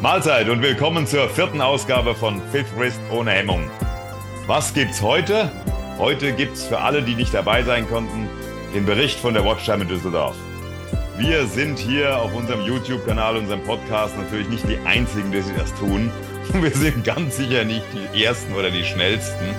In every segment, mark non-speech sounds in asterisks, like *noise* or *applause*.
Mahlzeit und willkommen zur vierten Ausgabe von Fifth Wrist ohne Hemmung. Was gibt's heute? Heute gibt's für alle, die nicht dabei sein konnten, den Bericht von der Watchtime in Düsseldorf. Wir sind hier auf unserem YouTube-Kanal, unserem Podcast natürlich nicht die Einzigen, die das tun. *laughs* Wir sind ganz sicher nicht die Ersten oder die Schnellsten.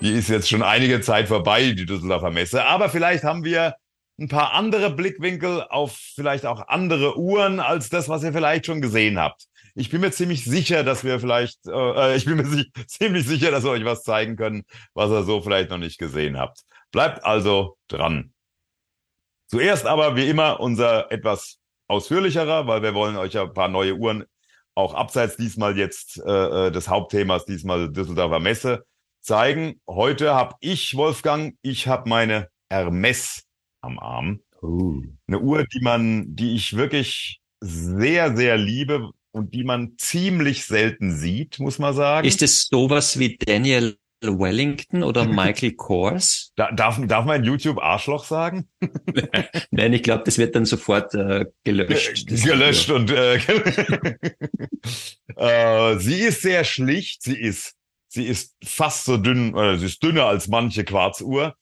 Die ist jetzt schon einige Zeit vorbei, die Düsseldorfer Messe. Aber vielleicht haben wir ein paar andere Blickwinkel auf vielleicht auch andere Uhren als das, was ihr vielleicht schon gesehen habt. Ich bin mir ziemlich sicher, dass wir vielleicht, äh, äh ich bin mir si *laughs* ziemlich sicher, dass wir euch was zeigen können, was ihr so vielleicht noch nicht gesehen habt. Bleibt also dran. Zuerst aber wie immer unser etwas ausführlicherer, weil wir wollen euch ja ein paar neue Uhren auch abseits diesmal jetzt äh, äh des Hauptthemas, diesmal Düsseldorfer Messe zeigen. Heute habe ich, Wolfgang, ich habe meine Hermes am Arm. Uh. Eine Uhr, die man, die ich wirklich sehr, sehr liebe, und die man ziemlich selten sieht, muss man sagen. Ist es sowas wie Daniel Wellington oder *laughs* Michael Kors? Da, darf, darf man YouTube Arschloch sagen? *laughs* Nein, ich glaube, das wird dann sofort äh, gelöscht. gelöscht und äh, *laughs* äh, sie ist sehr schlicht. Sie ist sie ist fast so dünn oder sie ist dünner als manche Quarzuhr.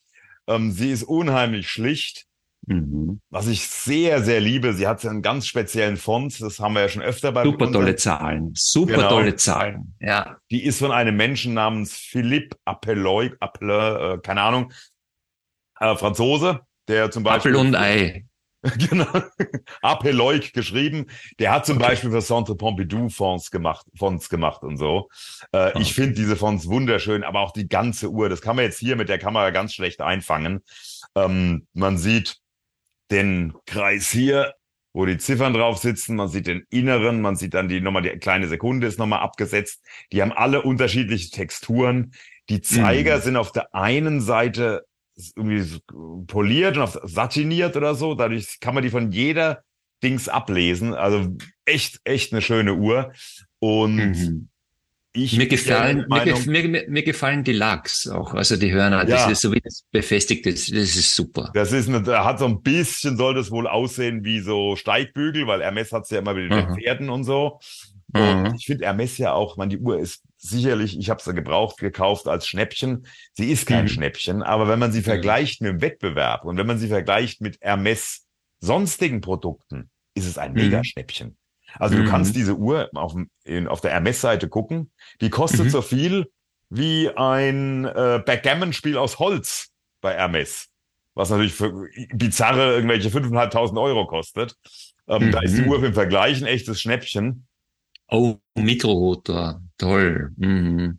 Ähm, sie ist unheimlich schlicht. Mhm. Was ich sehr, sehr liebe, sie hat einen ganz speziellen Font, das haben wir ja schon öfter bei Super tolle Zahlen, super genau. tolle Zahlen, ja. Die ist von einem Menschen namens Philippe Appeloy, Appeleur, äh, keine Ahnung, äh, Franzose, der zum Beispiel... Apfel und Ei. *laughs* genau. Apeloik geschrieben. Der hat zum okay. Beispiel für Centre Pompidou Fonds gemacht, Fonds gemacht und so. Äh, oh. Ich finde diese Fonds wunderschön, aber auch die ganze Uhr, das kann man jetzt hier mit der Kamera ganz schlecht einfangen. Ähm, man sieht den Kreis hier, wo die Ziffern drauf sitzen. Man sieht den inneren, man sieht dann die nochmal, die kleine Sekunde ist nochmal abgesetzt. Die haben alle unterschiedliche Texturen. Die Zeiger mhm. sind auf der einen Seite irgendwie poliert und auf satiniert oder so. Dadurch kann man die von jeder Dings ablesen. Also echt, echt eine schöne Uhr. Und mhm. Ich mir gefallen, mir, mir, mir, gefallen die Lachs auch, also die Hörner, ja. das ist so wie das befestigt ist, das ist super. Das ist eine, hat so ein bisschen, soll das wohl aussehen wie so Steigbügel, weil Hermes hat's ja immer mit den mhm. Pferden und so. Und mhm. ich finde Hermes ja auch, man, die Uhr ist sicherlich, ich habe sie gebraucht, gekauft als Schnäppchen. Sie ist kein mhm. Schnäppchen, aber wenn man sie vergleicht mit dem Wettbewerb und wenn man sie vergleicht mit Hermes sonstigen Produkten, ist es ein mhm. Mega-Schnäppchen. Also mhm. du kannst diese Uhr auf, in, auf der Hermes-Seite gucken. Die kostet mhm. so viel wie ein äh, Backgammon-Spiel aus Holz bei Hermes. Was natürlich für bizarre irgendwelche 5.500 Euro kostet. Ähm, mhm. Da ist die mhm. Uhr im Vergleich ein echtes Schnäppchen. Oh, Mikrorotor. Toll. Mhm.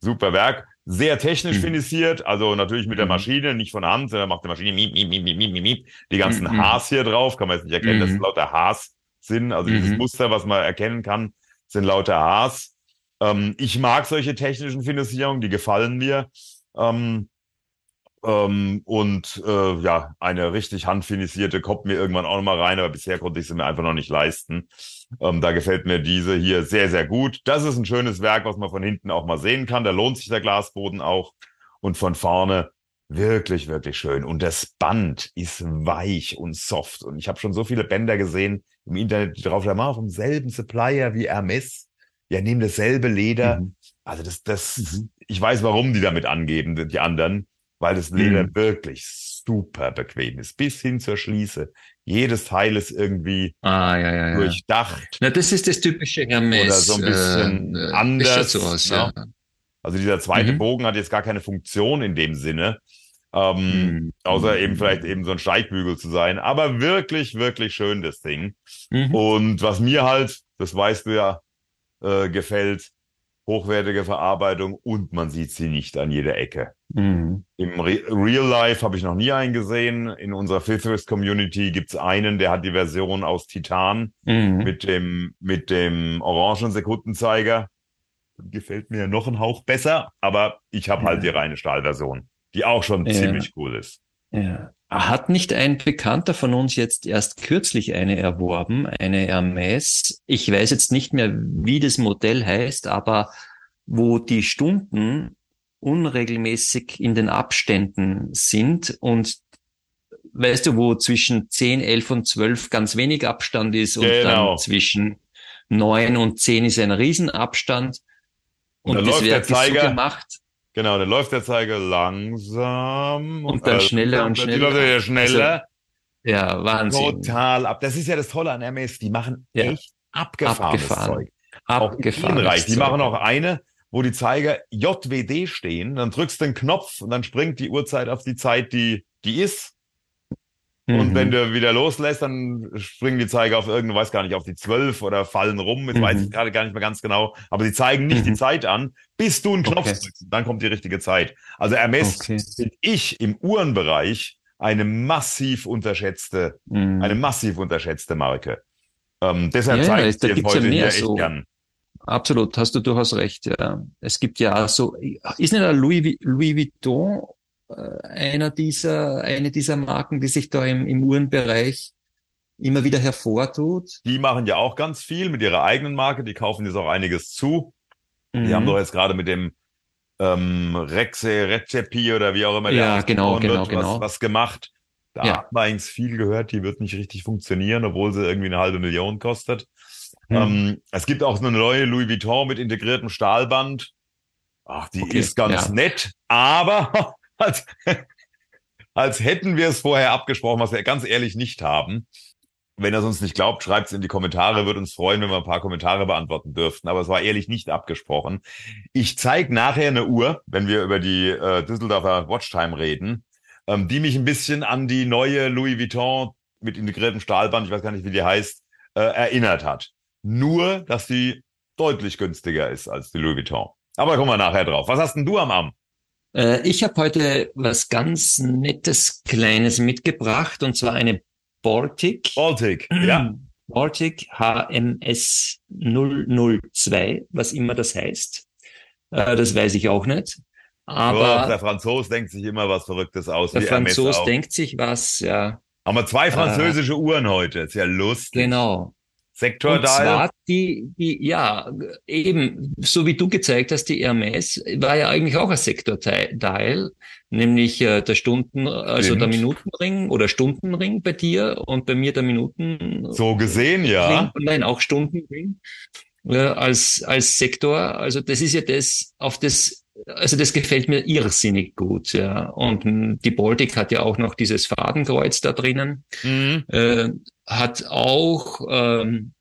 Super Werk. Sehr technisch mhm. finisiert, also natürlich mit der mhm. Maschine, nicht von Hand, sondern macht die Maschine miep, miep, miep, miep, miep, miep. Die ganzen mhm. Haars hier drauf, kann man jetzt nicht erkennen, das sind lauter Haars sind. Also mhm. dieses Muster, was man erkennen kann, sind lauter A's. Ähm, ich mag solche technischen Finanzierungen, die gefallen mir. Ähm, ähm, und äh, ja, eine richtig handfinisierte kommt mir irgendwann auch noch mal rein, aber bisher konnte ich sie mir einfach noch nicht leisten. Ähm, da gefällt mir diese hier sehr, sehr gut. Das ist ein schönes Werk, was man von hinten auch mal sehen kann. Da lohnt sich der Glasboden auch. Und von vorne wirklich, wirklich schön. Und das Band ist weich und soft. Und ich habe schon so viele Bänder gesehen, im Internet drauf, da mal vom selben Supplier wie Hermes. Ja, nehmen dasselbe Leder. Mhm. Also das, das, mhm. ich weiß, warum die damit angeben, die anderen, weil das Leder mhm. wirklich super bequem ist, bis hin zur Schließe. Jedes Teil ist irgendwie ah, ja, ja, ja. durchdacht. Na, das ist das typische Hermes. Oder so ein bisschen äh, anders. So aus, ne? ja. Also dieser zweite mhm. Bogen hat jetzt gar keine Funktion in dem Sinne. Ähm, mhm. Außer eben vielleicht eben so ein Steigbügel zu sein. Aber wirklich, wirklich schön, das Ding. Mhm. Und was mir halt, das weißt du ja, äh, gefällt, hochwertige Verarbeitung und man sieht sie nicht an jeder Ecke. Mhm. Im Re Real Life habe ich noch nie einen gesehen. In unserer Fifth Community gibt's einen, der hat die Version aus Titan mhm. mit dem, mit dem orangen Sekundenzeiger. Gefällt mir noch ein Hauch besser, aber ich habe halt die reine Stahlversion die auch schon ja. ziemlich cool ist. Ja. Hat nicht ein Bekannter von uns jetzt erst kürzlich eine erworben, eine Hermes? Ich weiß jetzt nicht mehr, wie das Modell heißt, aber wo die Stunden unregelmäßig in den Abständen sind und weißt du, wo zwischen 10, 11 und 12 ganz wenig Abstand ist und genau. dann zwischen neun und zehn ist ein Riesenabstand. Und, Und, da das läuft der ist so Zeiger- gemacht. Genau, dann läuft der Zeiger langsam. Und dann schneller und dann schneller. läuft er wieder schneller. Ja, Wahnsinn. Total ab. Das ist ja das Tolle an Hermes. Die machen Ja. echt abgefahrenes Abgefahren. Zeug. Auch Abgefahren. Reich. Die machen auch eine, wo die Zeiger JWD stehen. Dann drückst du den Knopf und dann springt die Uhrzeit auf die Zeit, die, die ist. Und Mhm. wenn du wieder loslässt, dann springen die Zeiger auf irgendeine, weiß gar nicht, auf die 12 oder fallen rum. Ich Mhm. weiß es gerade gar nicht mehr ganz genau. Aber sie zeigen nicht die Mhm. Zeit an, bis du einen Knopf Okay. drückst. Dann kommt die richtige Zeit. Also Hermes Okay. finde ich im Uhrenbereich eine massiv unterschätzte, Mhm. eine massiv unterschätzte Marke. Ähm, deshalb Ja, zeige ich dir gibt's ja heute mehr hier echt so. gern. Absolut, hast du durchaus recht. Ja. Es gibt ja so, ist nicht ein Louis, Louis Vuitton einer dieser, eine dieser Marken, die sich da im, im Uhrenbereich immer wieder hervortut? Die machen ja auch ganz viel mit ihrer eigenen Marke. Die kaufen jetzt auch einiges zu. Die Mhm. haben doch jetzt gerade mit dem ähm, Rexe Recepi oder wie auch immer Ja, ausgesprochen genau, genau, wird, genau. Was, was gemacht. Da Ja. hat man eigentlich viel gehört, die wird nicht richtig funktionieren, obwohl sie irgendwie eine halbe Million kostet. Mhm. Ähm, es gibt auch eine neue Louis Vuitton mit integriertem Stahlband. Ach, die Okay, ist ganz ja. nett, aber *laughs* als, *laughs* als hätten wir es vorher abgesprochen, was wir ganz ehrlich nicht haben. Wenn ihr es uns nicht glaubt, schreibt es in die Kommentare. Würde uns freuen, wenn wir ein paar Kommentare beantworten dürften. Aber es war ehrlich nicht abgesprochen. Ich zeige nachher eine Uhr, wenn wir über die äh, Düsseldorfer Watchtime reden, ähm, die mich ein bisschen an die neue Louis Vuitton mit integriertem Stahlband, ich weiß gar nicht, wie die heißt, äh, erinnert hat. Nur, dass die deutlich günstiger ist als die Louis Vuitton. Aber da kommen wir nachher drauf. Was hast denn du am Arm? Äh, ich habe heute was ganz Nettes, Kleines mitgebracht, und zwar eine Baltic. Baltic. Ja. *clears throat* Baltic HMS 002, was immer das heißt. Äh, das weiß ich auch nicht. Aber Aber der Franzos denkt sich immer was Verrücktes aus. der Franzos denkt sich was, ja, Haben wir zwei französische Uhren heute. Ist ja lustig. genau. Sektor Und zwar die, die, ja, eben, so wie du gezeigt hast, die Hermes war ja eigentlich auch ein Sektorteil, nämlich äh, der Stunden, also der Stimmt. Minutenring oder Stundenring bei dir und bei mir der Minuten. So gesehen, ja. Ring, nein, auch Stundenring äh, als, als Sektor. Also das ist ja das, auf das, also das gefällt mir irrsinnig gut, ja. Und mh, die Baltic hat ja auch noch dieses Fadenkreuz da drinnen Mhm. äh, hat auch ähm, äh,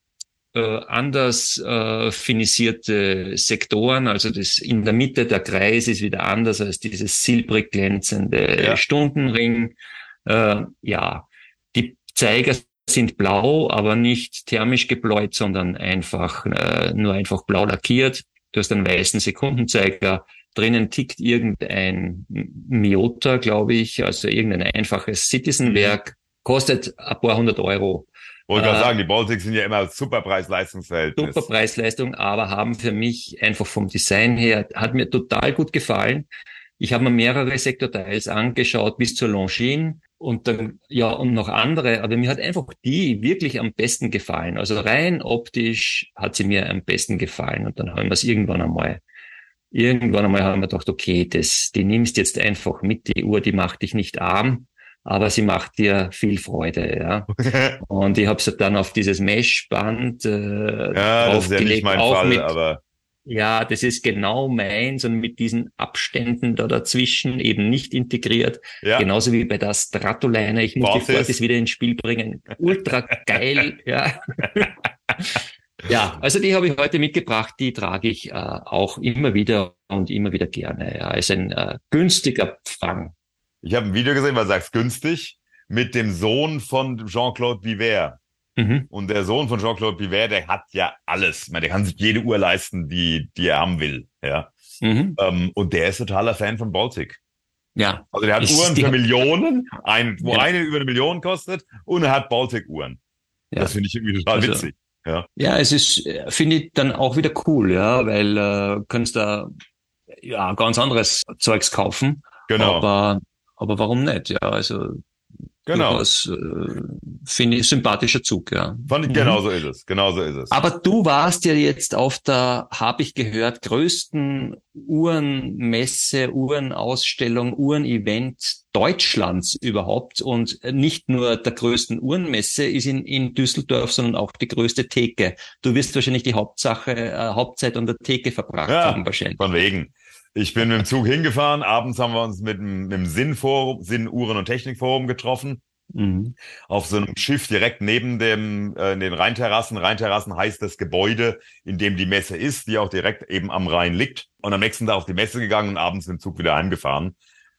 anders äh, finisierte Sektoren, also das in der Mitte der Kreis ist wieder anders als dieses silbrig glänzende Ja. Stundenring. Äh, ja, die Zeiger sind blau, aber nicht thermisch gebläut, sondern einfach äh, nur einfach blau lackiert. Du hast einen weißen Sekundenzeiger. Drinnen tickt irgendein Miota, glaube ich, also irgendein einfaches Citizenwerk. Kostet ein paar hundert Euro. Wollte gerade Äh, sagen, die Baltics sind ja immer super Preis-Leistungsverhältnis. Super Preis-Leistung, aber haben für mich einfach vom Design her, hat mir total gut gefallen. Ich habe mir mehrere Sektorteils angeschaut bis zur Longines und dann, ja, und noch andere, aber mir hat einfach die wirklich am besten gefallen. Also rein optisch hat sie mir am besten gefallen und dann haben wir es irgendwann einmal, irgendwann einmal haben wir gedacht, okay, das, die nimmst jetzt einfach mit, die Uhr, die macht dich nicht arm, aber sie macht dir viel Freude, ja. *laughs* Und ich habe sie dann auf dieses Meshband äh, ja, das ist ja nicht draufgelegt, mein auch Fall, mit, aber ja, das ist genau meins und mit diesen Abständen da dazwischen eben nicht integriert. ja. Genauso wie bei der Stratoliner. Ich muss die Fortis. Fortis wieder ins Spiel bringen. Ultra geil, *laughs* ja. Ja, also die habe ich heute mitgebracht, die trage ich äh, auch immer wieder und immer wieder gerne. Ja, ist ein äh, günstiger Fang. Ich habe ein Video gesehen, weil sagst günstig, mit dem Sohn von Jean-Claude Biver. Mhm. Und der Sohn von Jean-Claude Biver, der hat ja alles. Ich meine, der kann sich jede Uhr leisten, die, die er haben will. Ja. Mhm. Ähm, und der ist totaler Fan von Baltic. Ja, Also der hat Ist Uhren für Millionen, ein, wo Ja. eine über eine Million kostet, und er hat Baltic-Uhren. Ja. Das finde ich irgendwie total Also- witzig. Ja, es ist, finde ich dann auch wieder cool, ja, weil äh, kannst da ja ganz anderes Zeugs kaufen. Genau. Aber, aber warum nicht? Ja, also Genau. Das äh, finde ich sympathischer Zug, ja. Fand ich, mhm. Genau so ist es. Genau so ist es. Aber du warst ja jetzt auf der, habe ich gehört, größten Uhrenmesse, Uhrenausstellung, Uhrenevent Deutschlands überhaupt. Und nicht nur der größten Uhrenmesse ist in, in Düsseldorf, sondern auch die größte Theke. Du wirst wahrscheinlich die Hauptsache, äh, Hauptzeit an der Theke verbracht ja, haben wahrscheinlich. Von wegen. Ich bin mit dem Zug hingefahren. Abends haben wir uns mit dem, mit dem Sinnforum, Sinn Uhren- und Technikforum getroffen. Mhm. Auf so einem Schiff direkt neben dem, äh, den Rheinterrassen. Rheinterrassen heißt das Gebäude, in dem die Messe ist, die auch direkt eben am Rhein liegt. Und am nächsten Tag auf die Messe gegangen und abends mit dem Zug wieder heimgefahren.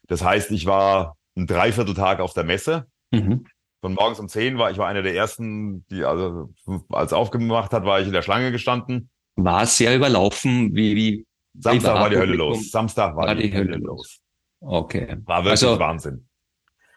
Das heißt, ich war ein Dreivierteltag auf der Messe. Mhm. Von morgens um zehn war ich war einer der ersten, die also als aufgemacht hat, war ich in der Schlange gestanden. War es sehr überlaufen? Wie, wie Samstag war die Hölle los. Samstag war, war die, die, Hölle los. Okay. War wirklich also, Wahnsinn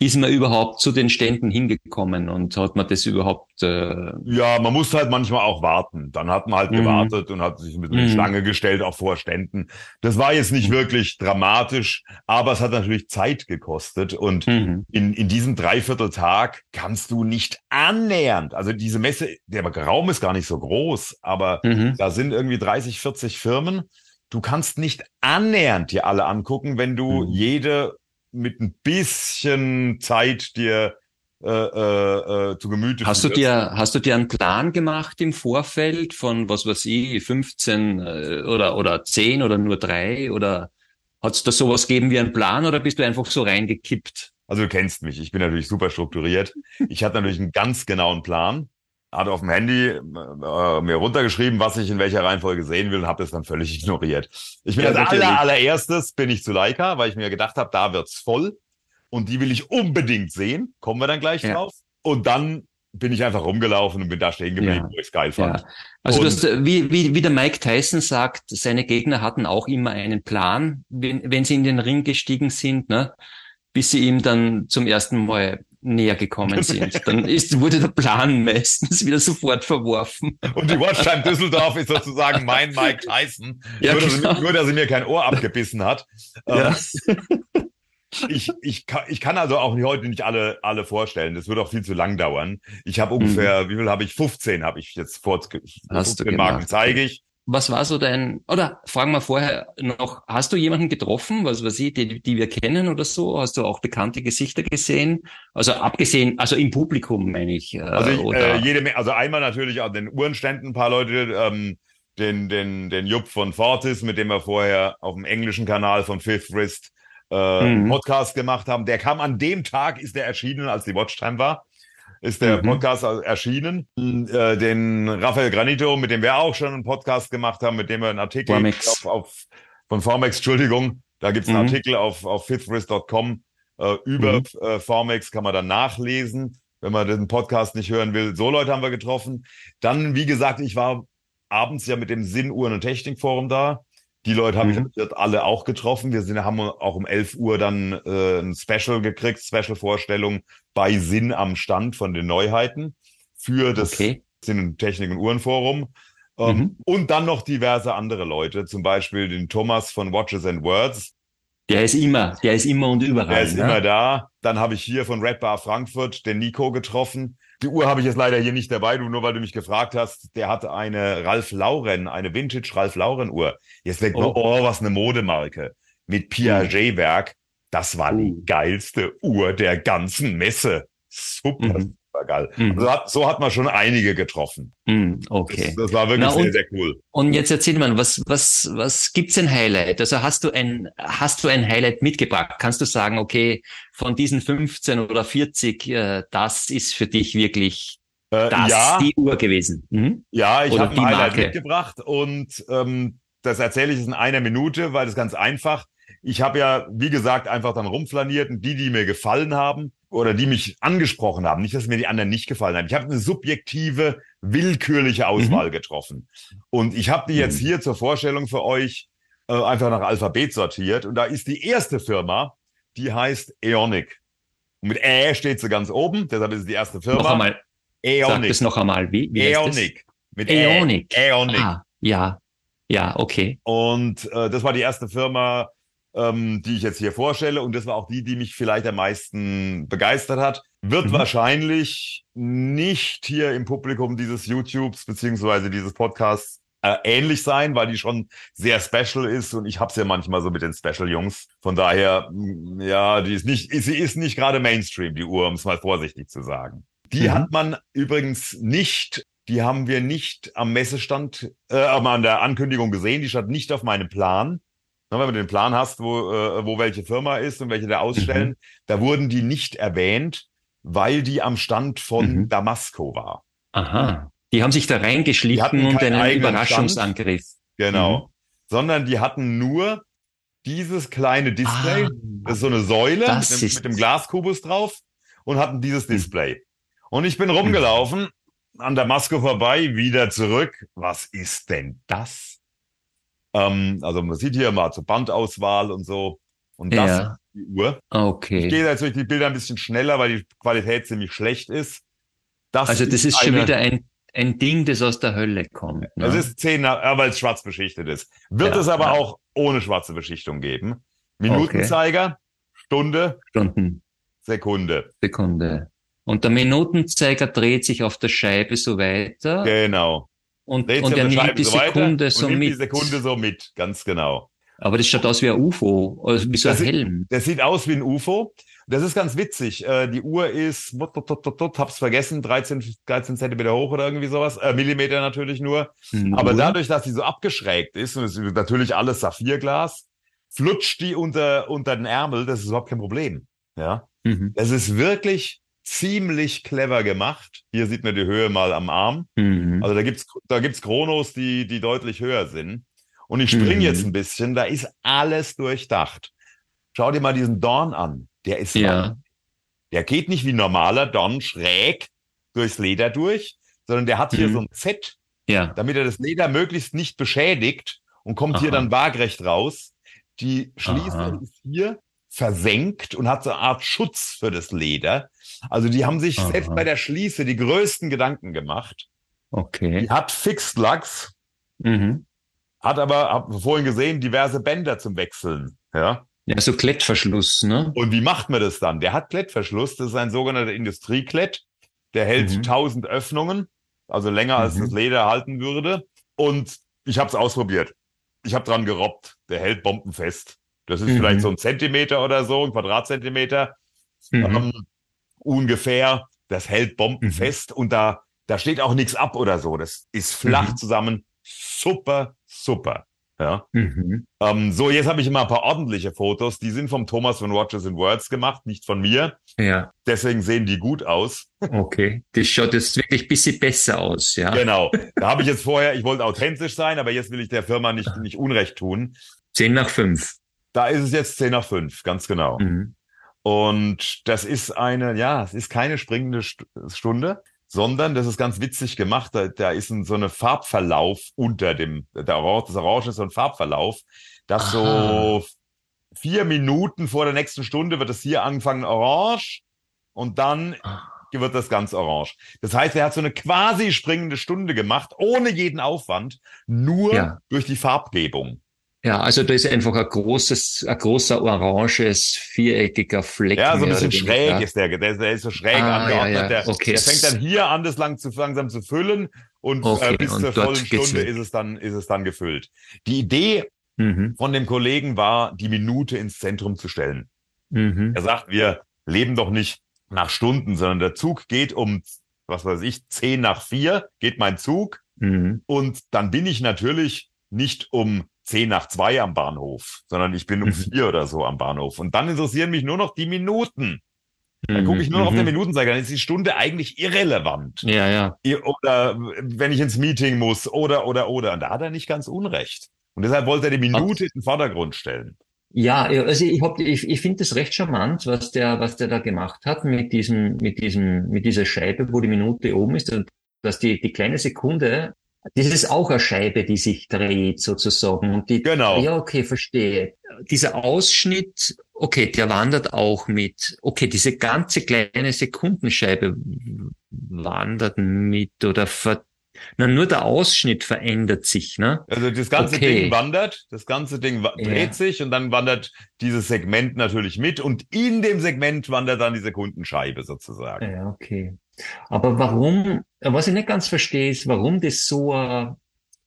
ist man überhaupt zu den Ständen hingekommen und hat man das überhaupt? Äh ja, man muss halt manchmal auch warten. Dann hat man halt mhm. gewartet und hat sich mit einer mhm. Schlange gestellt, auch vor Ständen. Das war jetzt nicht mhm. wirklich dramatisch, aber es hat natürlich Zeit gekostet. Und mhm. in, in diesem Dreivierteltag kannst du nicht annähernd, also diese Messe, der Raum ist gar nicht so groß, aber mhm. da sind irgendwie 30, 40 Firmen. Du kannst nicht annähernd dir alle angucken, wenn du mhm. jede mit ein bisschen Zeit dir äh, äh, äh, zu Gemüte hast du dir hast du dir einen Plan gemacht im Vorfeld von was weiß ich 15 äh, oder oder 10 oder nur drei oder hat es da sowas gegeben wie einen Plan oder bist du einfach so reingekippt? Also du kennst mich, ich bin natürlich super strukturiert. Ich hatte natürlich einen ganz genauen Plan hatte auf dem Handy äh, mir runtergeschrieben, was ich in welcher Reihenfolge sehen will und habe das dann völlig *laughs* ignoriert. Ich bin ja, als aller, allererstes bin ich zu Leica, weil ich mir gedacht habe, da wird's voll und die will ich unbedingt sehen. Kommen wir dann gleich ja. drauf. Und dann bin ich einfach rumgelaufen und bin da stehen geblieben, ja. wo ich es geil fand. Ja. Also das, wie, wie, wie der Mike Tyson sagt, seine Gegner hatten auch immer einen Plan, wenn, wenn sie in den Ring gestiegen sind, ne? bis sie ihm dann zum ersten Mal näher gekommen sind. Dann ist, wurde der Plan meistens wieder sofort verworfen. Und die Watchtime Düsseldorf ist sozusagen mein Mike Tyson. Ja, nur, genau. dass er, nur, dass er mir kein Ohr abgebissen hat. Ja. Ähm, ich, ich, kann, ich kann also auch heute nicht alle, alle vorstellen. Das wird auch viel zu lang dauern. Ich habe ungefähr, mhm. wie viel habe ich? 15 habe ich jetzt vor. Hast 15 Marken zeige ich was war so dein, oder fragen wir vorher noch, hast du jemanden getroffen, was weiß ich, die, die wir kennen oder so? Hast du auch bekannte Gesichter gesehen? Also abgesehen, also im Publikum meine ich. Äh, also, ich, äh, jede, also einmal natürlich an den Uhrenständen ein paar Leute, ähm, den, den, den Jupp von Fortis, mit dem wir vorher auf dem englischen Kanal von Fifth Wrist äh, mhm. Podcast gemacht haben. Der kam an dem Tag, ist der erschienen, als die Watchtime war ist der mhm. Podcast erschienen. Äh, den Raphael Granito, mit dem wir auch schon einen Podcast gemacht haben, mit dem wir einen Artikel auf, auf, von Formex, Entschuldigung, da gibt's einen mhm. Artikel auf, auf fifthwrist.com äh, über mhm. äh, Formex, kann man dann nachlesen, wenn man den Podcast nicht hören will. So Leute haben wir getroffen. Dann, wie gesagt, ich war abends ja mit dem Sinn Uhren- und Technikforum da. Die Leute habe mhm. ich alle auch getroffen. Wir sind, haben auch um 11 Uhr dann äh, ein Special gekriegt, Special-Vorstellung bei Sinn am Stand von den Neuheiten für das okay. Sinn- Technik- und Uhrenforum. Ähm, mhm. Und dann noch diverse andere Leute, zum Beispiel den Thomas von Watches and Words. Der ist immer, der ist immer und überall. Der ist ne? immer da. Dann habe ich hier von Red Bar Frankfurt den Nico getroffen. Die Uhr habe ich jetzt leider hier nicht dabei, du nur weil du mich gefragt hast. Der hatte eine Ralph Lauren, eine Vintage Ralph Lauren Uhr. Jetzt denkt oh. man, oh, was eine Modemarke. Mit Piaget-Werk. Das war die uh. geilste Uhr der ganzen Messe. Super, mhm. super geil. Mhm. Also hat, so hat man schon einige getroffen. Mhm, okay. Das, das, war wirklich Na, und, sehr, sehr cool. Und jetzt erzähl mal, was, was, was gibt's ein Highlight? Also hast du ein, hast du ein Highlight mitgebracht? Kannst du sagen, okay, von diesen 15 oder 40, äh, das ist für dich wirklich äh, das ja, die Uhr gewesen? Mhm. Ja, ich habe ein Highlight Marke. mitgebracht und ähm, das erzähle ich in einer Minute, weil das ganz einfach. Ich habe ja, wie gesagt, einfach dann rumflaniert und die, die mir gefallen haben oder die mich angesprochen haben, nicht, dass mir die anderen nicht gefallen haben. Ich habe eine subjektive, willkürliche Auswahl mhm. getroffen. Und ich habe die jetzt mhm. hier zur Vorstellung für euch äh, einfach nach Alphabet sortiert. Und da ist die erste Firma, die heißt Eonic. Und mit Ä steht sie ganz oben, deshalb ist es die erste Firma. Noch einmal. Eonic. Sag das noch einmal. Wie? wie Eonic. Mit Eonic. Eonic. Ah, ja. Ja, okay. Und äh, das war die erste Firma, ähm, die ich jetzt hier vorstelle. Und das war auch die, die mich vielleicht am meisten begeistert hat. wird mhm. wahrscheinlich nicht hier im Publikum dieses YouTubes beziehungsweise dieses Podcasts äh, ähnlich sein, weil die schon sehr special ist und ich hab's ja manchmal so mit den Special-Jungs. Von daher, mm, ja, die ist nicht, sie ist nicht gerade Mainstream, die Uhr, um es mal vorsichtig zu sagen. Die mhm. hat man übrigens nicht, die haben wir nicht am Messestand, äh, aber an der Ankündigung gesehen, die stand nicht auf meinem Plan. Wenn du den Plan hast, wo, äh, wo welche Firma ist und welche da ausstellen, mhm. da wurden die nicht erwähnt, weil die am Stand von mhm. Damasco war. Aha. Die haben sich da reingeschlichen und einen Überraschungsangriff. Stand, genau. Mhm. Sondern die hatten nur dieses kleine Display, ah, das ist so eine Säule mit dem, mit dem, Glaskubus drauf und hatten dieses mhm. Display. Und ich bin rumgelaufen, an der Maske vorbei, wieder zurück. Was ist denn das? Ähm, also man sieht hier mal zur Bandauswahl und so. Und das ja. ist die Uhr. Okay. Ich gehe jetzt durch die Bilder ein bisschen schneller, weil die Qualität ziemlich schlecht ist. Das also das ist, ist schon wieder ein ein Ding, das aus der Hölle kommt. Ne? Es ist zehn, weil es schwarz beschichtet ist. Wird ja, es aber ja. auch ohne schwarze Beschichtung geben. Minutenzeiger, okay. Stunde, Stunden, Sekunde. Sekunde. Und der Minutenzeiger dreht sich auf der Scheibe so weiter. Genau. Und, und er nimmt die Sekunde so, mit. Die Sekunde so mit, ganz genau. Aber das schaut aus wie ein UFO, also wie so ein das Helm. Sieht, das sieht aus wie ein UFO. Das ist ganz witzig. Äh, die Uhr ist, hab's vergessen, 13, 13 Zentimeter hoch oder irgendwie sowas. Äh, Millimeter natürlich nur. Mhm. Aber dadurch, dass sie so abgeschrägt ist, und es ist natürlich alles Saphirglas, flutscht die unter, unter den Ärmel. Das ist überhaupt kein Problem. Ja. Mhm. Es ist wirklich ziemlich clever gemacht. Hier sieht man die Höhe mal am Arm. Mhm. Also da gibt's, da gibt's Chronos, die, die deutlich höher sind. Und ich springe mhm. jetzt ein bisschen, da ist alles durchdacht. Schau dir mal diesen Dorn an. Der ist ja. Lang. Der geht nicht wie normaler Don schräg durchs Leder durch, sondern der hat hier mhm. so ein Z, ja. damit er das Leder möglichst nicht beschädigt und kommt Aha. hier dann waagrecht raus. Die Schließe Aha. ist hier versenkt und hat so eine Art Schutz für das Leder. Also die haben sich Aha. selbst bei der Schließe die größten Gedanken gemacht. Okay. Die hat Fixed Lux, mhm. hat aber, hab vorhin gesehen, diverse Bänder zum Wechseln. Ja. Ja, so Klettverschluss, ne? Und wie macht man das dann? Der hat Klettverschluss, das ist ein sogenannter Industrieklett. Der hält mhm. 1000 Öffnungen, also länger mhm. als das Leder halten würde. Und ich habe es ausprobiert. Ich habe dran gerobbt. Der hält bombenfest. Das ist mhm. vielleicht so ein Zentimeter oder so, ein Quadratzentimeter mhm. ähm, ungefähr. Das hält bombenfest mhm. und da, da steht auch nichts ab oder so. Das ist flach mhm. zusammen. Super, super. Ja. Mhm. Ähm, so, jetzt habe ich immer ein paar ordentliche Fotos. Die sind vom Thomas von Watches and Words gemacht, nicht von mir. Ja. Deswegen sehen die gut aus. Okay. Das schaut jetzt wirklich ein bisschen besser aus, ja. Genau. *laughs* Da habe ich jetzt vorher, ich wollte authentisch sein, aber jetzt will ich der Firma nicht, nicht Unrecht tun. Zehn nach fünf. Da ist es jetzt zehn nach fünf, ganz genau. Mhm. Und das ist eine, ja, es ist keine springende Stunde sondern das ist ganz witzig gemacht. Da, da ist ein, so eine Farbverlauf unter dem, der Orange, das Orange ist so ein Farbverlauf, dass Aha. so vier Minuten vor der nächsten Stunde wird es hier anfangen orange und dann ah. wird das ganz orange. Das heißt, er hat so eine quasi springende Stunde gemacht, ohne jeden Aufwand, nur ja. durch die Farbgebung. Ja, also da ist einfach ein großes, ein großer oranges, viereckiger Fleck. Ja, so ein bisschen schräg ist der, der, der ist so schräg ah, angeordnet. Ja, ja. Der, okay. der fängt dann hier an, das lang zu, langsam zu füllen und äh, okay. äh, bis und zur vollen Stunde ist es dann, ist es dann gefüllt. Die Idee mhm. von dem Kollegen war, die Minute ins Zentrum zu stellen. Mhm. Er sagt, wir leben doch nicht nach Stunden, sondern der Zug geht um, was weiß ich, zehn nach vier geht mein Zug. Mhm. Und dann bin ich natürlich nicht um zehn nach zwei am Bahnhof, sondern ich bin um mhm. vier oder so am Bahnhof. Und dann interessieren mich nur noch die Minuten. Dann gucke ich nur noch auf den mhm. Minutenzeiger, dann ist die Stunde eigentlich irrelevant. Ja, ja. Oder wenn ich ins Meeting muss, oder, oder, oder. Und da hat er nicht ganz unrecht. Und deshalb wollte er die Minute in den Vordergrund stellen. Ja, also ich, hab, ich, ich finde das recht charmant, was der, was der da gemacht hat mit diesem, mit diesem, mit dieser Scheibe, wo die Minute oben ist, dass die, die kleine Sekunde das ist auch eine Scheibe, die sich dreht sozusagen. Und die, genau. Ja, okay, verstehe. Dieser Ausschnitt, okay, der wandert auch mit. Okay, diese ganze kleine Sekundenscheibe wandert mit oder ver, Na, nur der Ausschnitt verändert sich, ne? Also das ganze Okay. Ding wandert, das ganze Ding wa- Ja. dreht sich und dann wandert dieses Segment natürlich mit und in dem Segment wandert dann die Sekundenscheibe sozusagen. Ja, okay. Aber warum, was ich nicht ganz verstehe, ist, warum das so eine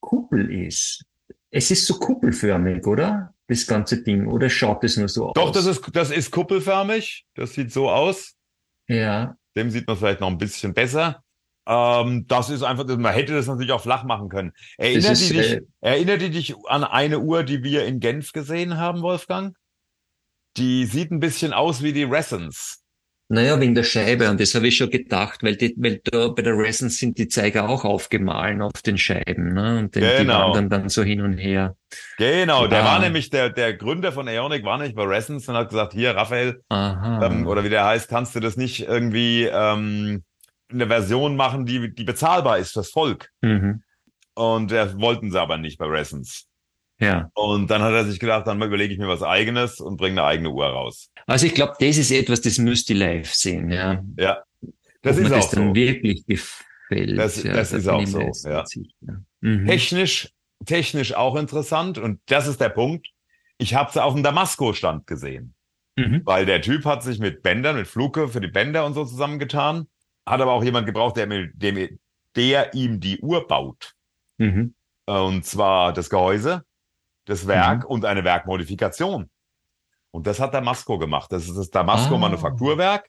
Kuppel ist. Es ist so kuppelförmig, oder? Das ganze Ding. Oder schaut es nur so Doch, aus? das ist, das ist kuppelförmig. Das sieht so aus. Ja, Dem sieht man vielleicht noch ein bisschen besser. Ähm, das ist einfach, man hätte das natürlich auch flach machen können. Erinnert, ist, die dich, äh, erinnert die dich an eine Uhr, die wir in Genf gesehen haben, Wolfgang? Die sieht ein bisschen aus wie die Ressence. Naja, wegen der Scheibe. Und das habe ich schon gedacht, weil, die, weil da bei der Resonance sind die Zeiger auch aufgemahlen auf den Scheiben, ne? Und die, die Genau. wandern dann so hin und her. Genau, der Ja. war nämlich, der, der Gründer von Aeonic war nämlich bei Ressence und hat gesagt, hier, Raphael, ähm, oder wie der heißt, kannst du das nicht irgendwie ähm, eine Version machen, die, die bezahlbar ist fürs Volk? mhm. Und das wollten sie aber nicht bei Ressence. Ja. Und dann hat er sich gedacht, dann überlege ich mir was eigenes und bringe eine eigene Uhr raus. Also ich glaube, das ist etwas, das müsst ihr live sehen, ja. Ja, das Ob ist auch das dann so. wirklich gefällt. Das- ja, das da ist auch so, ja. Mhm. Technisch, technisch auch interessant. Und das ist der Punkt. Ich habe sie auf dem Damasco-Stand gesehen. Mhm. Weil der Typ hat sich mit Bändern, mit Fluke für die Bänder und so zusammengetan. Hat aber auch jemand gebraucht, der, mir- dem, der ihm die Uhr baut. Mhm. Und zwar das Gehäuse, das Werk und eine Werkmodifikation. Und das hat Damasco gemacht. Das ist das Damasco Ah. Manufakturwerk.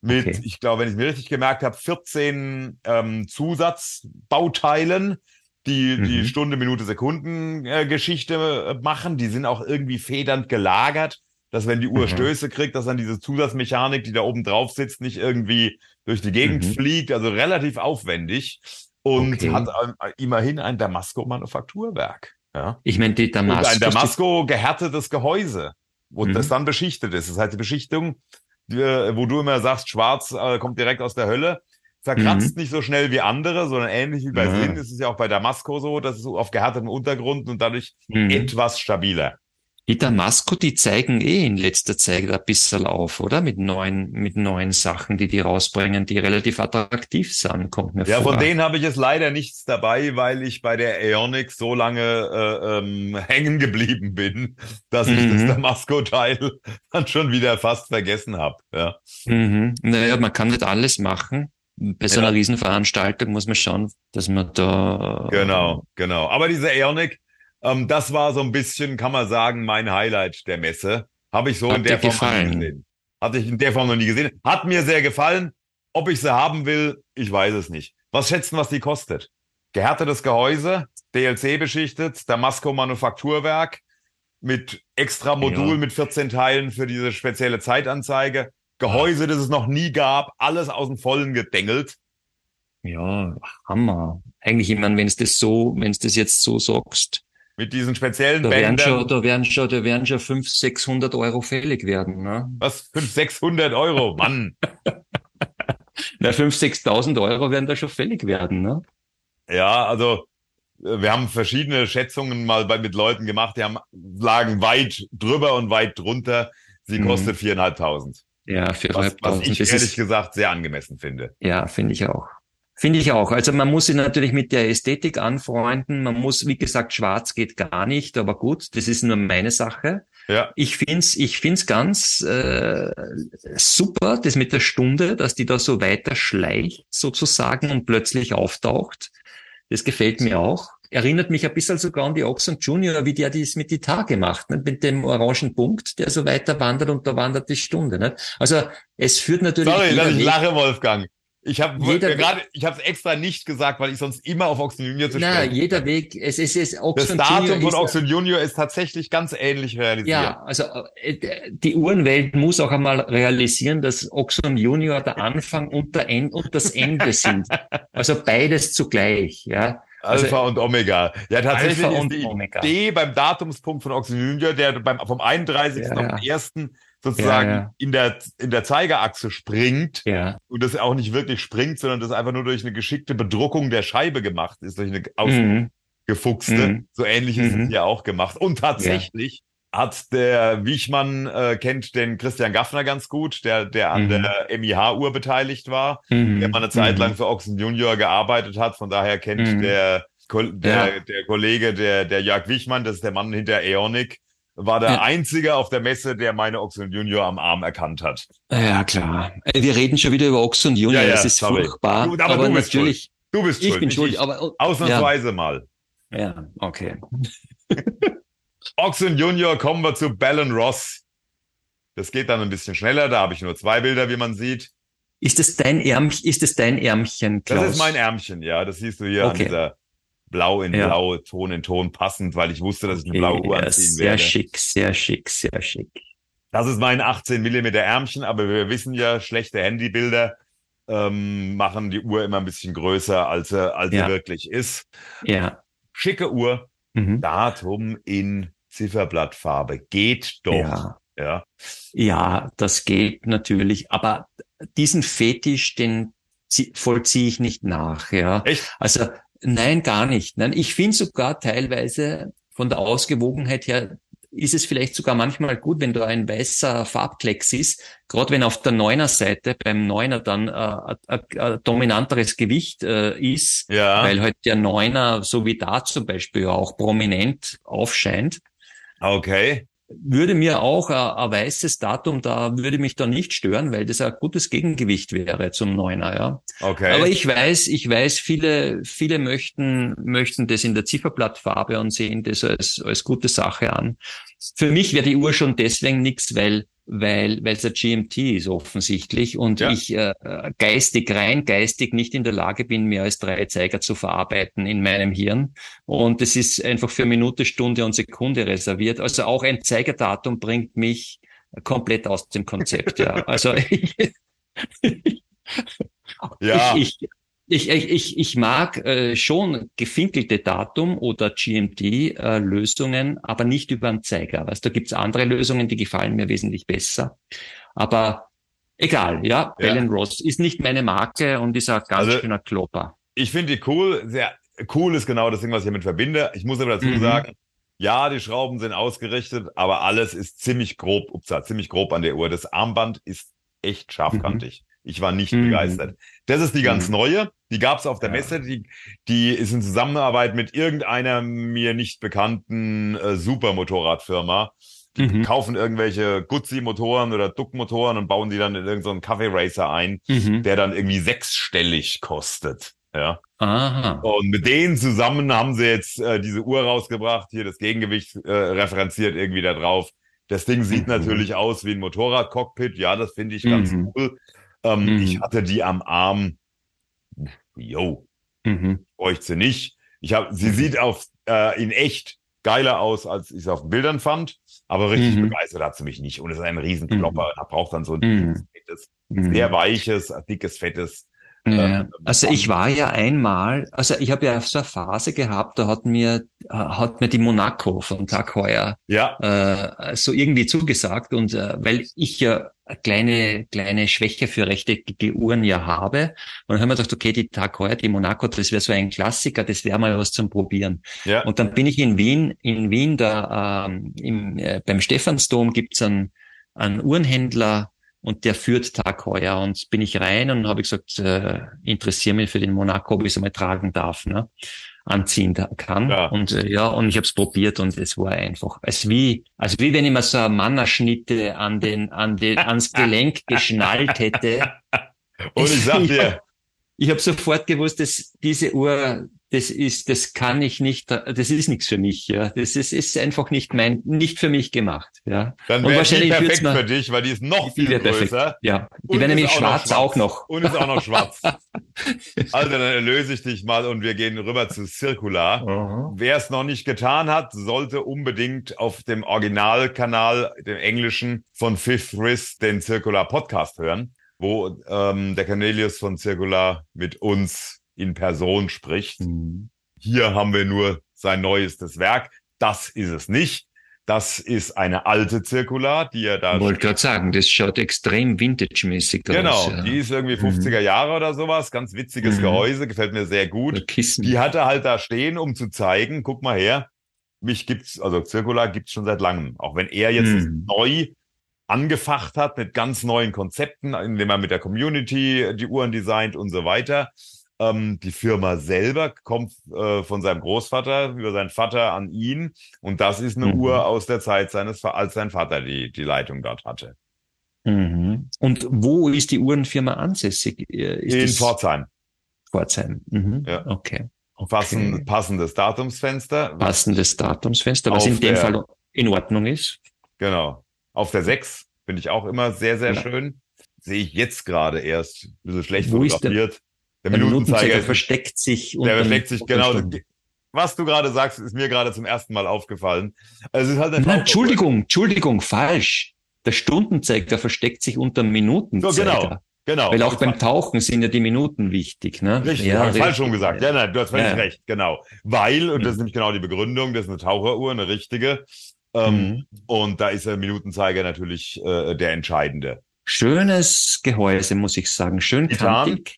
Mit, Okay. ich glaube, wenn ich mir richtig gemerkt habe, 14 ähm, Zusatzbauteilen, die die Mhm. Stunde, Minute, Sekunden äh, Geschichte äh, machen. Die sind auch irgendwie federnd gelagert, dass wenn die Uhr Mhm. Stöße kriegt, dass dann diese Zusatzmechanik, die da oben drauf sitzt, nicht irgendwie durch die Gegend Mhm. fliegt. Also relativ aufwendig. Und Okay. hat ähm, immerhin ein Damasco Manufakturwerk. Ja. Ich meine, die Und Damaskus, ein Damasco gehärtetes Gehäuse, wo Mhm. das dann beschichtet ist. Das heißt, die Beschichtung, die, wo du immer sagst, schwarz äh, kommt direkt aus der Hölle, verkratzt nicht so schnell wie andere, sondern ähnlich wie bei Mhm. Sinn ist es ja auch bei Damasco so, dass es auf gehärtetem Untergrund und dadurch mhm. etwas stabiler. Die Damasco, die zeigen eh in letzter Zeit ein bisschen auf, oder? Mit neuen, mit neuen Sachen, die die rausbringen, die relativ attraktiv sind, kommt mir Ja, vor. von denen habe ich jetzt leider nichts dabei, weil ich bei der Aeonic so lange äh, ähm, hängen geblieben bin, dass ich Mhm. das Damasco-Teil *laughs* dann schon wieder fast vergessen habe. Ja. Mhm. Naja, man kann nicht alles machen. Bei so Ja. einer Riesenveranstaltung muss man schauen, dass man da Genau, genau. Aber diese Aeonic, ähm, das war so ein bisschen, kann man sagen, mein Highlight der Messe. Habe ich so Hat in der Form noch nie gesehen. Hatte ich in der Form noch nie gesehen. Hat mir sehr gefallen. Ob ich sie haben will, ich weiß es nicht. Was schätzen, was die kostet? Gehärtetes Gehäuse, DLC beschichtet, Damasco Manufakturwerk mit extra Modul Ja. mit 14 Teilen für diese spezielle Zeitanzeige. Gehäuse, das es noch nie gab, alles aus dem Vollen gedengelt. Ja, Hammer. Eigentlich, ich meine, wenn es das so, wenn es das jetzt so sagst, Mit diesen speziellen da werden Bändern. schon, da werden schon, da werden schon 500, 600 Euro fällig werden, ne? Was? 500, 600 Euro? Mann. *laughs* Na, 5.000, 6.000 Euro werden da schon fällig werden, ne? Ja, also äh, wir haben verschiedene Schätzungen mal bei, mit Leuten gemacht, die haben, lagen weit drüber und weit drunter. Sie Mhm. kostet viereinhalbtausend. Ja, für Was, was ich ehrlich gesagt sehr angemessen finde. ja, finde ich auch. Finde ich auch. Also man muss sich natürlich mit der Ästhetik anfreunden. Man muss, wie gesagt, schwarz geht gar nicht, aber gut, das ist nur meine Sache. Ja, Ich find's, ich find's ganz äh, super, das mit der Stunde, dass die da so weiter schleicht sozusagen und plötzlich auftaucht. Das gefällt mir auch. Erinnert mich ein bisschen sogar an die Oxon Junior, wie der das mit die Tage macht, ne? mit dem orangen Punkt, der so weiter wandert und da wandert die Stunde. Ne? Also es führt natürlich sorry, dass ich lache, Wolfgang. Ich habe Jeder- gerade, ich habe es extra nicht gesagt, weil ich sonst immer auf Oxen Junior zu Na, sprechen. jeder Weg, es ist, es ist Das Datum Junior von Oxen Junior ist tatsächlich ganz ähnlich realisiert. Ja, also äh, die Uhrenwelt muss auch einmal realisieren, dass Oxon Junior der Anfang und, der End und das Ende sind. *laughs* Also beides zugleich, ja. Also Alpha und Omega. Ja, tatsächlich Alpha ist und die Omega. Idee beim Datumspunkt von Oxen Junior, der beim, vom 31. Ja, auf den ja. 1. sozusagen Ja, ja. in der, in der Zeigerachse springt Ja. und das auch nicht wirklich springt, sondern das einfach nur durch eine geschickte Bedruckung der Scheibe gemacht ist, durch eine Mhm. ausgefuchste. Mhm. So ähnlich ist Mhm. es hier auch gemacht. Und tatsächlich hat der Wiechmann äh, kennt den Christian Gaffner ganz gut, der der an mhm. der MIH-Uhr beteiligt war, mhm. der mal eine Zeit mhm. lang für Ochsen Junior gearbeitet hat. Von daher kennt mhm. der der, ja. der Kollege, der der Jörg Wiechmann, das ist der Mann hinter Eonic, war der ja. einzige auf der Messe, der meine Ochsen Junior am Arm erkannt hat. Ja klar. Wir reden schon wieder über Ochsen Junior. Ja, ja, das ist sorry. furchtbar. Du, aber, aber du bist natürlich. Schuld. Du bist ich schuld. Bin schuld, aber ausnahmsweise mal. Ja, okay. *laughs* Oxen Junior kommen wir zu Ballon Ross. Das geht dann ein bisschen schneller. Da habe ich nur zwei Bilder, wie man sieht. Ist es dein Ärmchen? Ist es dein Ärmchen, Klaus? Das ist mein Ärmchen, ja. Das siehst du hier okay. an dieser Blau in ja. Blau, Ton in Ton passend, weil ich wusste, dass ich eine blaue Uhr anziehen sehr werde. Sehr schick, sehr schick, sehr schick. Das ist mein 18 Millimeter Ärmchen, aber wir wissen ja, schlechte Handybilder ähm, machen die Uhr immer ein bisschen größer, als sie, als ja. sie wirklich ist. Ja. Schicke Uhr, mhm. Datum in Zifferblattfarbe. Geht doch. Ja. ja. Ja, das geht natürlich. Aber diesen Fetisch, den vollziehe ich nicht nach. Ja. Echt? Also nein, gar nicht. Nein, ich finde sogar teilweise von der Ausgewogenheit her ist es vielleicht sogar manchmal gut, wenn da ein weißer Farbklecks ist, gerade wenn auf der Neuner Seite beim Neuner dann äh, ein dominanteres Gewicht äh, ist, ja. weil halt der Neuner, so wie da zum Beispiel auch prominent aufscheint. Okay würde mir auch ein, ein, weißes Datum da würde mich da nicht stören, weil das ein gutes Gegengewicht wäre zum Neuner, ja. Okay. Aber ich weiß, ich weiß, viele, viele möchten, möchten das in der Zifferblattfarbe und sehen das als, als gute Sache an. Für mich wäre die Uhr schon deswegen nichts, weil weil weil es ein GMT ist offensichtlich und ja. ich äh, geistig rein geistig nicht in der Lage bin mehr als drei Zeiger zu verarbeiten in meinem Hirn und es ist einfach für Minute Stunde und Sekunde reserviert also auch ein Zeigerdatum bringt mich komplett aus dem Konzept ja also *laughs* ich, ja. ich, ich ich, ich, ich mag äh, schon gefinkelte Datum oder GMT-Lösungen, äh, aber nicht über einen Zeiger. Weißt, da gibt's andere Lösungen, die gefallen mir wesentlich besser. Aber egal, ja, ja. Bell Ross ist nicht meine Marke und ist ein ganz also, schöner Klopper. Ich finde die cool. Sehr cool ist genau das Ding, was ich damit verbinde. Ich muss aber dazu mhm. sagen, ja, die Schrauben sind ausgerichtet, aber alles ist ziemlich grob, ups, ziemlich grob an der Uhr. Das Armband ist echt scharfkantig. Mhm. Ich war nicht mhm. begeistert. Das ist die ganz mhm. neue. Die gab es auf der ja. Messe. Die, die ist in Zusammenarbeit mit irgendeiner mir nicht bekannten äh, Supermotorradfirma. Die mhm. kaufen irgendwelche Guzzi-Motoren oder Duck-Motoren und bauen die dann in irgendeinen Kaffee-Racer ein, mhm. der dann irgendwie sechsstellig kostet. Ja. Aha. Und mit denen zusammen haben sie jetzt äh, diese Uhr rausgebracht, hier das Gegengewicht äh, referenziert irgendwie da drauf. Das Ding sieht mhm. natürlich aus wie ein Motorradcockpit. Ja, das finde ich ganz mhm. cool. Ähm, mhm. Ich hatte die am Arm. Jo, mhm. bräuchte sie nicht. Ich habe, sie mhm. sieht auf äh, in echt geiler aus, als ich es auf den Bildern fand. Aber richtig mhm. begeistert hat sie mich nicht. Und es ist ein Riesenklopper. Mhm. Da braucht dann so ein mhm. fettes, sehr weiches, dickes, fettes ja. Ähm, also ich war ja einmal, also ich habe ja so eine Phase gehabt, da hat mir äh, hat mir die Monaco von Tag heuer ja. äh, so irgendwie zugesagt und äh, weil ich ja eine kleine kleine Schwäche für rechteckige Uhren ja habe und dann haben wir gedacht, okay, die Tag heuer, die Monaco, das wäre so ein Klassiker, das wäre mal was zum Probieren. Ja. Und dann bin ich in Wien, in Wien da ähm, im, äh, beim Stephansdom gibt's einen, einen Uhrenhändler und der führt Tag heuer und bin ich rein und habe gesagt, äh, interessiere mich für den Monaco, ob ich es einmal tragen darf, ne? anziehen kann. Ja. Und äh, ja, und ich habe es probiert und es war einfach, als wie, als wie wenn ich mir so eine Mannerschnitte an den, an den, ans Gelenk *laughs* geschnallt hätte. Und ich sag dir, ich habe sofort gewusst, dass diese Uhr, das ist, das kann ich nicht, das ist nichts für mich, ja. Das ist, ist einfach nicht mein, nicht für mich gemacht, ja. Dann wäre die perfekt mal, für dich, weil die ist noch viel größer. Perfekt, ja. Die wäre nämlich schwarz auch noch. Und ist auch noch schwarz. *laughs* also dann erlöse ich dich mal und wir gehen rüber zu Circular. Uh -huh. Wer es noch nicht getan hat, sollte unbedingt auf dem Originalkanal, dem englischen, von Fifth Wrist den Circular Podcast hören, wo ähm, der Cornelius von Circular mit uns in Person spricht. Mhm. Hier haben wir nur sein neuestes Werk. Das ist es nicht. Das ist eine alte Zirkular, die er da. Ich wollte gerade sagen, das schaut extrem vintage-mäßig aus. Genau, ja. die ist irgendwie 50er mhm. Jahre oder sowas. Ganz witziges mhm. Gehäuse, gefällt mir sehr gut. Die hat er halt da stehen, um zu zeigen, guck mal her, mich gibt's, also Circular gibt's schon seit langem. Auch wenn er jetzt Mhm. neu angefacht hat mit ganz neuen Konzepten, indem er mit der Community die Uhren designt und so weiter. Ähm, die Firma selber kommt äh, von seinem Großvater über seinen Vater an ihn und das ist eine Mhm. Uhr aus der Zeit seines, als sein Vater die, die Leitung dort hatte. Mhm. Und wo ist die Uhrenfirma ansässig? Äh, Ist In Pforzheim. Pforzheim. Mhm. Ja. Okay. Okay. passendes Datumsfenster. Passendes Datumsfenster, was in dem der- Fall in Ordnung ist. Genau. Auf der 6 finde ich auch immer sehr, sehr Ja. schön. Sehe ich jetzt gerade erst. Ein bisschen schlecht Wo ist der- fotografiert. Der, Der Minutenzeiger, ist, versteckt sich der versteckt sich, genau. Was du gerade sagst, ist mir gerade zum ersten Mal aufgefallen. Also es ist halt eine Nein. Entschuldigung, Entschuldigung, falsch. Der Stundenzeiger versteckt sich unter dem Minutenzeiger. So, genau. Genau. Weil auch beim Tauchen sind ja die Minuten wichtig, ne? Richtig, ja, habe ich falsch schon gesagt. Ja, nein, du hast völlig Ja. recht, genau. Weil, und das ist Mhm. nämlich genau die Begründung, das ist eine Taucheruhr, eine richtige. Ähm, Mhm. Und da ist der Minutenzeiger natürlich äh, der entscheidende. Schönes Gehäuse, muss ich sagen. Schön kantig.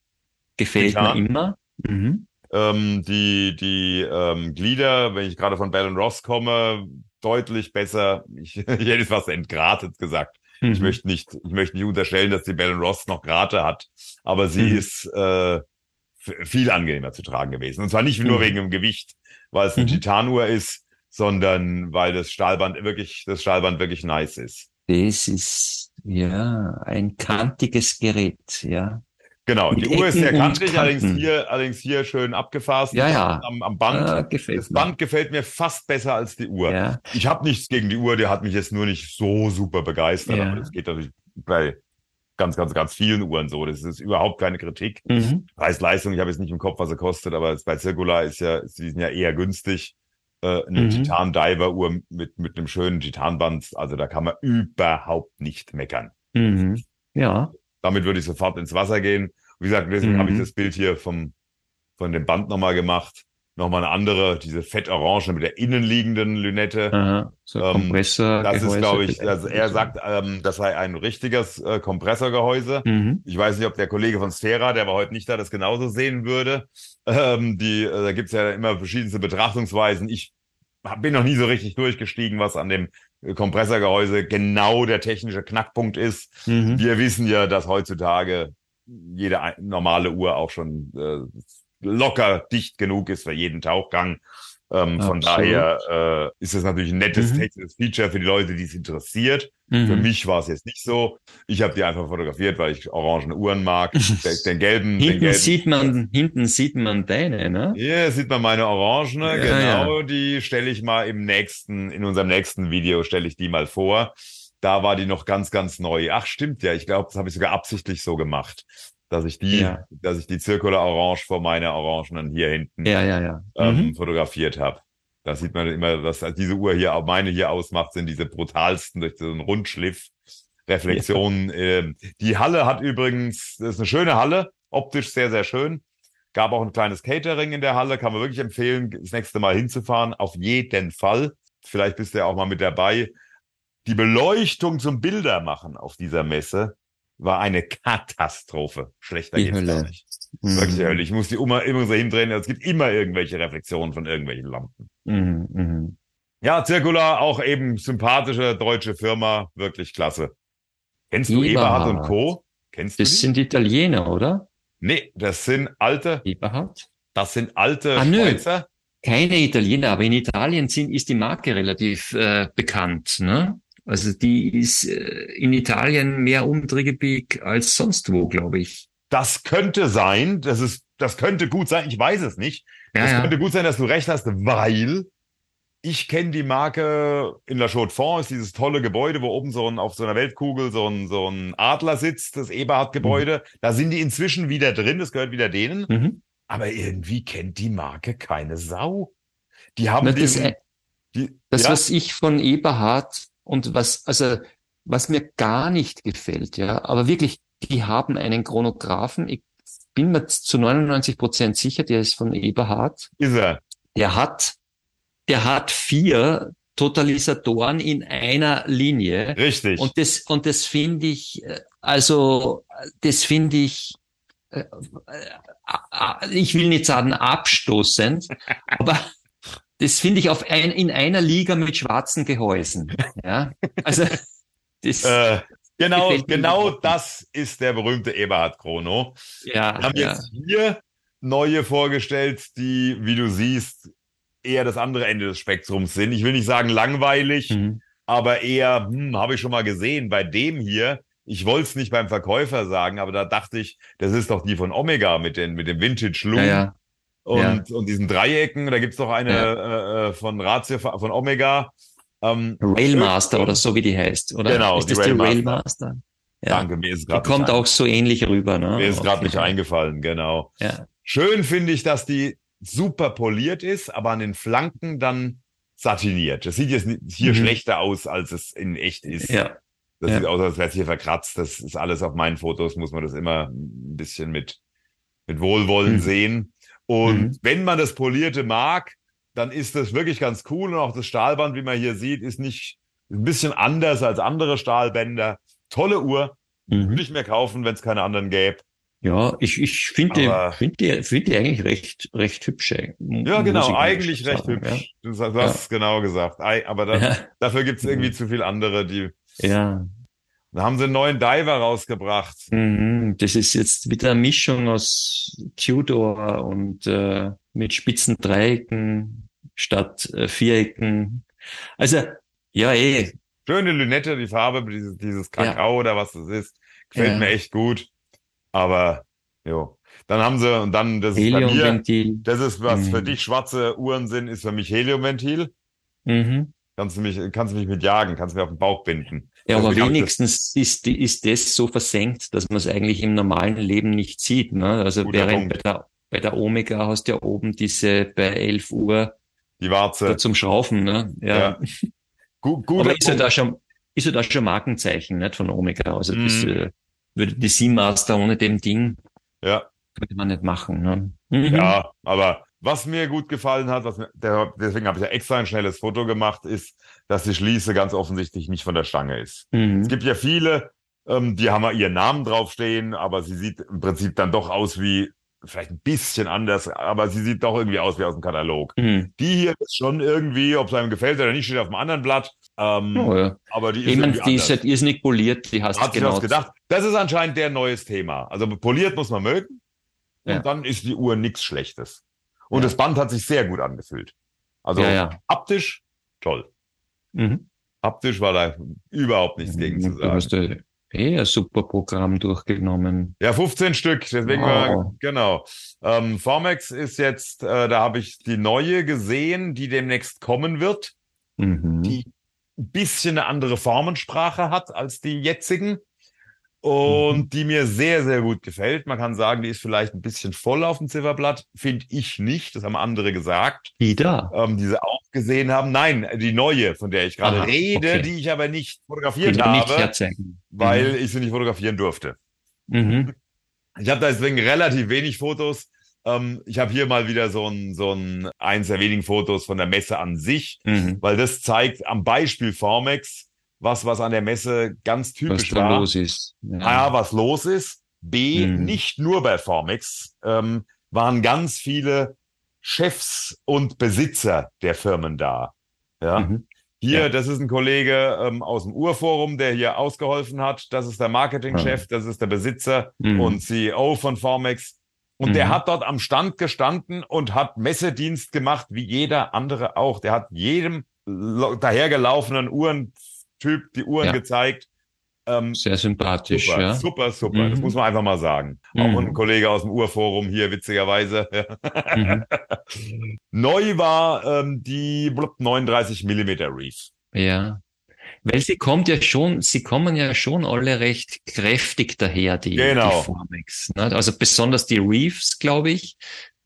Gefällt Titan. mir immer. Mhm. Ähm, die die ähm, Glieder, wenn ich gerade von Bell Ross komme, deutlich besser. Ich, *laughs* ich hätte es fast entgratet gesagt. Ich Mhm. möchte nicht, ich möchte nicht unterstellen, dass die Bell Ross noch Grate hat, aber sie Mhm. ist äh, viel angenehmer zu tragen gewesen. Und zwar nicht nur Mhm. wegen dem Gewicht, weil es eine Mhm. Titanuhr ist, sondern weil das Stahlband wirklich, das Stahlband wirklich nice ist. Das ist, ja, ein kantiges Gerät, ja. Genau, die Uhr ist sehr und kantig, allerdings hier, allerdings hier schön abgefasst Ja, ja. am, am Band. Ah, gefällt das mir. Band gefällt mir fast besser als die Uhr. Ja. Ich habe nichts gegen die Uhr, die hat mich jetzt nur nicht so super begeistert, Ja. aber das geht natürlich bei ganz, ganz, ganz vielen Uhren so. Das ist überhaupt keine Kritik. Mhm. Preis-Leistung, ich habe jetzt nicht im Kopf, was sie kostet, aber bei Circular ist ja, die sind ja eher günstig. Äh, eine Mhm. Titan-Diver-Uhr mit, mit einem schönen Titanband, also da kann man überhaupt nicht meckern. Mhm. Ja. Damit würde ich sofort ins Wasser gehen. Wie gesagt, deswegen Mhm. habe ich das Bild hier vom, von dem Band nochmal gemacht. Nochmal eine andere, diese fett-orange mit der innenliegenden Lünette. Aha. So Ähm, Kompressor. Das ist, glaube ich, also er sagt, ähm, das sei ein richtiges äh, Kompressorgehäuse. Mhm. Ich weiß nicht, ob der Kollege von Sphera, der war heute nicht da, das genauso sehen würde. Ähm, die, äh, da gibt's ja immer verschiedenste Betrachtungsweisen. Ich bin noch nie so richtig durchgestiegen, was an dem Kompressorgehäuse genau der technische Knackpunkt ist. Mhm. Wir wissen ja, dass heutzutage jede normale Uhr auch schon äh, locker dicht genug ist für jeden Tauchgang. Ähm, von daher äh, ist es natürlich ein nettes Mhm. technisches Feature für die Leute, die es interessiert. Mhm. Für mich war es jetzt nicht so. Ich habe die einfach fotografiert, weil ich orangene Uhren mag. Den, *laughs* den gelben, den Hinten gelben. sieht man, hinten sieht man deine, ne? Hier sieht man meine orangene, Ja, genau. Die stelle ich mal im nächsten, in unserem nächsten Video stelle ich die mal vor. Da war die noch ganz, ganz neu. Ach, stimmt ja. Ich glaube, das habe ich sogar absichtlich so gemacht, dass ich die, Ja. dass ich die Circular Orange vor meiner orangenen hier hinten Ja, ja, ja. ähm, Mhm. fotografiert habe. Da sieht man immer, was diese Uhr hier, auch meine hier ausmacht, sind diese brutalsten durch so einen Rundschliff. Reflexionen. Ähm, die Halle hat übrigens, das ist eine schöne Halle, optisch sehr, sehr schön. Gab auch ein kleines Catering in der Halle, kann man wirklich empfehlen, das nächste Mal hinzufahren. Auf jeden Fall. Vielleicht bist du ja auch mal mit dabei. Die Beleuchtung zum Bildermachen auf dieser Messe war eine Katastrophe. Schlechter Die geht's gar nicht. Mhm. Wirklich Hölle. Ich muss die immer, immer so hindrehen. Es gibt immer irgendwelche Reflexionen von irgendwelchen Lampen. Mhm. Mhm. Ja, Circular, auch eben sympathische deutsche Firma, wirklich klasse. Kennst du Eberhard. Eberhard und Co? Kennst du Das die? sind Italiener, oder? Nee, das sind alte, Eberhard? das sind alte Ah, nö. Schweizer. Keine Italiener, aber in Italien sind, ist die Marke relativ äh, bekannt. Ne? Also die ist äh, in Italien mehr umtriebig als sonst wo, glaube ich. Das könnte sein, das ist, das könnte gut sein, ich weiß es nicht. Ja, es ja. könnte gut sein, dass du recht hast, weil ich kenne die Marke in La Chaux-de-Fonds, ist dieses tolle Gebäude, wo oben so ein, auf so einer Weltkugel so ein, so ein Adler sitzt, das Eberhard-Gebäude. Da sind die inzwischen wieder drin, das gehört wieder denen. Mhm. Aber irgendwie kennt die Marke keine Sau. Die haben Na, das, diesen, äh, die, das ja, was ich von Eberhard und was, also was mir gar nicht gefällt, ja, aber wirklich, die haben einen Chronographen. Ich bin mir zu 99 Prozent sicher, der ist von Eberhard. ist er. Der hat, der hat vier Totalisatoren in einer Linie. Richtig. Und das, und das finde ich, äh, also, das finde ich, äh, äh, ich will nicht sagen abstoßend, *laughs* aber, das finde ich auf ein, in einer Liga mit schwarzen Gehäusen. Ja, also das. Äh, genau, genau das ist der berühmte Eberhard Chrono. Ja. Wir haben ja. jetzt hier neue vorgestellt, die, wie du siehst, eher das andere Ende des Spektrums sind. Ich will nicht sagen langweilig, mhm. aber eher, hm, habe ich schon mal gesehen, bei dem hier, ich wollte es nicht beim Verkäufer sagen, aber da dachte ich, das ist doch die von Omega mit, den, mit dem Vintage Loom. Ja, ja. Und, ja. und diesen Dreiecken, da gibt's doch eine äh, äh, von Ratio, von Omega. Ähm, Railmaster oder so wie die heißt, oder? Genau, ist das die Railmaster? Railmaster? Ja. Danke, mir ist gerade. Die kommt auch so ähnlich rüber, ne? Mir ist gerade nicht eingefallen, genau. Ja. Schön finde ich, dass die super poliert ist, aber an den Flanken dann satiniert. Das sieht jetzt hier mhm. schlechter aus, als es in echt ist. Ja. Das ja. sieht aus, als wäre es hier verkratzt. Das ist alles auf meinen Fotos, muss man das immer ein bisschen mit, mit Wohlwollen mhm. sehen. Und mhm. wenn man das Polierte mag, dann ist das wirklich ganz cool. Und auch das Stahlband, wie man hier sieht, ist nicht ein bisschen anders als andere Stahlbänder. Tolle Uhr. Mhm. Würde ich mir kaufen, wenn es keine anderen gäbe. Ja, ich, ich finde find die, find die eigentlich recht, recht hübsch. Ja, genau, eigentlich recht sagen, hübsch. Ja. Du hast ja. es genau gesagt. Aber das, ja. dafür gibt es irgendwie zu viel andere, die. Ja. Da haben sie einen neuen Diver rausgebracht. Mhm, das ist jetzt wieder eine Mischung aus Tudor und äh, mit spitzen Dreiecken statt äh, Vierecken. Also, ja, eh. Schöne Lünette, die Farbe, dieses, dieses Kakao ja. oder was das ist. Gefällt ja. mir echt gut. Aber, jo. Dann haben sie, und dann, das ist bei mir, das ist, was mhm. für dich schwarze Uhren sind, ist für mich Heliumventil. Mhm. Kannst du mich, kannst du mich mit jagen, kannst du mir auf den Bauch binden. Ja, aber wenigstens ist, ist das so versenkt, dass man es eigentlich im normalen Leben nicht sieht. Ne? Also Guter während bei der, bei der Omega hast du ja oben diese bei 11 Uhr die Warze zum Schrauben. Ne? Ja. ja. Gut, gut. Aber ist ja da schon, ist ja da schon Markenzeichen nicht von Omega. Also mhm. das äh, würde die Seamaster ohne dem Ding ja. könnte man nicht machen. Ne? Mhm. Ja, aber was mir gut gefallen hat, was mir, der, deswegen habe ich ja extra ein schnelles Foto gemacht, ist, dass die Schließe ganz offensichtlich nicht von der Stange ist. Mhm. Es gibt ja viele, ähm, die haben ja ihren Namen draufstehen, aber sie sieht im Prinzip dann doch aus wie, vielleicht ein bisschen anders, aber sie sieht doch irgendwie aus wie aus dem Katalog. Mhm. Die hier ist schon irgendwie, ob es einem gefällt oder nicht, steht auf dem anderen Blatt. Ähm, oh ja. Aber die ist, ich meine, die ist halt irrsinnig poliert, die hast Hat genau. was gedacht. Das ist anscheinend der neues Thema. Also poliert muss man mögen. Ja. Und dann ist die Uhr nichts Schlechtes. Und ja. das Band hat sich sehr gut angefühlt. Also ja, ja. haptisch, toll. Mhm. Haptisch war da überhaupt nichts gegen zu sagen. Du hast eh ein super Programm durchgenommen. Ja, 15 Stück, deswegen wow. war, genau. Ähm, Formex ist jetzt, äh, da habe ich die neue gesehen, die demnächst kommen wird, mhm. die ein bisschen eine andere Formensprache hat als die jetzigen und die mir sehr, sehr gut gefällt. Man kann sagen, die ist vielleicht ein bisschen voll auf dem Zifferblatt. Finde ich nicht. Das haben andere gesagt. Die da? Ähm, die sie auch gesehen haben. Nein, die neue, von der ich gerade rede, okay. die ich aber nicht fotografiert habe, nicht weil mhm. ich sie nicht fotografieren durfte. Mhm. Ich habe da deswegen relativ wenig Fotos. Ähm, ich habe hier mal wieder so ein, so ein, eins der wenigen Fotos von der Messe an sich, mhm. weil das zeigt am Beispiel Formex, was, was an der Messe ganz typisch was war. los ist. Ja. A, was los ist. B, mhm. nicht nur bei Formex, ähm, waren ganz viele Chefs und Besitzer der Firmen da. Ja. Mhm. Hier, ja. das ist ein Kollege ähm, aus dem Urforum, der hier ausgeholfen hat. Das ist der Marketingchef, mhm. das ist der Besitzer mhm. und CEO von Formex. Und der mhm. hat dort am Stand gestanden und hat Messedienst gemacht, wie jeder andere auch. Der hat jedem dahergelaufenen Uhren Typ die Uhren ja. gezeigt. Ähm, Sehr sympathisch, super, ja. Super, super. Mhm. Das muss man einfach mal sagen. Mhm. Auch ein Kollege aus dem Urforum hier, witzigerweise. *laughs* Mhm. Neu war ähm, die 39 Millimeter Reef. Ja. Weil sie kommt ja schon, sie kommen ja schon alle recht kräftig daher, die, genau. die Formex. Ne? Also besonders die Reefs, glaube ich,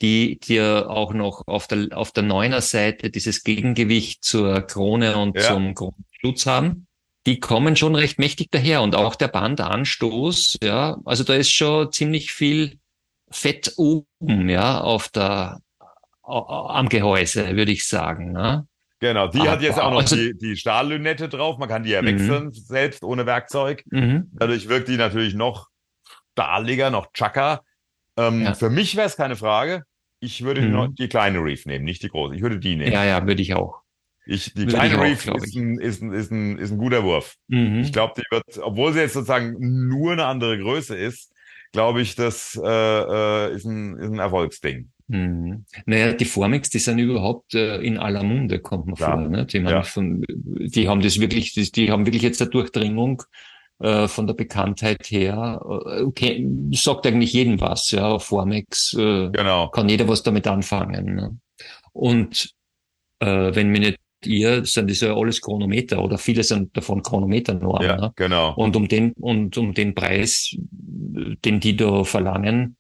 die, ja auch noch auf der, auf der Neuner Seite dieses Gegengewicht zur Krone und ja. zum Schutz haben, die kommen schon recht mächtig daher und auch der Bandanstoß, ja, also da ist schon ziemlich viel Fett oben, ja, auf der, am Gehäuse, würde ich sagen, ne? Genau, die Aber, hat jetzt auch noch also, die, die Stahllünette drauf. Man kann die ja wechseln mhm. selbst ohne Werkzeug. Mhm. Dadurch wirkt die natürlich noch stahliger, noch tschacker. Ähm, ja. Für mich wäre es keine Frage. Ich würde mhm. die kleine Reef nehmen, nicht die große. Ich würde die nehmen. Ja, ja, würde ich auch. Ich, die kleine Reef ist ein, ist, ein, ist, ein, ist ein guter Wurf. Mhm. Ich glaube, die wird, obwohl sie jetzt sozusagen nur eine andere Größe ist, glaube ich, das äh, äh, ist, ein, ist ein Erfolgsding. Mhm. Naja, die Formix, die sind überhaupt äh, in aller Munde, kommt man ja. vor. Ne? Die, ja. von, die haben das wirklich, die, die haben wirklich jetzt eine Durchdringung äh, von der Bekanntheit her. Äh, okay, sagt eigentlich jedem was, ja. Formex äh, genau. kann jeder was damit anfangen. Ne? Und äh, wenn mir nicht ihr, sind das ja alles Chronometer oder viele sind davon Chronometernormen. Ja, ne? genau. Und um den, und um den Preis, den die da verlangen,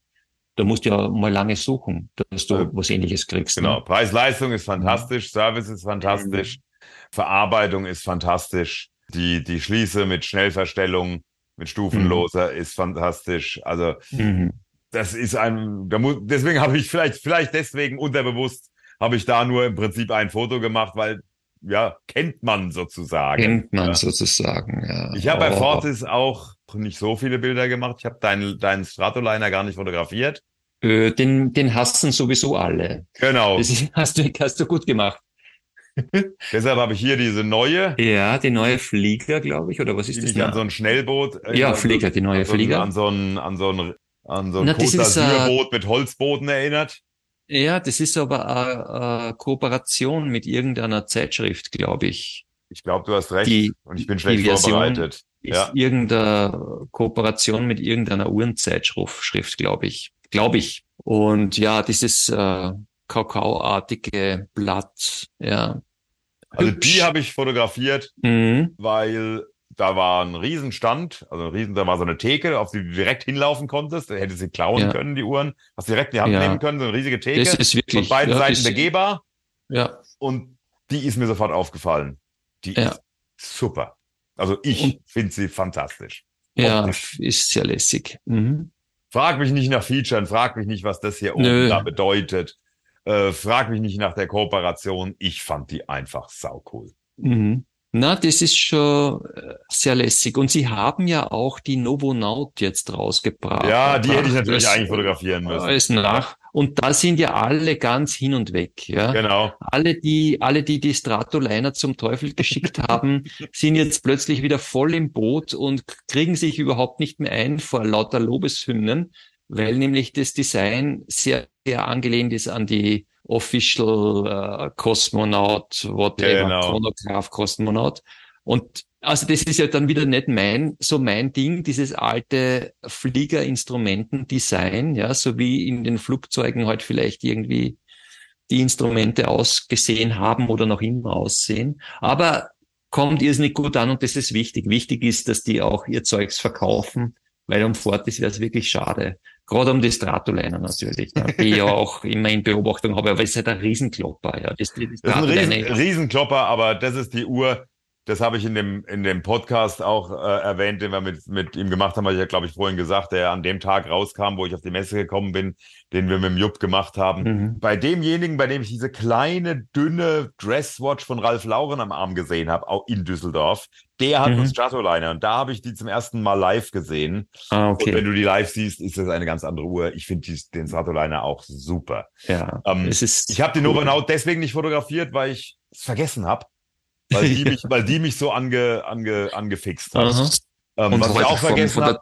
da musst du ja mal lange suchen, dass du also, was ähnliches kriegst. Genau. Ne? Preis-Leistung ist fantastisch, Service ist fantastisch, Verarbeitung ist fantastisch, die, die Schließe mit Schnellverstellung, mit Stufenloser mhm. ist fantastisch. Also, mhm. das ist ein, da muss, deswegen habe ich vielleicht, vielleicht deswegen unterbewusst habe ich da nur im Prinzip ein Foto gemacht, weil ja, kennt man sozusagen. Kennt man ja. sozusagen, ja. Ich habe oh. bei Fortis auch nicht so viele Bilder gemacht. Ich habe deinen deinen Stratoliner gar nicht fotografiert. Äh, den, den hassen sowieso alle. Genau. Das *laughs* hast du, hast du gut gemacht. *laughs* Deshalb habe ich hier diese neue. Ja, die neue Flieger, glaube ich, oder was ist das? Die an so ein Schnellboot. Äh, ja, Flieger, die neue an so Flieger. An so ein, an so ein, an so ein Côte mit Holzbooten erinnert. Ja, das ist aber eine, eine Kooperation mit irgendeiner Zeitschrift, glaube ich. Ich glaube, du hast recht. Die, und ich bin schlecht vorbereitet. Ist ja. irgendeine Kooperation mit irgendeiner Uhrenzeitschrift, glaube ich. Glaube ich. Und ja, dieses äh, Kakaoartige Blatt, ja. Also die habe ich fotografiert, mhm. weil da war ein Riesenstand, also ein Riesen, da war so eine Theke, auf die du direkt hinlaufen konntest. Da hättest sie klauen ja. können, die Uhren. Hast direkt in die Hand ja. nehmen können, so eine riesige Theke. Das ist wirklich, von beiden ja, Seiten begehbar. Ja. Und die ist mir sofort aufgefallen. Die ja. ist super. Also ich finde sie fantastisch. Ja, Optisch. ist sehr lässig. Mhm. Frag mich nicht nach Featuren, frag mich nicht, was das hier oben Nö. da bedeutet. Äh, frag mich nicht nach der Kooperation. Ich fand die einfach saucool. Mhm. Na, das ist schon äh, sehr lässig. Und sie haben ja auch die Novonaut jetzt rausgebracht. Ja, die hätte ich natürlich das, eigentlich fotografieren müssen. Ist nach. Und da sind ja alle ganz hin und weg. Ja, genau. Alle, die, alle, die die Stratoliner zum Teufel geschickt *laughs* haben, sind jetzt plötzlich wieder voll im Boot und kriegen sich überhaupt nicht mehr ein vor lauter Lobeshymnen, weil nämlich das Design sehr, sehr angelehnt ist an die Official äh, Kosmonaut, whatever, genau. Chronograph Kosmonaut. Und also das ist ja dann wieder nicht mein, so mein Ding, dieses alte Fliegerinstrumentendesign, ja, so wie in den Flugzeugen halt vielleicht irgendwie die Instrumente ausgesehen haben oder noch immer aussehen. Aber kommt irrsinnig gut an und das ist wichtig. Wichtig ist, dass die auch ihr Zeugs verkaufen, weil um Fortis wäre es wirklich schade. Gerade um die Stratoliner natürlich, ne? die ja *laughs* auch immer in Beobachtung habe, aber es ist halt ein Riesenklopper. Ja. Das, die das ist ein Riesen, Riesenklopper, aber das ist die Uhr, das habe ich in dem, in dem Podcast auch äh, erwähnt, den wir mit, mit ihm gemacht haben, habe ich ja, glaube ich, vorhin gesagt, der an dem Tag rauskam, wo ich auf die Messe gekommen bin, den wir mit dem Jupp gemacht haben. Mhm. Bei demjenigen, bei dem ich diese kleine, dünne Dresswatch von Ralf Lauren am Arm gesehen habe, auch in Düsseldorf, der hat mhm. einen Stratoliner und da habe ich die zum ersten Mal live gesehen. Ah, okay. Und wenn du die live siehst, ist das eine ganz andere Uhr. Ich finde den Stratoliner auch super. Ja, ähm, es ist ich habe die Nova Now deswegen nicht fotografiert, weil ich es vergessen habe, weil die *laughs* mich, weil die mich so ange, ange, angefixt hat. Ähm, und was ich auch vergessen habe.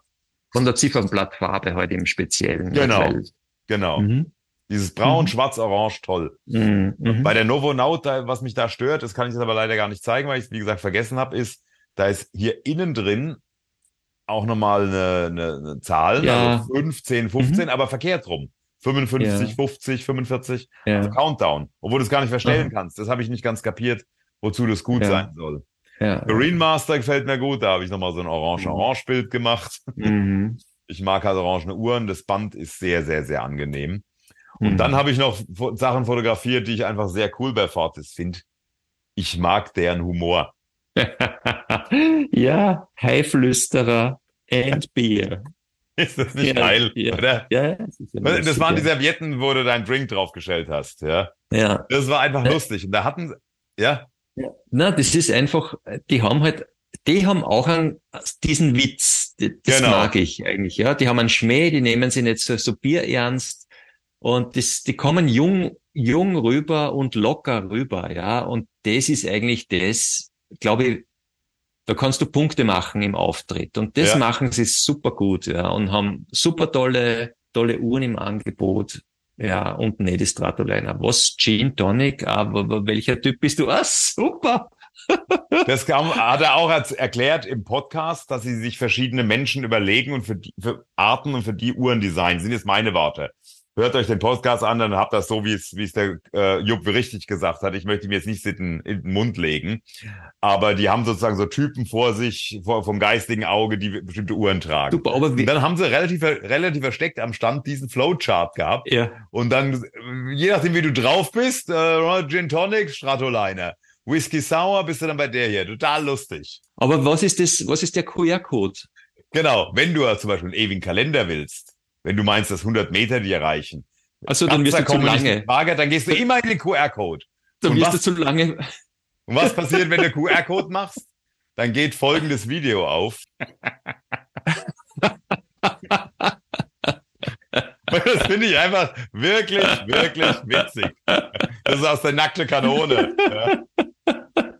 Von der Ziffernblattfarbe heute im Speziellen. Genau, weil, genau. Mhm. Dieses Braun, mhm. Schwarz, Orange, toll. Mhm. mhm. Bei der Novo Naut, was mich da stört, das kann ich jetzt aber leider gar nicht zeigen, weil ich es, wie gesagt, vergessen habe, ist, da ist hier innen drin auch nochmal eine, eine, eine Zahl, ja. also 5, 10, 15, mhm. aber verkehrt rum. 55, ja. 50, 45, ja. also Countdown, obwohl du es gar nicht verstellen kannst. Das habe ich nicht ganz kapiert, wozu das gut ja. sein soll. Ja. Marine Master gefällt mir gut, da habe ich nochmal so ein Orange-Orange-Bild gemacht. Mhm. *laughs* Ich mag halt orangene Uhren, das Band ist sehr, sehr, sehr angenehm. Und mhm. dann habe ich noch Sachen fotografiert, die ich einfach sehr cool bei Fortis finde. Ich mag deren Humor. *laughs* ja, Haiflüsterer and Beer. *laughs* Ist das nicht ja, geil, ja. oder? Ja, das, ja lustig, das waren die Servietten, wo du deinen Drink draufgestellt hast, ja. Ja. Das war einfach lustig. Und da hatten, ja. Ja. Na, das ist einfach, die haben halt, die haben auch einen, diesen Witz. Das genau. mag ich eigentlich, ja. Die haben einen Schmäh, die nehmen sie nicht so, so bierernst. Und das, die kommen jung, jung rüber und locker rüber, ja. Und das ist eigentlich das, glaube ich, da kannst du Punkte machen im Auftritt. Und das ja. machen sie super gut, ja. Und haben super tolle, tolle Uhren im Angebot. Ja, und nicht die Stratoliner. Was? Gin Tonic? Aber welcher Typ bist du? Ah, super! *laughs* Das kam, hat er auch erklärt im Podcast, dass sie sich verschiedene Menschen überlegen und für, die, für Arten und für die Uhren designen. Sind jetzt meine Worte. Hört euch den Podcast an, dann habt das so, wie es, wie es der äh, Jupp richtig gesagt hat. Ich möchte mir jetzt nicht in, in den Mund legen, aber die haben sozusagen so Typen vor sich, vor, vom geistigen Auge, die bestimmte Uhren tragen. Super, aber und dann haben sie relativ, relativ versteckt am Stand diesen Flowchart gehabt. Ja. Und dann, je nachdem, wie du drauf bist, äh, Gin Tonic, Stratoliner. Whisky Sour bist du dann bei der hier. Total lustig. Aber was ist das, was ist der QR-Code? Genau. Wenn du zum Beispiel einen ewigen Kalender willst, wenn du meinst, dass 100 Meter die erreichen. Also dann wirst du zu lange. Frage, dann gehst du immer in den QR-Code. Dann wirst du zu lange. Und was passiert, wenn du QR-Code machst? Dann geht folgendes Video auf. *laughs* das finde ich einfach wirklich, wirklich witzig. Das ist aus der nackte Kanone. Ja.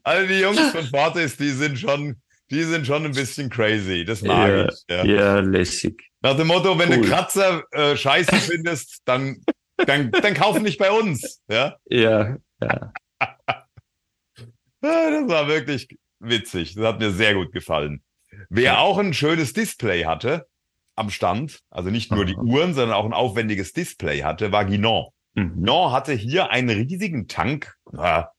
Also die Jungs von Fortis, die sind schon, die sind schon ein bisschen crazy. Das mag ja, ich. Ja. ja, lässig. Nach dem Motto, wenn cool. du Kratzer äh, scheiße *laughs* findest, dann, dann, dann kauf nicht bei uns. Ja, ja. ja. *laughs* das war wirklich witzig. Das hat mir sehr gut gefallen. Wer auch ein schönes Display hatte am Stand, also nicht nur die Uhren, sondern auch ein aufwendiges Display hatte, war Guinan. Mhm. Guinan hatte hier einen riesigen Tank, ja,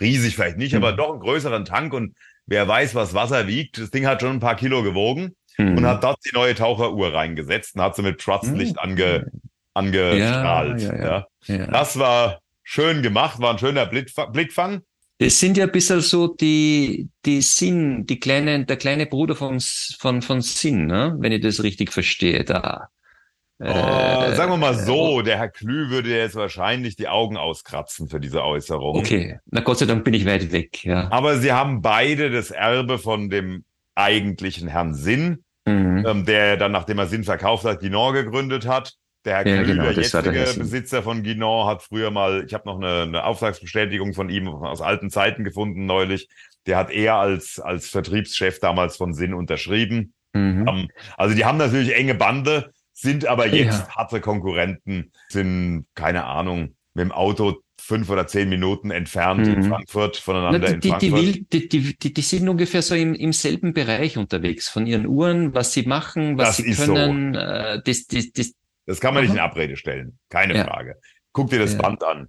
riesig vielleicht nicht, mhm. aber doch einen größeren Tank und wer weiß, was Wasser wiegt. Das Ding hat schon ein paar Kilo gewogen mhm. und hat dort die neue Taucheruhr reingesetzt und hat sie mit Trustlicht mhm. ange, angestrahlt. Ja, ja, ja. Das war schön gemacht, war ein schöner Blickfang. Es sind ja ein bisschen so die, die Sinn, die kleinen, der kleine Bruder von, von, von Sinn, ne? wenn ich das richtig verstehe, da. Oh, äh, sagen wir mal so, äh, der Herr Klü würde jetzt wahrscheinlich die Augen auskratzen für diese Äußerung. Okay, na Gott sei Dank bin ich weit weg, ja. Aber sie haben beide das Erbe von dem eigentlichen Herrn Sinn, mhm. ähm, der dann, nachdem er Sinn verkauft hat, Guinan gegründet hat. Der Herr ja, Klü, genau, der jetzige Besitzer von Guinan, hat früher mal, ich habe noch eine, eine Auftragsbestätigung von ihm aus alten Zeiten gefunden neulich. Der hat er als, als Vertriebschef damals von Sinn unterschrieben. Mhm. Ähm, also die haben natürlich enge Bande sind aber jetzt ja. harte Konkurrenten, sind, keine Ahnung, mit dem Auto fünf oder zehn Minuten entfernt mhm. in Frankfurt voneinander Na, die, in Frankfurt. Die, die, die, die, sind ungefähr so im, im selben Bereich unterwegs, von ihren Uhren, was sie machen, was das sie können. So. Äh, das, das, das, das kann man nicht in Abrede stellen, keine ja. Frage. Guck dir das ja. Band an.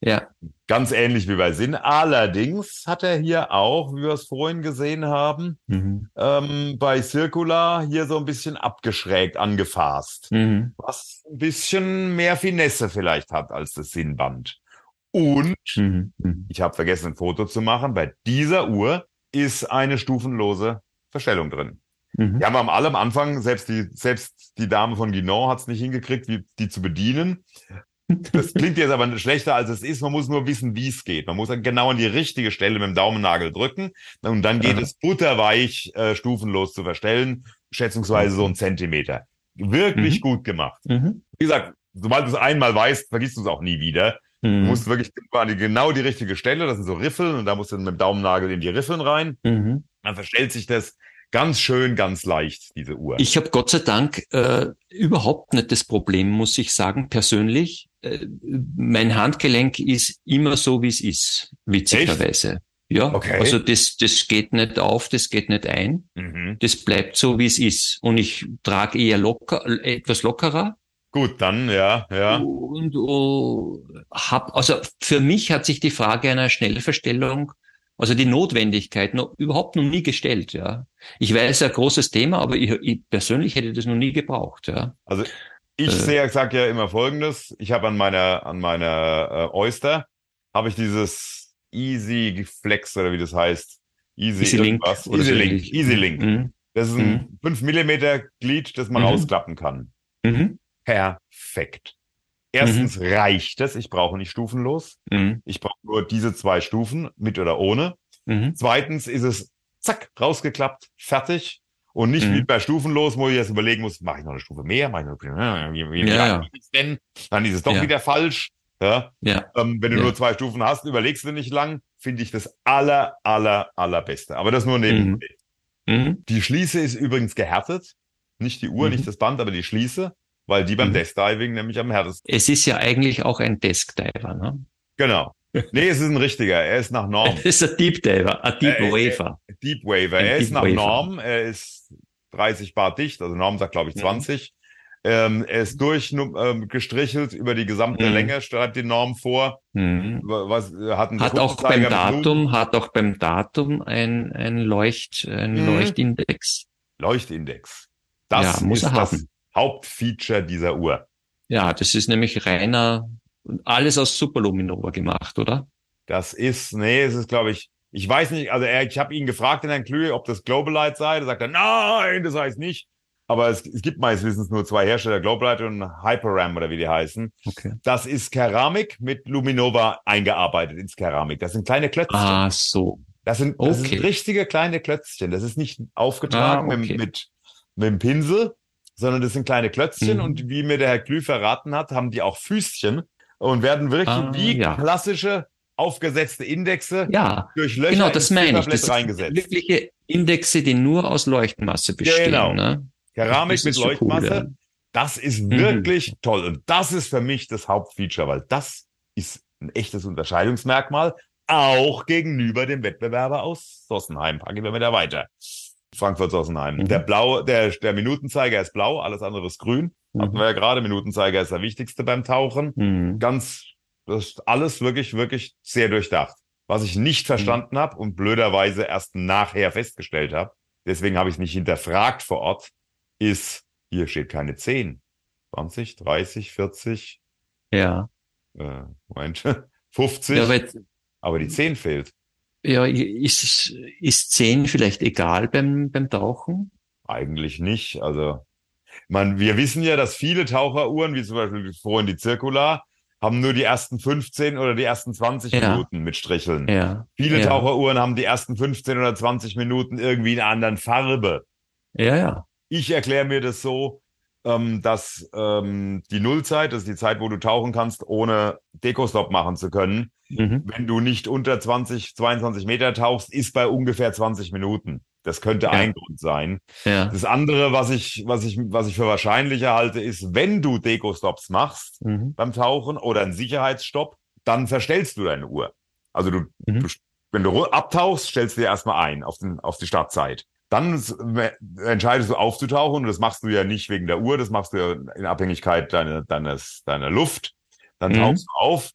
Ja. Ganz ähnlich wie bei Sinn. Allerdings hat er hier auch, wie wir es vorhin gesehen haben, mhm. ähm, bei Circular hier so ein bisschen abgeschrägt angefasst. Mhm. Was ein bisschen mehr Finesse vielleicht hat als das Sinnband. Und mhm. mhm. ich habe vergessen, ein Foto zu machen. Bei dieser Uhr ist eine stufenlose Verstellung drin. Mhm. Die haben am allem Anfang, selbst die, selbst die Dame von Guinan hat es nicht hingekriegt, die, die zu bedienen. Das *laughs* klingt jetzt aber schlechter, als es ist. Man muss nur wissen, wie es geht. Man muss genau an die richtige Stelle mit dem Daumennagel drücken und dann geht ja. es butterweich äh, stufenlos zu verstellen, schätzungsweise so ein Zentimeter. Wirklich mhm. gut gemacht. Mhm. Wie gesagt, sobald du es einmal weißt, vergisst du es auch nie wieder. Mhm. Du musst wirklich genau die richtige Stelle, das sind so Riffeln und da musst du mit dem Daumennagel in die Riffeln rein. Mhm. Dann verstellt sich das ganz schön, ganz leicht, diese Uhr. Ich habe Gott sei Dank äh, überhaupt nicht das Problem, muss ich sagen, persönlich. Äh, mein Handgelenk ist immer so, wie es ist, witzigerweise. Echt? Ja, okay. also das, das geht nicht auf, das geht nicht ein. Mhm. Das bleibt so, wie es ist. Und ich trage eher locker, etwas lockerer. Gut, dann, ja, ja. Und uh, hab, also für mich hat sich die Frage einer Schnellverstellung also die Notwendigkeit noch, überhaupt noch nie gestellt, ja. Ich weiß, ein großes Thema, aber ich, ich persönlich hätte das noch nie gebraucht, ja. Also ich äh, sage ja immer Folgendes: Ich habe an meiner an meiner äh, Oyster habe ich dieses Easy Flex oder wie das heißt, Easy, Easy Link, Easy Link, Easy Link. Mhm. Das ist ein mhm. 5 Millimeter Glied, das man mhm. rausklappen kann. Mhm. Perfekt. Erstens mhm. reicht es, ich brauche nicht stufenlos. Mhm. Ich brauche nur diese zwei Stufen, mit oder ohne. Mhm. Zweitens ist es zack, rausgeklappt, fertig. und nicht wie bei Stufen los, wo ich jetzt überlegen muss, mache ich noch eine Stufe mehr, mache ich noch wie, wie, wie Ja, denn? Dann ist es doch Ja. wieder falsch. Ja? Ja. Ähm, wenn du Ja. nur zwei Stufen hast, überlegst du nicht lang, finde ich das aller, aller, allerbeste. Aber das nur neben. Mhm. Mhm. Die Schließe ist übrigens gehärtet. Nicht die Uhr, Mhm. nicht das Band, aber die Schließe, weil die beim Mhm. Desk Diving nämlich am härtesten. Es ist ja eigentlich auch ein Desk-Diver, ne? Genau. *laughs* Nee, es ist ein richtiger. Er ist nach Norm. *laughs* Es ist ein Deep Diver, ein Deep Äh, äh, Waver. Deep Waver. Ein Er ist Deep nach Waver. Norm. Er ist 30 Bar dicht. Also Norm sagt, glaube ich, Mhm. 20. Ähm, er ist durch ähm, über die gesamte Mhm. Länge, schreibt die Norm vor. Mhm. Was äh, hatten Hat auch beim Datum, hat auch beim Datum ein, ein Leucht, ein Mhm. Leuchtindex. Leuchtindex. Das Ja, muss ist er das haben. Hauptfeature dieser Uhr. Ja, das ist nämlich reiner, alles aus Superluminova gemacht, oder? Das ist, nee, es ist, glaube ich, ich weiß nicht, also er, ich habe ihn gefragt in Herrn Klüge, ob das Globalite sei. Da sagt er, nein, das heißt nicht. Aber es, es gibt meines Wissens nur zwei Hersteller, Globalite und Hyperram oder wie die heißen. Okay. Das ist Keramik mit Luminova eingearbeitet ins Keramik. Das sind kleine Klötzchen. Ah, so. Das sind, das okay. sind richtige kleine Klötzchen. Das ist nicht aufgetragen Ah, okay. mit, mit, mit dem Pinsel, sondern das sind kleine Klötzchen. Mhm. Und wie mir der Herr Klü verraten hat, haben die auch Füßchen und werden wirklich Ah, wie ja. klassische aufgesetzte Indexe Ja, durch Löcher genau, das meine ich. Das sind reingesetzt. wirkliche Indexe, die nur aus Leuchtmasse bestehen. Genau. Ne? Keramik mit Leuchtmasse. cool, ja. Das ist Mhm. wirklich toll. Und das ist für mich das Hauptfeature, weil das ist ein echtes Unterscheidungsmerkmal, auch gegenüber dem Wettbewerber aus Sossenheim. Packen wir wieder weiter. Frankfurt Sossenheim. Mhm. Der blaue, der, der Minutenzeiger ist blau, alles andere ist grün. Hatten Mhm. wir ja gerade. Minutenzeiger ist der wichtigste beim Tauchen. Mhm. Ganz, das ist alles wirklich, wirklich sehr durchdacht. Was ich nicht verstanden habe und blöderweise erst nachher festgestellt habe, deswegen habe ich es nicht hinterfragt vor Ort, ist, hier steht keine 10. 20, 30, 40, Ja. äh, Moment, *laughs* 50, Ja, aber, aber die 10 fehlt. Ja, ist, ist 10 vielleicht egal beim, beim Tauchen? Eigentlich nicht. Also, man, wir wissen ja, dass viele Taucheruhren, wie zum Beispiel vorhin die Circular, haben nur die ersten 15 oder die ersten 20 Ja. Minuten mit Stricheln. Ja. Viele ja. Taucheruhren haben die ersten 15 oder 20 Minuten irgendwie in einer anderen Farbe. Ja, ja. Ich erkläre mir das so, ähm, dass ähm, die Nullzeit, das ist die Zeit, wo du tauchen kannst, ohne Dekostop machen zu können, Mhm. wenn du nicht unter 20, 22 Meter tauchst, ist bei ungefähr 20 Minuten. Das könnte Ja. ein Grund sein. Ja. Das andere, was ich, was ich, was ich für wahrscheinlicher halte, ist, wenn du Dekostops machst Mhm. beim Tauchen oder einen Sicherheitsstopp, dann verstellst du deine Uhr. Also du, Mhm. du wenn du abtauchst, stellst du dir erstmal ein auf, den, auf die Startzeit. Dann entscheidest du aufzutauchen und das machst du ja nicht wegen der Uhr, das machst du ja in Abhängigkeit deiner, deines, deiner Luft. Dann Mhm. tauchst du auf.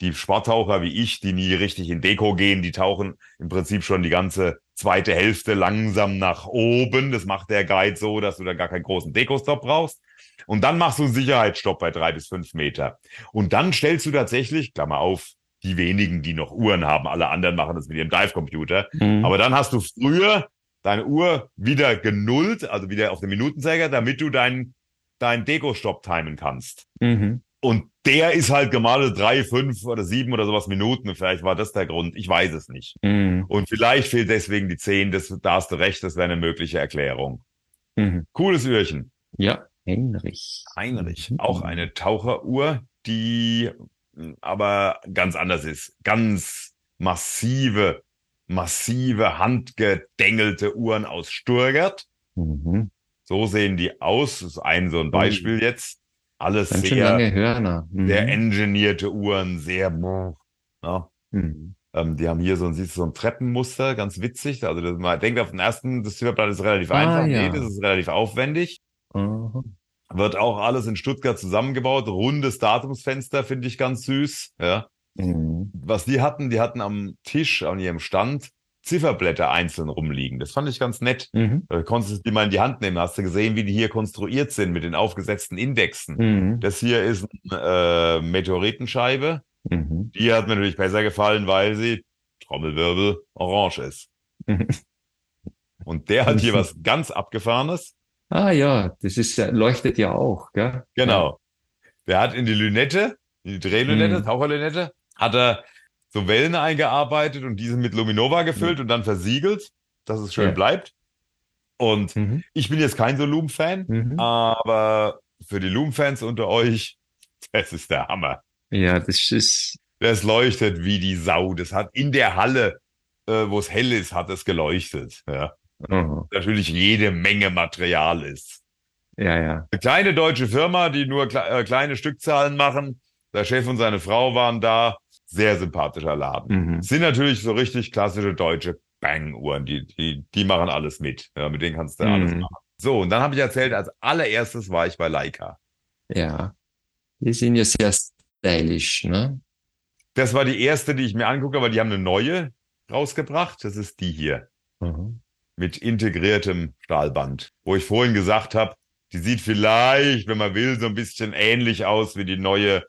Die Sporttaucher wie ich, die nie richtig in Deko gehen, die tauchen im Prinzip schon die ganze zweite Hälfte langsam nach oben. Das macht der Guide so, dass du dann gar keinen großen Dekostop brauchst. Und dann machst du einen Sicherheitsstopp bei drei bis fünf Meter. Und dann stellst du tatsächlich, Klammer auf, die wenigen, die noch Uhren haben, alle anderen machen das mit ihrem Dive-Computer. Mhm. Aber dann hast du früher deine Uhr wieder genullt, also wieder auf den Minutenzeiger, damit du deinen deinen Deko-Stopp timen kannst. Mhm. Und der ist halt gemalt drei, fünf oder sieben oder sowas Minuten. Vielleicht war das der Grund. Ich weiß es nicht. Mhm. Und vielleicht fehlt deswegen die zehn. Das, da hast du recht. Das wäre eine mögliche Erklärung. Mhm. Cooles Uhrchen. Ja, Heinrich. Heinrich. Mhm. Auch eine Taucheruhr, die aber ganz anders ist. Ganz massive, massive, handgedengelte Uhren aus Sturgert. Mhm. So sehen die aus. Das ist ein so ein Beispiel jetzt. Alles Ganz sehr, lange Hörner. Mhm. sehr engineierte Uhren, sehr, ja, Mhm. ähm, die haben hier so ein, siehst du, so ein Treppenmuster, ganz witzig. Also das, man denkt auf den ersten, das Zifferblatt ist relativ Ah, einfach. ja. Nee, das ist relativ aufwendig. Mhm. Wird auch alles in Stuttgart zusammengebaut. Rundes Datumsfenster finde ich ganz süß. Ja. Mhm. Was die hatten, die hatten am Tisch, an ihrem Stand, Zifferblätter einzeln rumliegen. Das fand ich ganz nett. Mhm. Da konntest du die mal in die Hand nehmen. Hast du gesehen, wie die hier konstruiert sind mit den aufgesetzten Indexen. Mhm. Das hier ist eine äh, Meteoritenscheibe. Mhm. Die hat mir natürlich besser gefallen, weil sie, Trommelwirbel, orange ist. Mhm. Und der hat hier *laughs* was ganz Abgefahrenes. Ah ja, das ist ja, leuchtet ja auch, gell? Genau. Der hat in die Lünette, in die Drehlünette, Mhm. Taucherlünette, hat er so Wellen eingearbeitet und diese mit Luminova gefüllt und dann versiegelt, dass es schön Ja. bleibt. Und Mhm. ich bin jetzt kein so Loom-Fan, Mhm. aber für die Loom-Fans unter euch, *laughs* das ist der Hammer. Ja, das ist, Das leuchtet wie die Sau. Das hat in der Halle, äh, wo es hell ist, hat es geleuchtet. Ja. Natürlich jede Menge Material ist. ja, ja. Eine kleine deutsche Firma, die nur kle äh, kleine Stückzahlen machen. Der Chef und seine Frau waren da. Sehr sympathischer Laden. Mhm. Sind natürlich so richtig klassische deutsche Bang-Uhren. Die, die, die machen alles mit. Ja, mit denen kannst du alles Mhm. machen. So, und dann habe ich erzählt, als allererstes war ich bei Leica. Ja. Die sind ja sehr stylisch, ne? Das war die erste, die ich mir angucke, aber die haben eine neue rausgebracht. Das ist die hier. Mhm. mit integriertem Stahlband. Wo ich vorhin gesagt habe, die sieht vielleicht, wenn man will, so ein bisschen ähnlich aus wie die neue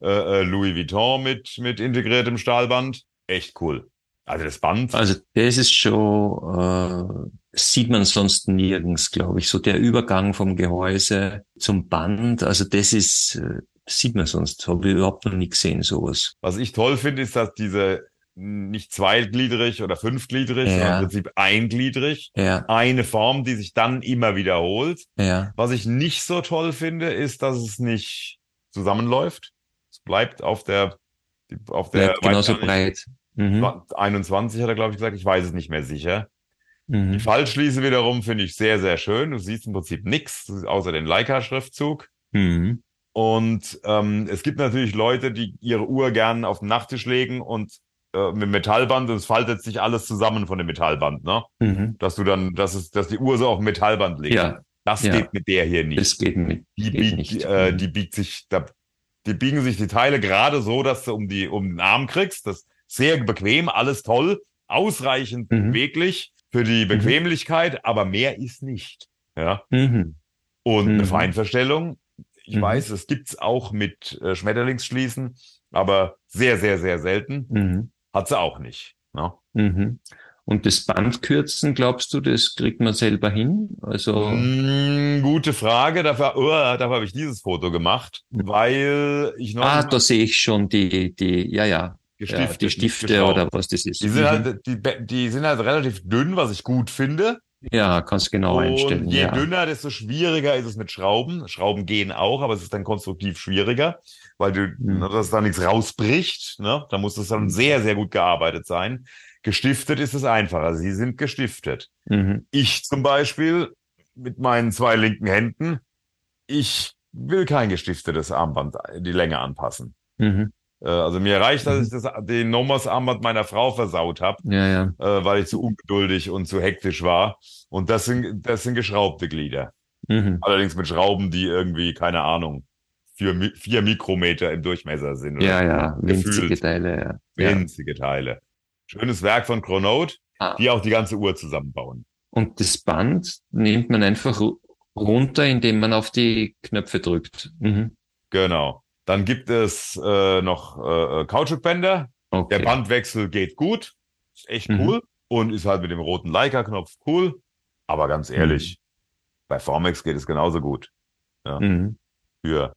äh, äh, Louis Vuitton mit, mit integriertem Stahlband. Echt cool. Also das Band, Also das ist schon, äh, sieht man sonst nirgends, glaube ich. So der Übergang vom Gehäuse zum Band, also das ist, äh, sieht man sonst, habe ich überhaupt noch nie gesehen, sowas. was ich toll finde, ist, dass diese nicht zweigliedrig oder fünfgliedrig, Ja. sondern im Prinzip eingliedrig, Ja, eine Form, die sich dann immer wiederholt. ja, Was ich nicht so toll finde, ist, dass es nicht zusammenläuft. Bleibt auf der, auf der, bleibt genauso nicht, breit. Mhm. 21 hat er, glaube ich, gesagt. Ich weiß es nicht mehr sicher. Die Mhm. Fallschließe wiederum finde ich sehr, sehr schön. Du siehst im Prinzip nichts, außer den Leica-Schriftzug. Mhm. Und ähm, es gibt natürlich Leute, die ihre Uhr gern auf den Nachttisch legen und äh, mit Metallband, und es faltet sich alles zusammen von dem Metallband, ne? Mhm. Dass du dann, dass es, dass die Uhr so auf dem Metallband liegt. Ja, Das ja. geht mit der hier nicht. das geht mit. die, geht biegt, nicht. Äh, Mhm. die biegt sich, da, die biegen sich die Teile gerade so, dass du um die, um den Arm kriegst. Das ist sehr bequem, alles toll, ausreichend Mhm. beweglich für die Bequemlichkeit, aber mehr ist nicht. Ja. Mhm. Und eine Mhm. Feinverstellung. Ich Mhm. weiß, es gibt's auch mit äh, Schmetterlingsschließen, aber sehr, sehr, sehr selten. Mhm. Hat sie auch nicht. Ne? Mhm. Und das Bandkürzen, glaubst du, das kriegt man selber hin? Also, Mm, gute Frage. Dafür, oh, dafür habe ich dieses Foto gemacht, weil ich noch ah, da sehe ich schon die, die, ja, ja, ja die Stifte oder was das ist. Die sind Mhm. halt, die, die sind halt relativ dünn, was ich gut finde. Ja, kannst genau einstellen. Und je ja. dünner, desto schwieriger ist es mit Schrauben. Schrauben gehen auch, aber es ist dann konstruktiv schwieriger, weil du, Mhm. ne, dass da nichts rausbricht. Ne? Da muss es dann sehr, sehr gut gearbeitet sein. Gestiftet ist es einfacher. Sie sind gestiftet. Mhm. Ich zum Beispiel mit meinen zwei linken Händen, ich will kein gestiftetes Armband, die Länge anpassen. Mhm. Äh, Also mir reicht, dass Mhm. ich das, den Nomos Armband meiner Frau versaut habe Ja, ja. äh, weil ich zu ungeduldig und zu hektisch war. Und das sind, das sind geschraubte Glieder. Mhm. Allerdings mit Schrauben, die irgendwie, keine Ahnung, vier, vier Mikrometer im Durchmesser sind. Ja, ja, winzige. Teile, ja. Winzige Teile. Schönes Werk von Chronote, Ah. die auch die ganze Uhr zusammenbauen. Und das Band nimmt man einfach ru- runter, indem man auf die Knöpfe drückt. Mhm. Genau. Dann gibt es äh, noch äh, Kautschukbänder. Okay. Der Bandwechsel geht gut. Ist echt Mhm. cool. Und ist halt mit dem roten Leica-Knopf cool. Aber ganz ehrlich, bei Formex geht es genauso gut. Mhm. Für,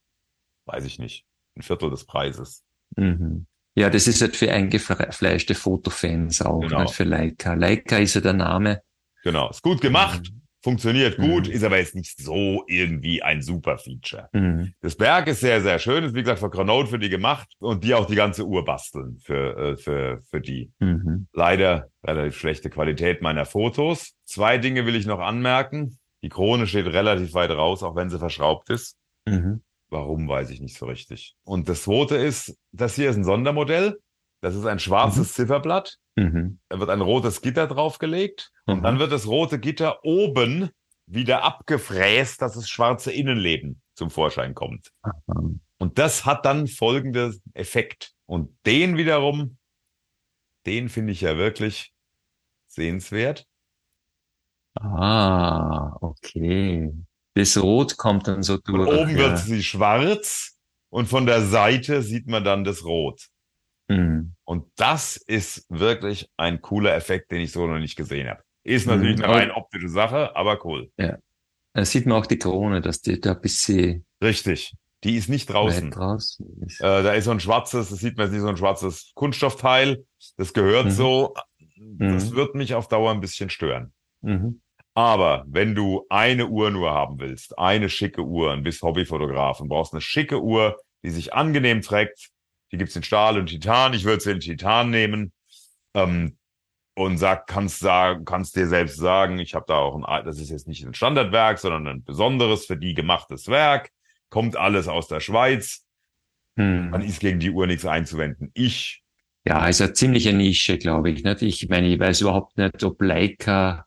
weiß ich nicht, ein Viertel des Preises. Mhm. Ja, das ist halt für eingefleischte Fotofans auch, Genau. nicht für Leica. Leica ist ja der Name. Genau. Ist gut gemacht, funktioniert gut, Mhm. ist aber jetzt nicht so irgendwie ein super Feature. Mhm. Das Berg ist sehr, sehr schön, ist wie gesagt von Chronote für die gemacht und die auch die ganze Uhr basteln für, äh, für, für die. Mhm. Leider relativ schlechte Qualität meiner Fotos. Zwei Dinge will ich noch anmerken. Die Krone steht relativ weit raus, auch wenn sie verschraubt ist. Mhm. Warum, weiß ich nicht so richtig. Und das zweite ist, das hier ist ein Sondermodell. Das ist ein schwarzes Zifferblatt. Mhm. Da wird ein rotes Gitter draufgelegt. Und Mhm. dann wird das rote Gitter oben wieder abgefräst, dass das schwarze Innenleben zum Vorschein kommt. Mhm. Und das hat dann folgenden Effekt. Und den wiederum, den finde ich ja wirklich sehenswert. Ah, okay. Das Rot kommt dann so Von durch. oben ja. wird sie schwarz und von der Seite sieht man dann das Rot. Mhm. Und das ist wirklich ein cooler Effekt, den ich so noch nicht gesehen habe. Ist natürlich Mhm, eine rein optische Sache, aber cool. Da sieht man auch die Krone, dass die da ein bisschen Richtig. Die ist nicht draußen. draußen ist. Äh, da ist so ein schwarzes, das sieht man jetzt nicht so ein schwarzes Kunststoffteil. Das gehört Mhm. so. Das Mhm. wird mich auf Dauer ein bisschen stören. Mhm. Aber wenn du eine Uhr nur haben willst, eine schicke Uhr und bist Hobbyfotograf und brauchst eine schicke Uhr, die sich angenehm trägt, die gibt's in Stahl und Titan. Ich würde sie in Titan nehmen. Ähm, und sag, kannst sagen, kannst dir selbst sagen, ich habe da auch ein, das ist jetzt nicht ein Standardwerk, sondern ein besonderes für die gemachtes Werk. Kommt alles aus der Schweiz. Hm. Dann ist gegen die Uhr nichts einzuwenden. Ich. Ja, ist eine ziemliche Nische, glaube ich. Nicht? Ich meine, ich weiß überhaupt nicht, ob Leica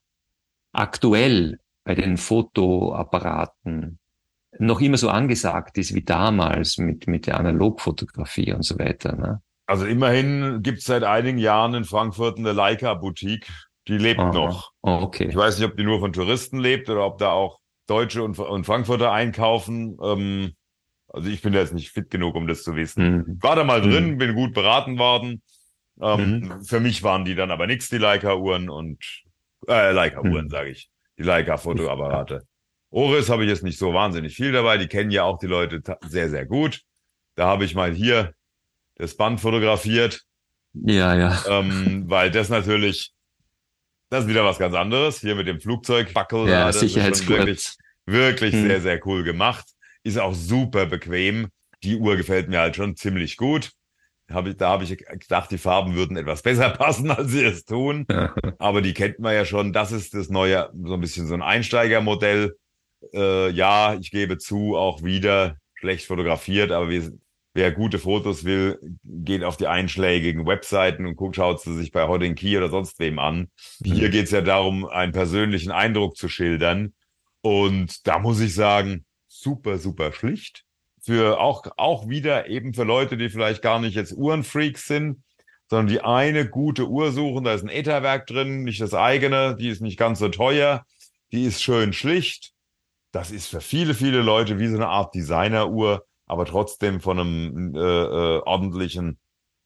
aktuell bei den Fotoapparaten noch immer so angesagt ist wie damals mit, mit der Analogfotografie und so weiter. Ne? Also immerhin gibt es seit einigen Jahren in Frankfurt eine Leica-Boutique, die lebt Aha. noch. Oh, okay. Ich weiß nicht, ob die nur von Touristen lebt oder ob da auch Deutsche und, und Frankfurter einkaufen. Ähm, also ich bin da jetzt nicht fit genug, um das zu wissen. Mhm. War da mal drin, mhm. bin gut beraten worden. Ähm, mhm. Für mich waren die dann aber nichts, die Leica-Uhren und äh, Leica-Uhren, mhm. sage ich. Die Leica-Fotoapparate. Oris habe ich jetzt nicht so wahnsinnig viel dabei. Die kennen ja auch die Leute sehr, sehr gut. Da habe ich mal hier das Band fotografiert. Ja, ja. Ähm, weil das natürlich, das ist wieder was ganz anderes. Hier mit dem Flugzeugbackel. Ja, Sicherheitsgurt. Wirklich, wirklich hm. sehr, sehr cool gemacht. Ist auch super bequem. Die Uhr gefällt mir halt schon ziemlich gut. Hab ich, da habe ich gedacht, die Farben würden etwas besser *laughs* passen, als sie es tun. Aber die kennt man ja schon. Das ist das neue, so ein bisschen so ein Einsteigermodell. Äh, ja, ich gebe zu, auch wieder schlecht fotografiert, aber wir, wer gute Fotos will, geht auf die einschlägigen Webseiten und guckt, schaut sie sich bei Hodding Key oder sonst wem an. Hier geht es ja darum, einen persönlichen Eindruck zu schildern. Und da muss ich sagen, super, super schlicht. Für auch, auch wieder eben für Leute, die vielleicht gar nicht jetzt Uhrenfreaks sind, sondern die eine gute Uhr suchen. Da ist ein Etherwerk drin, nicht das eigene, die ist nicht ganz so teuer, die ist schön schlicht. Das ist für viele, viele Leute wie so eine Art Designeruhr aber trotzdem von einem äh, äh, ordentlichen,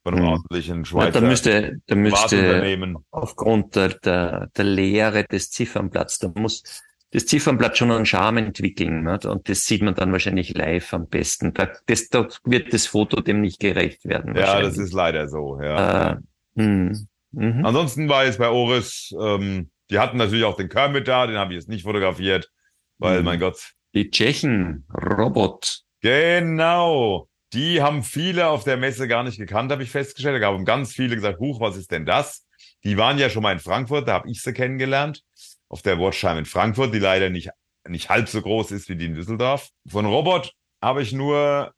von einem hm. ordentlichen Schweizer ja, da müsste, da müsste aufgrund der, der, der Lehre des Ziffernblatts, da muss das Ziffernblatt schon einen Charme entwickeln. Ne? Und das sieht man dann wahrscheinlich live am besten. Da, das, da wird das Foto dem nicht gerecht werden. Ja, das ist leider so. Ja. Äh, hm. mhm. Ansonsten war jetzt bei Oris, ähm, die hatten natürlich auch den Kermit da, den habe ich jetzt nicht fotografiert, weil, mhm. mein Gott. Die Tschechen, Robot. Genau. Die haben viele auf der Messe gar nicht gekannt, habe ich festgestellt. Da haben ganz viele gesagt, Huch, was ist denn das? Die waren ja schon mal in Frankfurt, da habe ich sie kennengelernt. Auf der Watchtime in Frankfurt, die leider nicht, nicht halb so groß ist wie die in Düsseldorf. Von Robot habe ich nur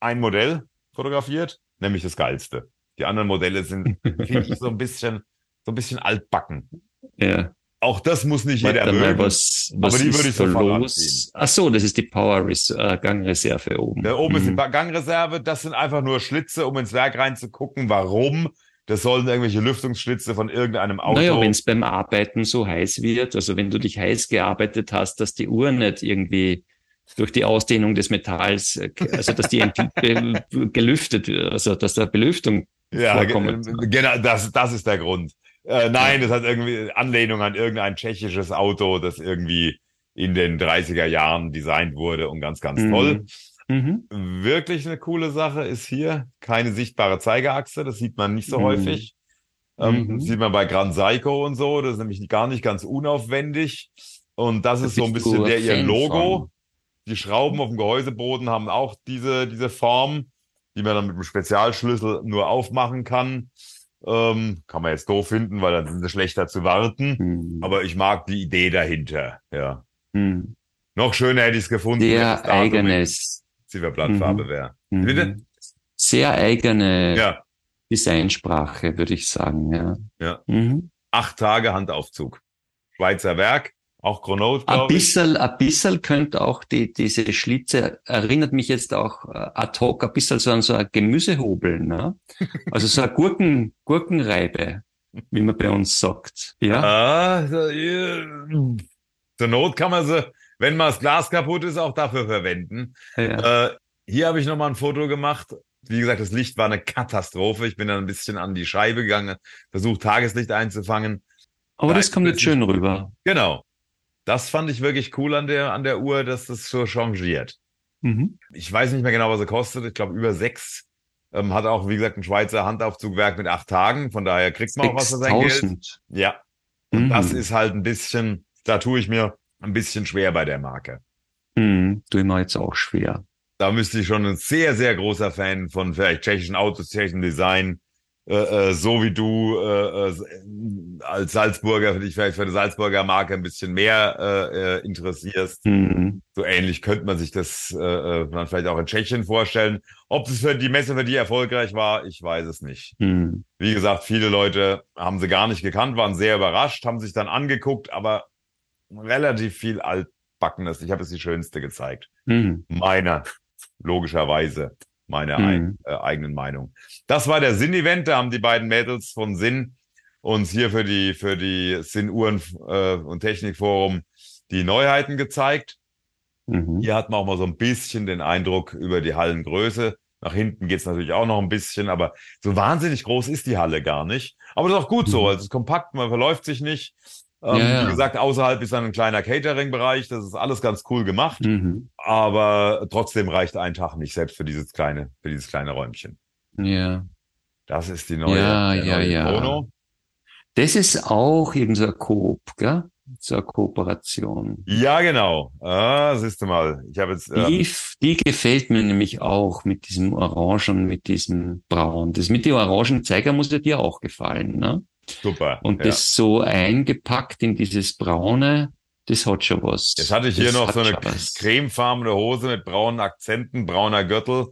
ein Modell fotografiert, nämlich das geilste. Die anderen Modelle sind, *laughs* finde ich, so ein bisschen, so ein bisschen altbacken. Ja. Auch das muss nicht jeder mögen. Was, was aber die würde ich so los? Ach so, das ist die Power äh, Gangreserve oben. Da oben mhm. ist die mhm. Gangreserve. Das sind einfach nur Schlitze, um ins Werk reinzugucken. Warum? Das sollen irgendwelche Lüftungsschlitze von irgendeinem Auto. Naja, wenn es beim Arbeiten so heiß wird, also wenn du dich heiß gearbeitet hast, dass die Uhr nicht irgendwie durch die Ausdehnung des Metalls, äh, also dass die gelüftet wird, also dass da Belüftung ja, vorkommt. Genau, das, das ist der Grund. Äh, nein, das hat irgendwie Anlehnung an irgendein tschechisches Auto, das irgendwie in den 30er Jahren designt wurde und ganz, ganz mhm. toll. Mhm. Wirklich eine coole Sache ist hier keine sichtbare Zeigerachse. Das sieht man nicht so mhm. häufig. Ähm, mhm. Sieht man bei Grand Psycho und so. Das ist nämlich gar nicht ganz unaufwendig. Und das, das ist so ein bisschen der ihr Logo. Von. Die Schrauben auf dem Gehäuseboden haben auch diese, diese Form, die man dann mit einem Spezialschlüssel nur aufmachen kann. Ähm, kann man jetzt doof finden, weil dann sind sie schlechter zu warten. Mhm. Aber ich mag die Idee dahinter, ja. Mhm. Noch schöner hätte ich es gefunden, wenn eigenes Zifferblattfarbe mhm. wäre. Mhm. Bitte? Sehr eigene ja. Designsprache, würde ich sagen, ja. Ja. Mhm. Acht Tage Handaufzug. Schweizer Werk. Auch Chronote, glaube ich. Bisschen, ein bisschen könnte auch die, diese Schlitze, erinnert mich jetzt auch äh, ad hoc ein bisschen so an so ein Gemüsehobel, ne? Also so eine Gurken, Gurkenreibe, wie man bei uns sagt. Ja. Ah, so, ja. Zur Not kann man sie, wenn mal das Glas kaputt ist, auch dafür verwenden. Ja. Äh, hier habe ich nochmal ein Foto gemacht. Wie gesagt, das Licht war eine Katastrophe. Ich bin dann ein bisschen an die Scheibe gegangen, versucht Tageslicht einzufangen. Aber das kommt jetzt schön rüber. Genau. Das fand ich wirklich cool an der, an der Uhr, dass das so changiert. Mhm. Ich weiß nicht mehr genau, was er kostet. Ich glaube, über sechs. Ähm, hat auch, wie gesagt, ein Schweizer Handaufzugwerk mit acht Tagen. Von daher kriegt man auch was für sein Geld. Ja. Und mhm. das ist halt ein bisschen, da tue ich mir ein bisschen schwer bei der Marke. Hm, tue ich mir jetzt auch schwer. Da müsste ich schon ein sehr, sehr großer Fan von vielleicht tschechischen Autos, tschechischen Design, äh, äh, so wie du äh, äh, als Salzburger, dich vielleicht für eine Salzburger Marke ein bisschen mehr äh, äh, interessierst. Mhm. So ähnlich könnte man sich das äh, äh, man vielleicht auch in Tschechien vorstellen. Ob es für die Messe für die erfolgreich war, ich weiß es nicht. Mhm. Wie gesagt, viele Leute haben sie gar nicht gekannt, waren sehr überrascht, haben sich dann angeguckt, aber relativ viel altbackenes. Ich habe es die schönste gezeigt. Mhm. Meiner, logischerweise meiner mhm. ein, äh, eigenen Meinung. Das war der Sinn-Event. Da haben die beiden Mädels von Sinn uns hier für die für die Sinn-Uhren äh, und Technikforum die Neuheiten gezeigt. Mhm. Hier hat man auch mal so ein bisschen den Eindruck über die Hallengröße. Nach hinten geht's natürlich auch noch ein bisschen, aber so wahnsinnig groß ist die Halle gar nicht. Aber das ist auch gut so. Mhm. Also es ist kompakt, man verläuft sich nicht. Ähm, ja. Wie gesagt, außerhalb ist dann ein kleiner Catering-Bereich. Das ist alles ganz cool gemacht. Mhm. Aber trotzdem reicht ein Tag nicht, selbst für dieses kleine, für dieses kleine Räumchen. Ja. Das ist die neue, ja, ja, neue ja. Chrono. Das ist auch eben so ein Coop, gell? So eine Kooperation. Ja, genau. Ah, siehst du mal. Ich habe jetzt. Ähm, die, die gefällt mir nämlich auch mit diesem Orangen, mit diesem Braun. Das mit den Orangenzeiger muss ja dir auch gefallen, ne? Super. Und ja. das so eingepackt in dieses braune, das hat schon was. Jetzt hatte ich hier das noch so eine cremefarbene Hose mit braunen Akzenten, brauner Gürtel.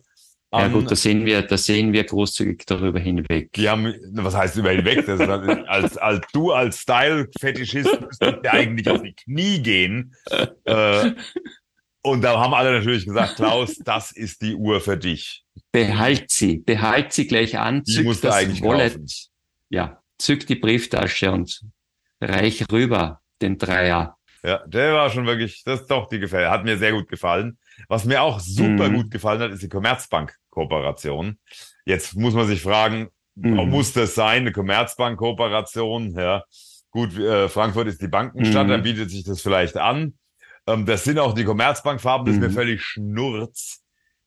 Ja gut, da sehen wir, da sehen wir großzügig darüber hinweg. Die haben, was heißt über hinweg? Das als, als du als Style-Fetischist müsstest ja eigentlich auf die Knie gehen. Äh, und da haben alle natürlich gesagt, Klaus, das ist die Uhr für dich. Behalt sie, behalt sie gleich an. Die musst du eigentlich Wallet. Kaufen. Ja, zück die Brieftasche und reich rüber den Dreier. Ja, der war schon wirklich, das ist doch die gefällt. Hat mir sehr gut gefallen. Was mir auch super mhm. gut gefallen hat, ist die Commerzbank-Kooperation. Jetzt muss man sich fragen, mhm. muss das sein, eine Commerzbank-Kooperation? Ja, gut, äh, Frankfurt ist die Bankenstadt, mhm. da bietet sich das vielleicht an. Ähm, das sind auch die Commerzbank-Farben, das ist mir mhm. völlig schnurz.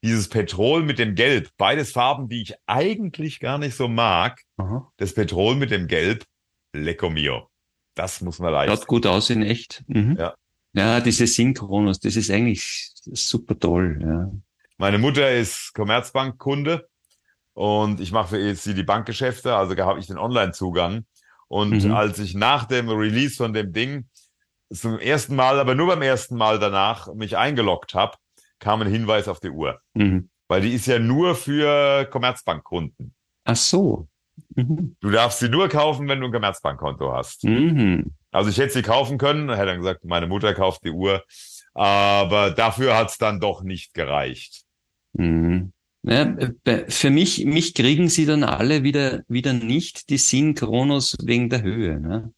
Dieses Petrol mit dem Gelb, beides Farben, die ich eigentlich gar nicht so mag. Aha. Das Petrol mit dem Gelb, lecco mio. Das muss man leisten. Schaut gut aus in echt. Mhm. Ja. Ja, diese Synchronos, das ist eigentlich super toll. Ja. Meine Mutter ist Commerzbank-Kunde und ich mache für sie die Bankgeschäfte, also da habe ich den Online-Zugang. Und mhm. als ich nach dem Release von dem Ding zum ersten Mal, aber nur beim ersten Mal danach mich eingeloggt habe, kam ein Hinweis auf die Uhr. Mhm. Weil die ist ja nur für Commerzbankkunden. Ach so. Mhm. Du darfst sie nur kaufen, wenn du ein Commerzbankkonto hast. Mhm. Also ich hätte sie kaufen können, hätte dann gesagt, meine Mutter kauft die Uhr. Aber dafür hat es dann doch nicht gereicht. Mhm. Ja, für mich, mich kriegen sie dann alle wieder, wieder nicht die Synchronos wegen der Höhe. Ne?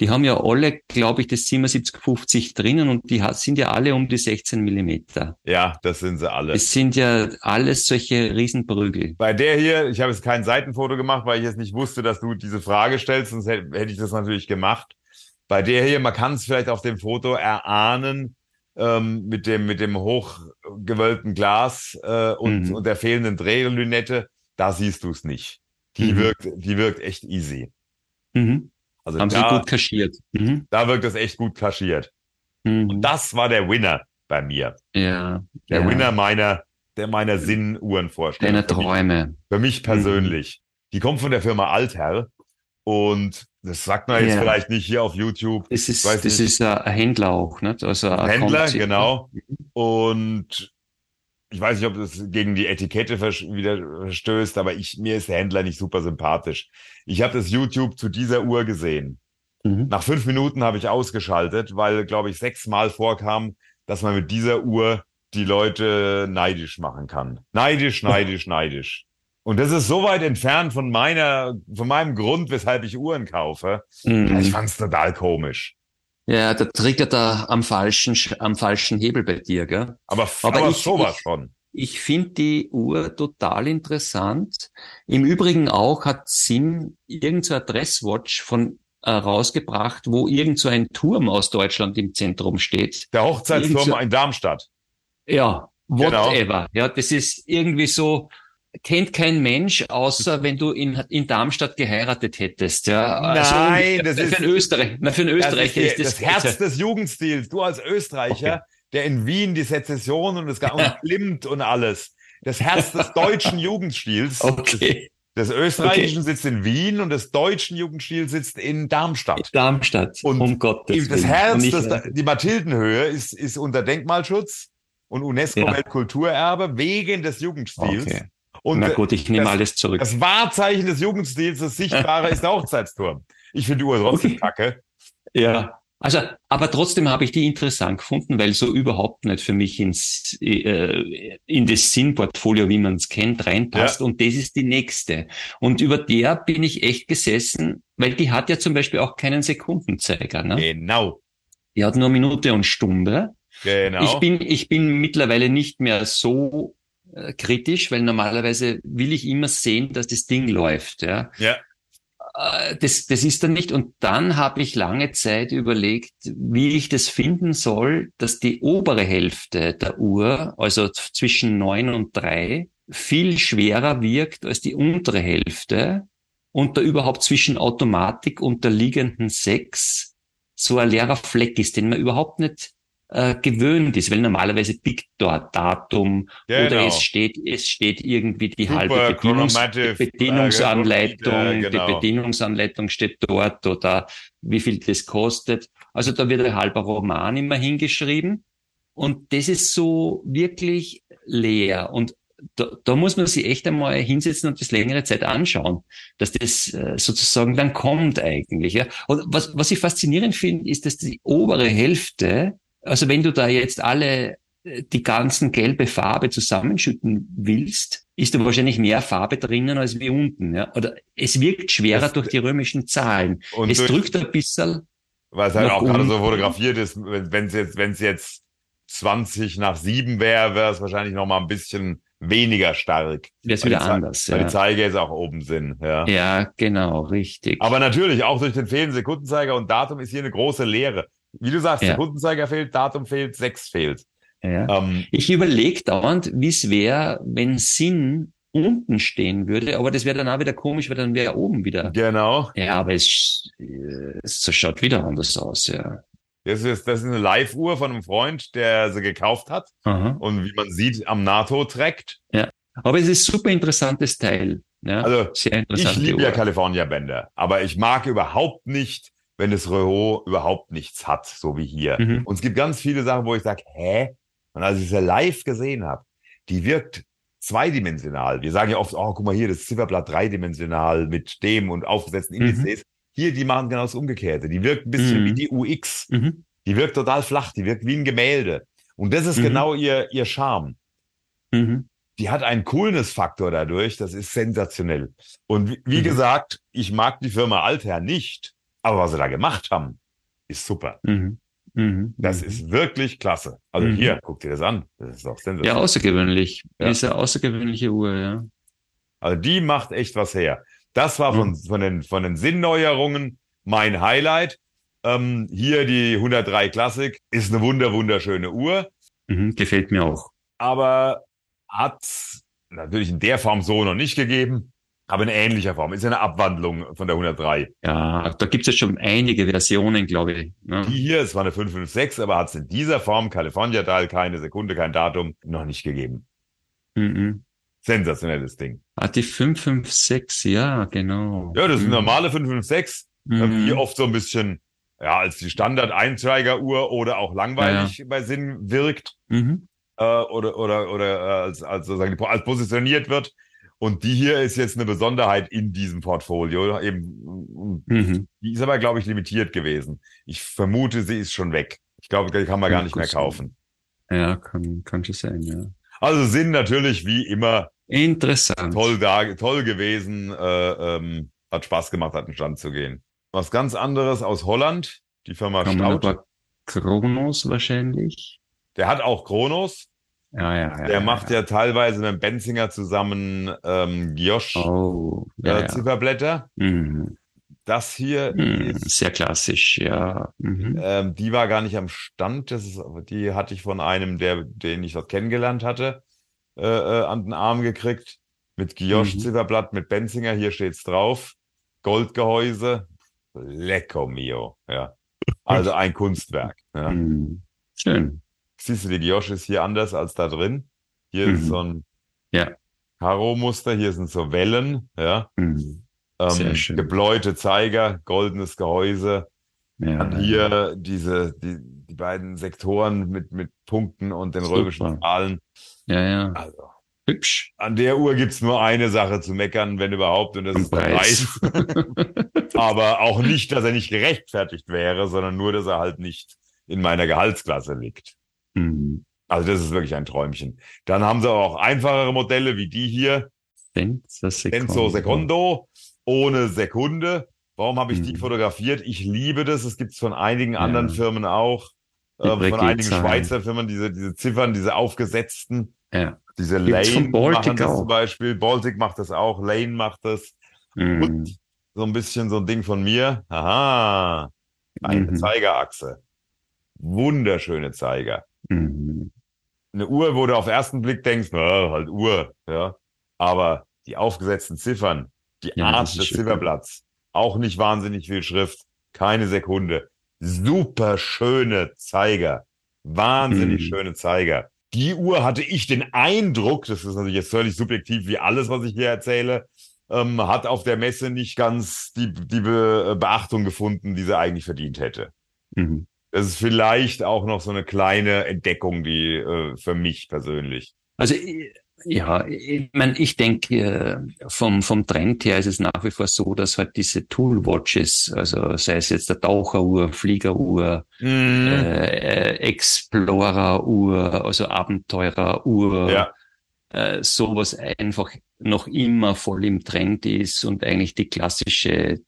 Die haben ja alle, glaube ich, das 7750 drinnen und die sind ja alle um die 16 Millimeter. Ja, das sind sie alle. Es sind ja alles solche Riesenprügel. Bei der hier, ich habe jetzt kein Seitenfoto gemacht, weil ich jetzt nicht wusste, dass du diese Frage stellst, sonst hätte, hätte ich das natürlich gemacht. Bei der hier, man kann es vielleicht auf dem Foto erahnen, ähm, mit dem, mit dem hochgewölbten Glas äh, und, mhm. und der fehlenden Drehlünette, da siehst du es nicht. Die mhm. wirkt, die wirkt echt easy. Mhm. Also Haben da, sie gut kaschiert. Mhm. Da wirkt es echt gut kaschiert. Mhm. Und das war der Winner bei mir. Ja. Der ja. Winner meiner, der meiner Sinnuhrenvorstellung. Deiner Träume. Für mich, für mich persönlich. Mhm. Die kommt von der Firma Altherr. Und das sagt man jetzt ja. vielleicht nicht hier auf YouTube. Das ist, das nicht. ist ein Händler auch, ne? Also ein Händler, genau. Und ich weiß nicht, ob das gegen die Etikette wieder verstößt, aber ich, mir ist der Händler nicht super sympathisch. Ich habe das YouTube zu dieser Uhr gesehen. Mhm. Nach fünf Minuten habe ich ausgeschaltet, weil, glaube ich, sechsmal vorkam, dass man mit dieser Uhr die Leute neidisch machen kann. Neidisch, neidisch, neidisch. Und das ist so weit entfernt von meiner, von meinem Grund, weshalb ich Uhren kaufe. Mhm. Ich fand es total komisch. Ja, der triggert da am falschen, am falschen Hebel bei dir, gell? Aber, aber, aber ich, sowas ich, schon. Ich finde die Uhr total interessant. Im Übrigen auch hat Sinn irgend so ein Dresswatch von äh, rausgebracht, wo irgend so ein Turm aus Deutschland im Zentrum steht. Der Hochzeitsturm so, in Darmstadt. Ja, genau. whatever. Genau. Ja, das ist irgendwie so, kennt kein Mensch, außer wenn du in, in Darmstadt geheiratet hättest. Ja. Also Nein, das für ist einen Österreich, na, für einen Österreicher das, ist, das, das Herz des Jugendstils. Du als Österreicher, okay. der in Wien die Sezession und das und *laughs* Klimt und alles. Das Herz des deutschen Jugendstils. Okay. Des österreichischen okay. sitzt in Wien und des deutschen Jugendstils sitzt in Darmstadt. In Darmstadt. Und um Gottes das Herz, das, die Mathildenhöhe ist, ist unter Denkmalschutz und UNESCO-Weltkulturerbe ja. wegen des Jugendstils. Okay. Und Na gut, ich nehme das, alles zurück. Das Wahrzeichen des Jugendstils, das Sichtbare, ist der Hochzeitsturm. Ich finde die Uhr trotzdem okay. kacke. Ja. Also, aber trotzdem habe ich die interessant gefunden, weil so überhaupt nicht für mich ins äh, in das Sinnportfolio, wie man es kennt, reinpasst. Ja. Und das ist die nächste. Und über der bin ich echt gesessen, weil die hat ja zum Beispiel auch keinen Sekundenzeiger. Ne? Genau. Die hat nur Minute und Stunde. Genau. Ich bin, ich bin mittlerweile nicht mehr so äh, kritisch, weil normalerweise will ich immer sehen, dass das Ding läuft. Ja. ja. Äh, das, das ist dann nicht. Und dann habe ich lange Zeit überlegt, wie ich das finden soll, dass die obere Hälfte der Uhr, also zwischen neun und drei, viel schwerer wirkt als die untere Hälfte und da überhaupt zwischen Automatik und der liegenden sechs so ein leerer Fleck ist, den man überhaupt nicht äh, gewöhnt ist, weil normalerweise pickt dort Datum genau. oder es steht, es steht irgendwie die Super, halbe Bedienungs Bedienungsanleitung, äh, genau. die Bedienungsanleitung steht dort oder wie viel das kostet. Also da wird ein halber Roman immer hingeschrieben und das ist so wirklich leer und da, da muss man sich echt einmal hinsetzen und das längere Zeit anschauen, dass das äh, sozusagen dann kommt eigentlich. Ja. Und was, was ich faszinierend finde, ist, dass die obere Hälfte also wenn du da jetzt alle äh, die ganzen gelbe Farbe zusammenschütten willst, ist da wahrscheinlich mehr Farbe drinnen als wie unten. Ja? Oder es wirkt schwerer das, durch die römischen Zahlen. Und es drückt ein bisschen. Weil es halt auch gerade so fotografiert ist, wenn es jetzt, wenn es jetzt 20 nach 7 wäre, wäre es wahrscheinlich noch mal ein bisschen weniger stark. Das ist wieder anders. Weil ja. die Zeiger jetzt auch oben sind. Ja. ja, genau, richtig. Aber natürlich, auch durch den fehlenden Sekundenzeiger und Datum ist hier eine große Lehre. Wie du sagst, ja. Sekundenzeiger fehlt, Datum fehlt, sechs fehlt. Ja. Ähm, ich überlege dauernd, wie es wäre, wenn Sinn unten stehen würde, aber das wäre dann auch wieder komisch, weil dann wäre oben wieder. Genau. Ja, aber es, es schaut wieder anders aus, ja. Das ist, das ist eine Live-Uhr von einem Freund, der sie gekauft hat Aha. und wie man sieht, am NATO trägt. Ja, aber es ist super interessantes Teil. Ja, also. Ich liebe ja California Bänder, aber ich mag überhaupt nicht wenn das Reho überhaupt nichts hat, so wie hier. Mhm. Und es gibt ganz viele Sachen, wo ich sage, hä? Und als ich sie live gesehen habe, die wirkt zweidimensional. Wir sagen ja oft, oh, guck mal hier, das Zifferblatt dreidimensional mit dem und aufgesetzten mhm. Indizes. Mhm. Hier, die machen genau das Umgekehrte. Die wirkt ein bisschen mhm. wie die UX. Mhm. Die wirkt total flach, die wirkt wie ein Gemälde. Und das ist mhm. genau ihr, ihr Charme. Mhm. Die hat einen Coolness-Faktor dadurch, das ist sensationell. Und wie, wie gesagt, ich mag die Firma Altherr nicht, aber was sie da gemacht haben, ist super. Mhm. Mhm. Das ist wirklich klasse. Also mhm. hier, guck dir das an. Das ist auch sensationell. Ja, außergewöhnlich. Ja. Ist eine außergewöhnliche Uhr, ja. Also die macht echt was her. Das war von, mhm. von, den, von den Sinnneuerungen mein Highlight. Ähm, hier die 103 Classic ist eine wunder, wunderschöne Uhr. Mhm, gefällt mir auch. Aber hat natürlich in der Form so noch nicht gegeben aber in ähnlicher Form. Ist eine Abwandlung von der 103. Ja, da gibt es ja schon einige Versionen, glaube ich. Ne? Die hier, es war eine 556, aber hat es in dieser Form, California-Teil, keine Sekunde, kein Datum, noch nicht gegeben. Mhm. Sensationelles Ding. Ah, die 556, ja, genau. Ja, das ist eine mhm. normale 556, mhm. die oft so ein bisschen, ja, als die Standard-Einsteiger-Uhr oder auch langweilig ja, ja. bei Sinn wirkt. Mhm. Äh, oder, oder, oder äh, als, als, sozusagen, als positioniert wird und die hier ist jetzt eine Besonderheit in diesem Portfolio. Eben, mhm. Die ist aber, glaube ich, limitiert gewesen. Ich vermute, sie ist schon weg. Ich glaube, die kann man gar nicht mehr kaufen. Ja, kann, schon sein, ja. Also sind natürlich wie immer interessant. Toll, da, toll gewesen. Äh, ähm, hat Spaß gemacht, hat einen Stand zu gehen. Was ganz anderes aus Holland, die Firma Staud. Kronos wahrscheinlich. Der hat auch Kronos. Ja, ja, ja, der macht ja, teilweise mit Benzinger zusammen ähm, Josh oh, äh, Zifferblätter. Mhm. Das hier mhm, ist sehr klassisch, ja. Mhm. Ähm, die war gar nicht am Stand. Das ist, die hatte ich von einem, der, den ich dort kennengelernt hatte, äh, äh, an den Arm gekriegt. mit Giosch Mhm. Zifferblatt, mit Benzinger, hier steht's drauf. Goldgehäuse. Lecco mio, ja. Also ein Kunstwerk. Mhm. Schön. Siehst du, die Giosch ist hier anders als da drin. Hier ist Mhm. so ein Ja. Karo-Muster, hier sind so Wellen, ja. Mhm. Ähm, gebläute Zeiger, goldenes Gehäuse. Ja, hier diese, die, die beiden Sektoren mit, mit Punkten und den Super. römischen Zahlen. ja, ja. Also, Hübsch. an der Uhr gibt's nur eine Sache zu meckern, wenn überhaupt, und das Am ist der Preis. *laughs* Aber auch nicht, dass er nicht gerechtfertigt wäre, sondern nur, dass er halt nicht in meiner Gehaltsklasse liegt. Mhm. Also das ist wirklich ein Träumchen. Dann haben sie auch einfachere Modelle wie die hier, Enzo Secondo, ohne Sekunde. Warum habe ich die Mhm. fotografiert? Ich liebe das. Es gibt es von einigen anderen Ja. Firmen auch. Die Äh, von einigen. Schweizer Firmen, diese, diese Ziffern, diese aufgesetzten, Ja. diese Gibt's Lane Baltic machen das auch. zum Beispiel. Baltic macht das auch, Lane macht das. Mhm. Und so ein bisschen so ein Ding von mir. Aha, eine Mhm. Zeigerachse. Wunderschöne Zeiger. Mhm. Eine Uhr, wo du auf den ersten Blick denkst, na, halt Uhr, ja. Aber die aufgesetzten Ziffern, die Ja, Art des. Zifferblatts, auch nicht wahnsinnig viel Schrift, keine Sekunde. Super schöne Zeiger. Wahnsinnig Mhm. schöne Zeiger. Die Uhr hatte ich den Eindruck, das ist natürlich jetzt völlig subjektiv wie alles, was ich hier erzähle, ähm, hat auf der Messe nicht ganz die, die Be Beachtung gefunden, die sie eigentlich verdient hätte. Mhm. Das ist vielleicht auch noch so eine kleine Entdeckung, die äh, für mich persönlich. Also ich- ja, ich meine, ich denke, äh, vom, vom Trend her ist es nach wie vor so, dass halt diese Toolwatches, also sei es jetzt der Taucheruhr, Fliegeruhr, äh, äh, Exploreruhr, also Abenteureruhr, Ja, äh, sowas einfach noch immer voll im Trend ist und eigentlich die klassische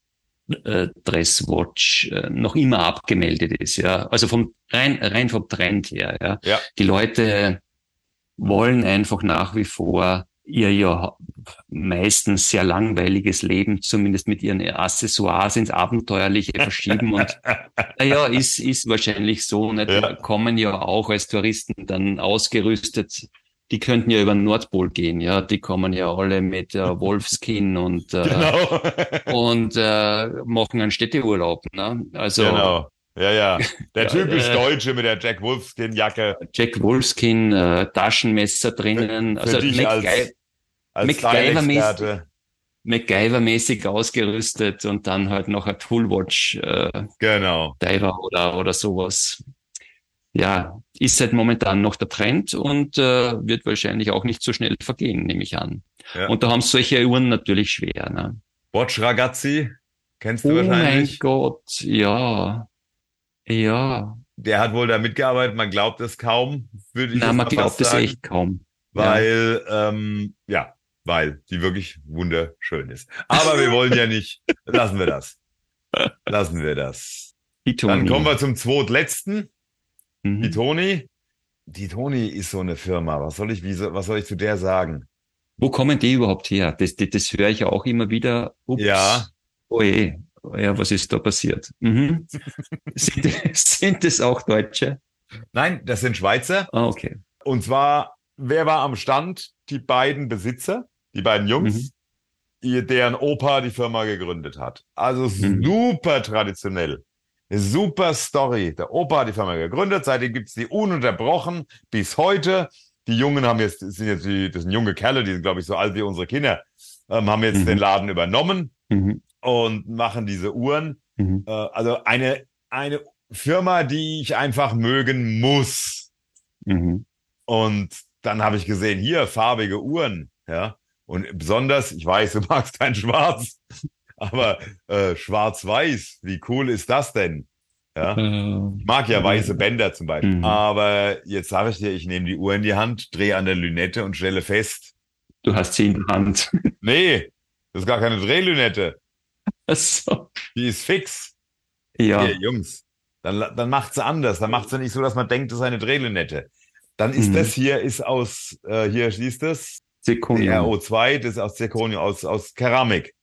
äh, Dresswatch äh, noch immer abgemeldet ist, ja. Also vom rein rein vom Trend her, ja. Ja. Die Leute wollen einfach nach wie vor ihr ja meistens sehr langweiliges Leben zumindest mit ihren Accessoires ins Abenteuerliche *laughs* verschieben und naja, ist, ist wahrscheinlich so. Nicht? Ja. Kommen ja auch als Touristen dann ausgerüstet. Die könnten ja über den Nordpol gehen, ja. Die kommen ja alle mit äh, *laughs* Wolfskin und, äh, genau. *laughs* und äh, machen einen Städteurlaub. Ne? Also genau. Ja, ja. *laughs* Der Ja, typisch äh, Deutsche mit der Jack Wolfskin-Jacke. Jack Wolfskin, äh, Taschenmesser drinnen. Für Also dich MacGy als, als MacGyver-mäßig. MacGyver-mäßig ausgerüstet und dann halt noch ein Toolwatch äh, Genau. Diver oder, oder sowas. Ja, ist halt momentan noch der Trend und äh, wird wahrscheinlich auch nicht so schnell vergehen, nehme ich an. Ja. Und da haben solche Uhren natürlich schwer. Ne? Watch Ragazzi, kennst du Oh mein wahrscheinlich. Gott, ja. Ja. Der hat wohl da mitgearbeitet, man glaubt es kaum, würde ich Na, man glaubt es echt kaum. Weil, ähm, ja, weil die wirklich wunderschön ist. Aber wir wollen ja nicht, lassen wir das. Lassen wir das. *laughs* Dann kommen wir zum zweitletzten. Mhm. Die Toni. Die Toni ist so eine Firma. Was soll ich, wie, was soll ich zu der sagen? Wo kommen die überhaupt her? Das, das, das höre ich ja auch immer wieder. Ups. Ja. Oh je. Ja, was ist da passiert? Mhm. *laughs* sind, sind es auch Deutsche? Nein, das sind Schweizer. Ah, okay. Und zwar, wer war am Stand? Die beiden Besitzer, die beiden Jungs, ihr, deren Opa die Firma gegründet hat. Also Mhm. super traditionell. Super Story. Der Opa hat die Firma gegründet, seitdem gibt's die ununterbrochen bis heute. Die Jungen haben jetzt, sind jetzt die, das sind junge Kerle, die sind, glaube ich, so alt wie unsere Kinder, ähm, haben jetzt Mhm. den Laden übernommen Mhm. und machen diese Uhren. Mhm. Äh, also eine, eine Firma, die ich einfach mögen muss. Mhm. Und dann habe ich gesehen, hier farbige Uhren, ja. Und besonders, ich weiß, du magst kein Schwarz, aber äh, Schwarz-Weiß, wie cool ist das denn? Ja. Äh, Ich mag ja weiße Bänder zum Beispiel. Mhm. Aber jetzt sage ich dir, ich nehme die Uhr in die Hand, drehe an der Lünette und stelle fest, du hast sie in der Hand. *laughs* nee, das ist gar keine Drehlünette. so. Die ist fix. Ja. Hier, Jungs, dann, dann macht sie anders. Dann macht sie nicht so, dass man denkt, das ist eine Drehlünette. Dann ist Mhm. das hier, ist aus, äh, hier siehst du es, Sekunde. DRO2, das ist aus Zirconium, aus, aus Keramik.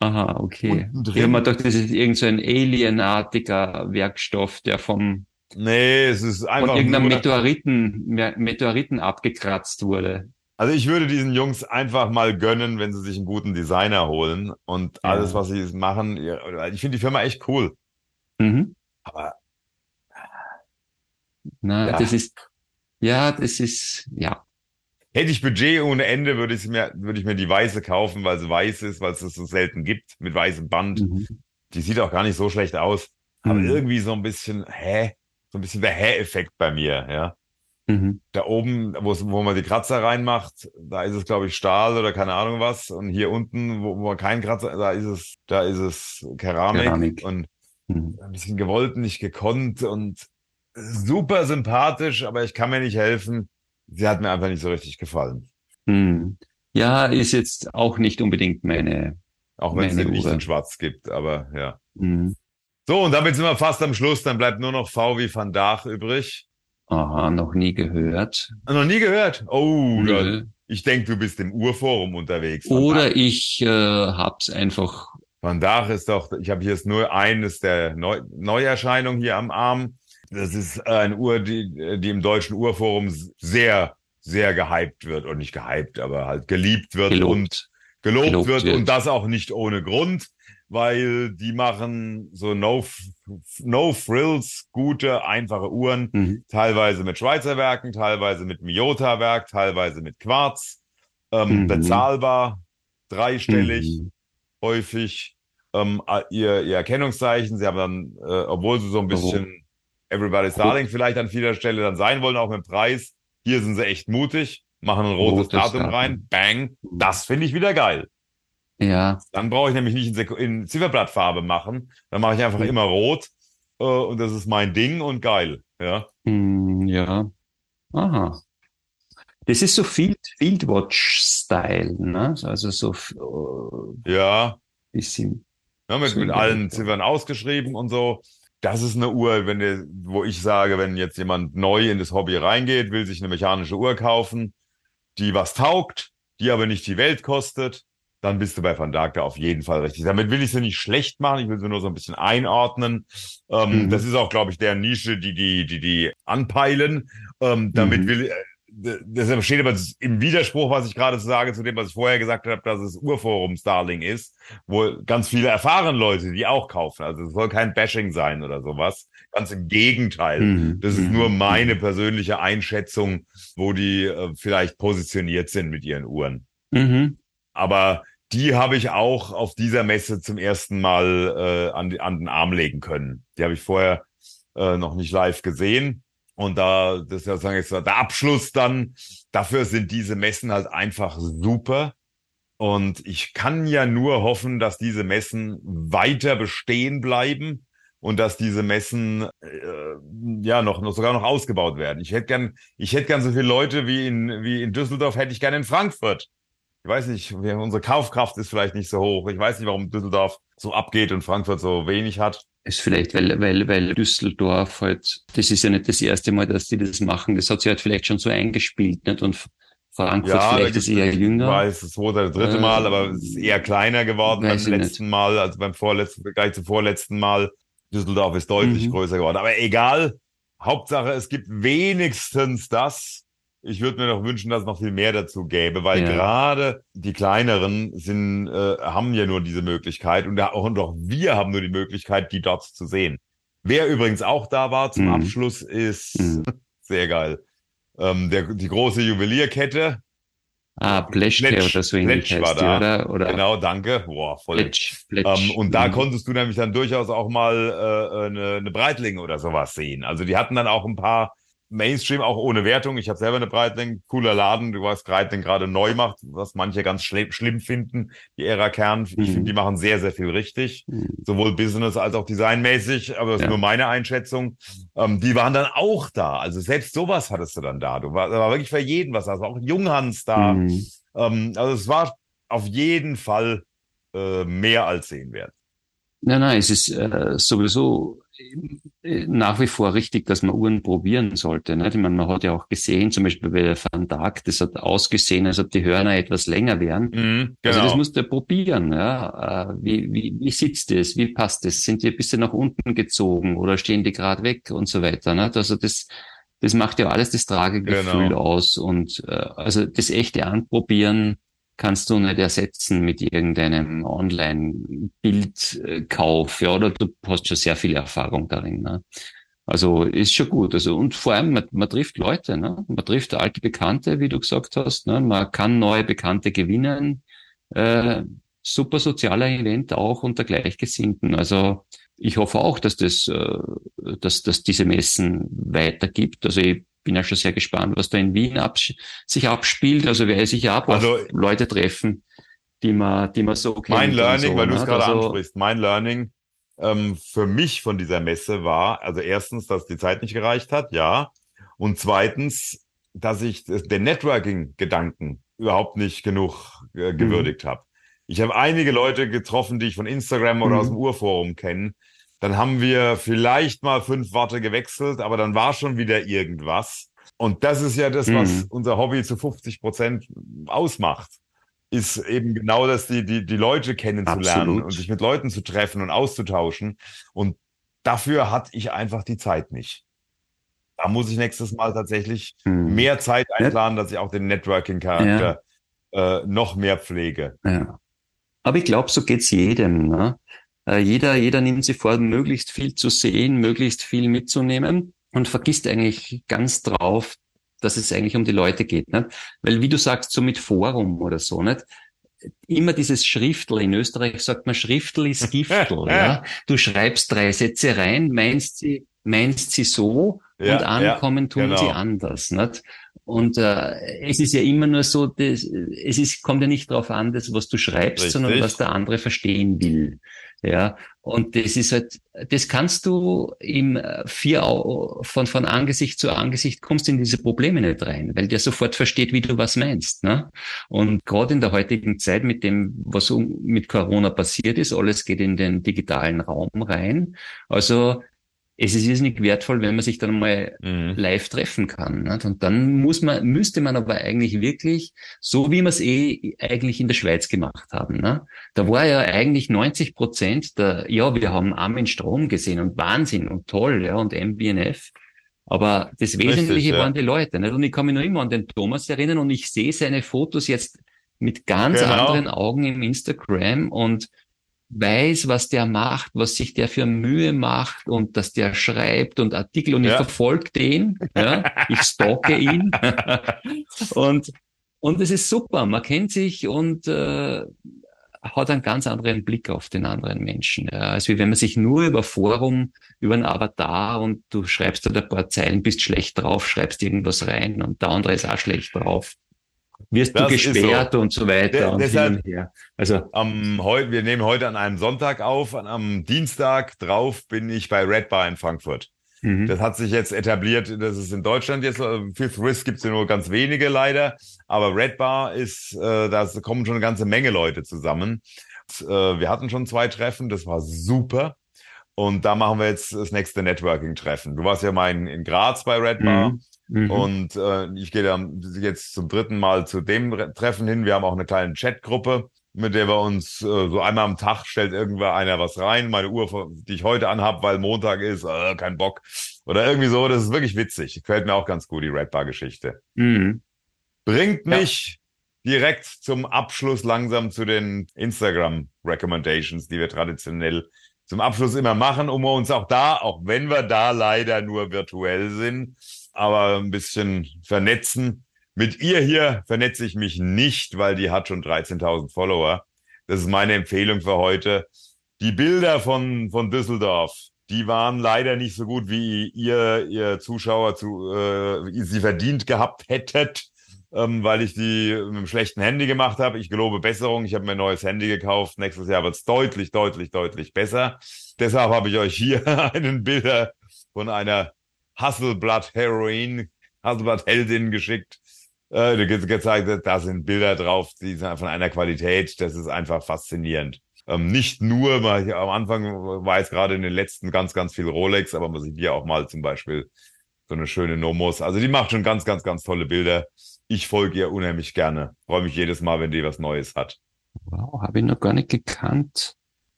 Aha, okay. Ich habe mir gedacht, das ist irgend so ein alienartiger Werkstoff, der vom nee, es ist von einfach irgendeinem nur, Meteoriten, Me- Meteoriten abgekratzt wurde. Also ich würde diesen Jungs einfach mal gönnen, wenn sie sich einen guten Designer holen und Ja. alles, was sie machen. Ich finde die Firma echt cool. Mhm. Aber Na, Ja. das ist, ja, das ist, ja. Hätte ich Budget ohne Ende, würde ich mir, würde ich mir die weiße kaufen, weil sie weiß ist, weil es es so selten gibt, mit weißem Band. Mhm. Die sieht auch gar nicht so schlecht aus. Aber Mhm. irgendwie so ein bisschen, hä? So ein bisschen der Hä-Effekt bei mir, ja. Mhm. Da oben, wo man die Kratzer reinmacht, da ist es, glaube ich, Stahl oder keine Ahnung was. Und hier unten, wo, wo man keinen Kratzer, da ist es, da ist es Keramik, Keramik. und Mhm. ein bisschen gewollt, nicht gekonnt und super sympathisch, aber ich kann mir nicht helfen. Sie hat mir einfach nicht so richtig gefallen. Mhm. Ja, ist jetzt auch nicht unbedingt meine. Auch wenn es nicht in schwarz gibt, aber ja. Mhm. So, und damit sind wir fast am Schluss. Dann bleibt nur noch V wie Van Dach übrig. Aha, noch nie gehört. Noch nie gehört? Oh, Nö. ich denke, du bist im Urforum unterwegs. Van Oder Dach- ich äh, hab's einfach. Van Dach ist doch, ich habe hier jetzt nur eines der Neu Neuerscheinungen hier am Arm. Das ist eine Uhr, die, die im deutschen Urforum sehr, sehr gehypt wird. Und nicht gehypt, aber halt geliebt wird Gelobt. und gelobt, Gelobt wird. wird. Und das auch nicht ohne Grund, weil die machen so no, no frills, gute, einfache Uhren. Mhm. Teilweise mit Schweizer Werken, teilweise mit Miyota-Werk, teilweise mit Quarz. Ähm, Mhm. Bezahlbar, dreistellig Mhm. häufig ähm, ihr, ihr Erkennungszeichen. Sie haben dann, äh, obwohl sie so ein bisschen Everybody's Darling vielleicht an vieler Stelle dann sein wollen, auch mit dem Preis, hier sind sie echt mutig, machen ein rotes, Rotes Datum Datum. rein, bang, das finde ich wieder geil. Ja, Dann brauche ich nämlich nicht in, Sek- in Zifferblattfarbe machen, dann mache ich einfach Mhm. immer rot äh, und das ist mein Ding und geil. Ja, Mhm, ja. Aha. Das ist so Field, Fieldwatch-Style, ne? Also so äh, ja, bisschen. Ja, mit, mit allen. Ziffern ausgeschrieben und so. Das ist eine Uhr, wenn der, wo ich sage, wenn jetzt jemand neu in das Hobby reingeht, will sich eine mechanische Uhr kaufen, die was taugt, die aber nicht die Welt kostet, dann bist du bei Van Dijk da auf jeden Fall richtig. Damit will ich sie nicht schlecht machen, ich will sie nur so ein bisschen einordnen. Ähm, Mhm. Das ist auch, glaube ich, der Nische, die die die die anpeilen. Ähm, damit Mhm. will das steht aber im Widerspruch, was ich gerade sage, zu dem, was ich vorher gesagt habe, dass es Urforum Starling ist, wo ganz viele erfahrene Leute, die auch kaufen. Also es soll kein Bashing sein oder sowas. Ganz im Gegenteil. Mhm, Das ist mhm, nur meine mhm. persönliche Einschätzung, wo die äh, vielleicht positioniert sind mit ihren Uhren. Mhm. Aber die habe ich auch auf dieser Messe zum ersten Mal äh, an, an den Arm legen können. Die habe ich vorher äh, noch nicht live gesehen. Und da, das ist ja sozusagen jetzt der Abschluss dann. Dafür sind diese Messen halt einfach super. Und ich kann ja nur hoffen, dass diese Messen weiter bestehen bleiben und dass diese Messen äh, ja noch, noch sogar noch ausgebaut werden. Ich hätte gern, ich hätte gern so viele Leute wie in wie in Düsseldorf, hätte ich gern in Frankfurt. Ich weiß nicht, unsere Kaufkraft ist vielleicht nicht so hoch. Ich weiß nicht, warum Düsseldorf so abgeht und Frankfurt so wenig hat. Ist vielleicht, weil, weil, weil Düsseldorf halt, das ist ja nicht das erste Mal, dass die das machen. Das hat sich halt vielleicht schon so eingespielt, nicht? Und Frankfurt da vielleicht ist eher jünger. Ich weiß, das zweite oder dritte Äh, Mal, aber es ist eher kleiner geworden beim letzten Mal, als beim vorletzten, gleich zum vorletzten Mal. Düsseldorf ist deutlich Mhm. größer geworden. Aber egal. Hauptsache, es gibt wenigstens das. Ich würde mir noch wünschen, dass es noch viel mehr dazu gäbe, weil Ja. gerade die kleineren sind, äh, haben ja nur diese Möglichkeit und, da- und auch wir haben nur die Möglichkeit, die dort zu sehen. Wer übrigens auch da war zum Mhm. Abschluss ist Mhm. sehr geil. Ähm, der, die große Juwelierkette, Ah, Pleschke Pletsch- oder so ähnlich Pletsch war da. oder? Oder Genau, danke. Boah, voll. Pletsch, Pletsch. Ähm, und da Mhm. konntest du nämlich dann durchaus auch mal äh, eine, eine Breitling oder sowas sehen. Also die hatten dann auch ein paar Mainstream, auch ohne Wertung. Ich habe selber eine Breitling, cooler Laden, du weißt, Breitling gerade neu macht, was manche ganz schlimm, schlimm finden, die Ära Kern. Ich Mhm. finde, die machen sehr, sehr viel richtig, Mhm. sowohl business als auch designmäßig, aber das ist Ja. nur meine Einschätzung. Ähm, die waren dann auch da. Also selbst sowas hattest du dann da. Du war, da war wirklich für jeden was. Also auch Junghans da. Mhm. Ähm, also es war auf jeden Fall äh, mehr als sehenswert. Nein, nein, es ist äh, sowieso nach wie vor richtig, dass man Uhren probieren sollte. Nicht? Ich meine, man hat ja auch gesehen, zum Beispiel bei der Van Dijk, das hat ausgesehen, als ob die Hörner etwas länger wären. Mhm, Also das genau. musst du probieren. Ja? Äh, Wie, wie, wie sitzt es? Wie passt es? Sind die ein bisschen nach unten gezogen oder stehen die gerade weg und so weiter? Nicht? Also das, das macht ja alles das Tragegefühl genau. aus und äh, also das echte Anprobieren kannst du nicht ersetzen mit irgendeinem Online-Bildkauf, ja, oder du hast schon sehr viel Erfahrung darin. Ne? Also ist schon gut. Also und vor allem, man, man trifft Leute, ne? man trifft alte Bekannte, wie du gesagt hast. Ne? Man kann neue Bekannte gewinnen. Äh, super sozialer Event auch unter Gleichgesinnten. Also ich hoffe auch, dass das, äh, dass, dass diese Messen weitergibt. Also ich bin ja schon sehr gespannt, was da in Wien abs sich abspielt. Also werde ich sicher auch also, Leute treffen, die man, die man so kennt. Mein Learning, so, weil du es ne? gerade also, ansprichst, mein Learning ähm, für mich von dieser Messe war, also erstens, dass die Zeit nicht gereicht hat, ja. Und zweitens, dass ich den Networking-Gedanken überhaupt nicht genug äh, mhm. gewürdigt mhm. habe. Ich habe einige Leute getroffen, die ich von Instagram oder mhm. aus dem Urforum kenne. Dann haben wir vielleicht mal fünf Worte gewechselt, aber dann war schon wieder irgendwas. Und das ist ja das, was mhm. unser Hobby zu 50 Prozent ausmacht ist eben genau das, die, die, die Leute kennenzulernen Absolut. und sich mit Leuten zu treffen und auszutauschen. Und dafür hatte ich einfach die Zeit nicht. Da muss ich nächstes Mal tatsächlich hm. mehr Zeit einplanen, dass ich auch den Networking-Charakter ja. äh, noch mehr pflege. Ja. Aber ich glaube, so geht's jedem. Ne? Äh, jeder, jeder nimmt sich vor, möglichst viel zu sehen, möglichst viel mitzunehmen und vergisst eigentlich ganz drauf, dass es eigentlich um die Leute geht. Nicht? Weil wie du sagst, so mit Forum oder so, nicht? immer dieses Schriftel. In Österreich sagt man Schriftel ist Giftel. *laughs* ja? Du schreibst drei Sätze rein, meinst sie, meinst sie so ja, und ankommen ja, tun genau. sie anders. Nicht? Und äh, es ist ja immer nur so, das, es ist, kommt ja nicht darauf an, das, was du schreibst, Richtig. sondern was der andere verstehen will. Ja, und das ist halt, das kannst du im äh, vier von, von Angesicht zu Angesicht kommst in diese Probleme nicht rein, weil der sofort versteht, wie du was meinst. Ne? Und gerade in der heutigen Zeit mit dem, was mit Corona passiert ist, alles geht in den digitalen Raum rein. Also es ist irrsinnig wertvoll, wenn man sich dann mal mhm. live treffen kann. Nicht? Und dann muss man, müsste man aber eigentlich wirklich, so wie wir es eh eigentlich in der Schweiz gemacht haben. Ne? Da war ja eigentlich 90 Prozent der, ja, wir haben Armin Strom gesehen und Wahnsinn und toll, ja, und MBNF. Aber das Wesentliche Richtig, ja. waren die Leute. Nicht? Und ich kann mich noch immer an den Thomas erinnern und ich sehe seine Fotos jetzt mit ganz genau. anderen Augen im Instagram und weiß, was der macht, was sich der für Mühe macht und dass der schreibt und Artikel und ja. ich verfolge den, ja, ich stalke ihn. *laughs* Und und es ist super, man kennt sich und äh, hat einen ganz anderen Blick auf den anderen Menschen, ja, als wie wenn man sich nur über Forum, über ein Avatar und du schreibst da ein paar Zeilen, bist schlecht drauf, schreibst irgendwas rein und der andere ist auch schlecht drauf wirst das du gesperrt so. und so weiter De und deshalb, her. Also am heute, wir nehmen heute an einem Sonntag auf, am Dienstag drauf bin ich bei Red Bar in Frankfurt. Mhm. Das hat sich jetzt etabliert, das ist in Deutschland jetzt, äh, Fifth Risk gibt es ja nur ganz wenige leider, aber Red Bar ist, äh, da kommen schon eine ganze Menge Leute zusammen. Und, äh, wir hatten schon zwei Treffen, das war super. Und da machen wir jetzt das nächste Networking-Treffen. Du warst ja mal in, in Graz bei Red Bar. Mhm. Mhm. Und äh, ich gehe dann jetzt zum dritten Mal zu dem Treffen hin. Wir haben auch eine kleine Chatgruppe, mit der wir uns äh, so einmal am Tag stellt irgendwer einer was rein. Meine Uhr, die ich heute anhab, weil Montag ist, äh, kein Bock. Oder irgendwie so. Das ist wirklich witzig. Gefällt mir auch ganz gut, die Red Bar-Geschichte. Mhm. Bringt mich ja. direkt zum Abschluss langsam zu den Instagram Recommendations, die wir traditionell zum Abschluss immer machen, um uns auch da, auch wenn wir da leider nur virtuell sind, aber ein bisschen vernetzen. Mit ihr hier vernetze ich mich nicht, weil die hat schon 13.000 Follower. Das ist meine Empfehlung für heute. Die Bilder von, von Düsseldorf, die waren leider nicht so gut, wie ihr, ihr Zuschauer zu, äh, sie verdient gehabt hättet, ähm, weil ich die mit einem schlechten Handy gemacht habe. Ich gelobe Besserung. Ich habe mir ein neues Handy gekauft. Nächstes Jahr wird es deutlich, deutlich, deutlich besser. Deshalb habe ich euch hier *laughs* einen Bilder von einer Hasselblatt Heroin, Hasselblatt Heldin geschickt, äh, gezeigt, da sind Bilder drauf, die sind von einer Qualität, das ist einfach faszinierend. Ähm, nicht nur, weil ich, am Anfang war jetzt gerade in den letzten ganz, ganz viel Rolex, aber man sieht hier auch mal zum Beispiel so eine schöne Nomos. Also die macht schon ganz, ganz, ganz tolle Bilder. Ich folge ihr unheimlich gerne. Freue mich jedes Mal, wenn die was Neues hat. Wow, habe ich noch gar nicht gekannt.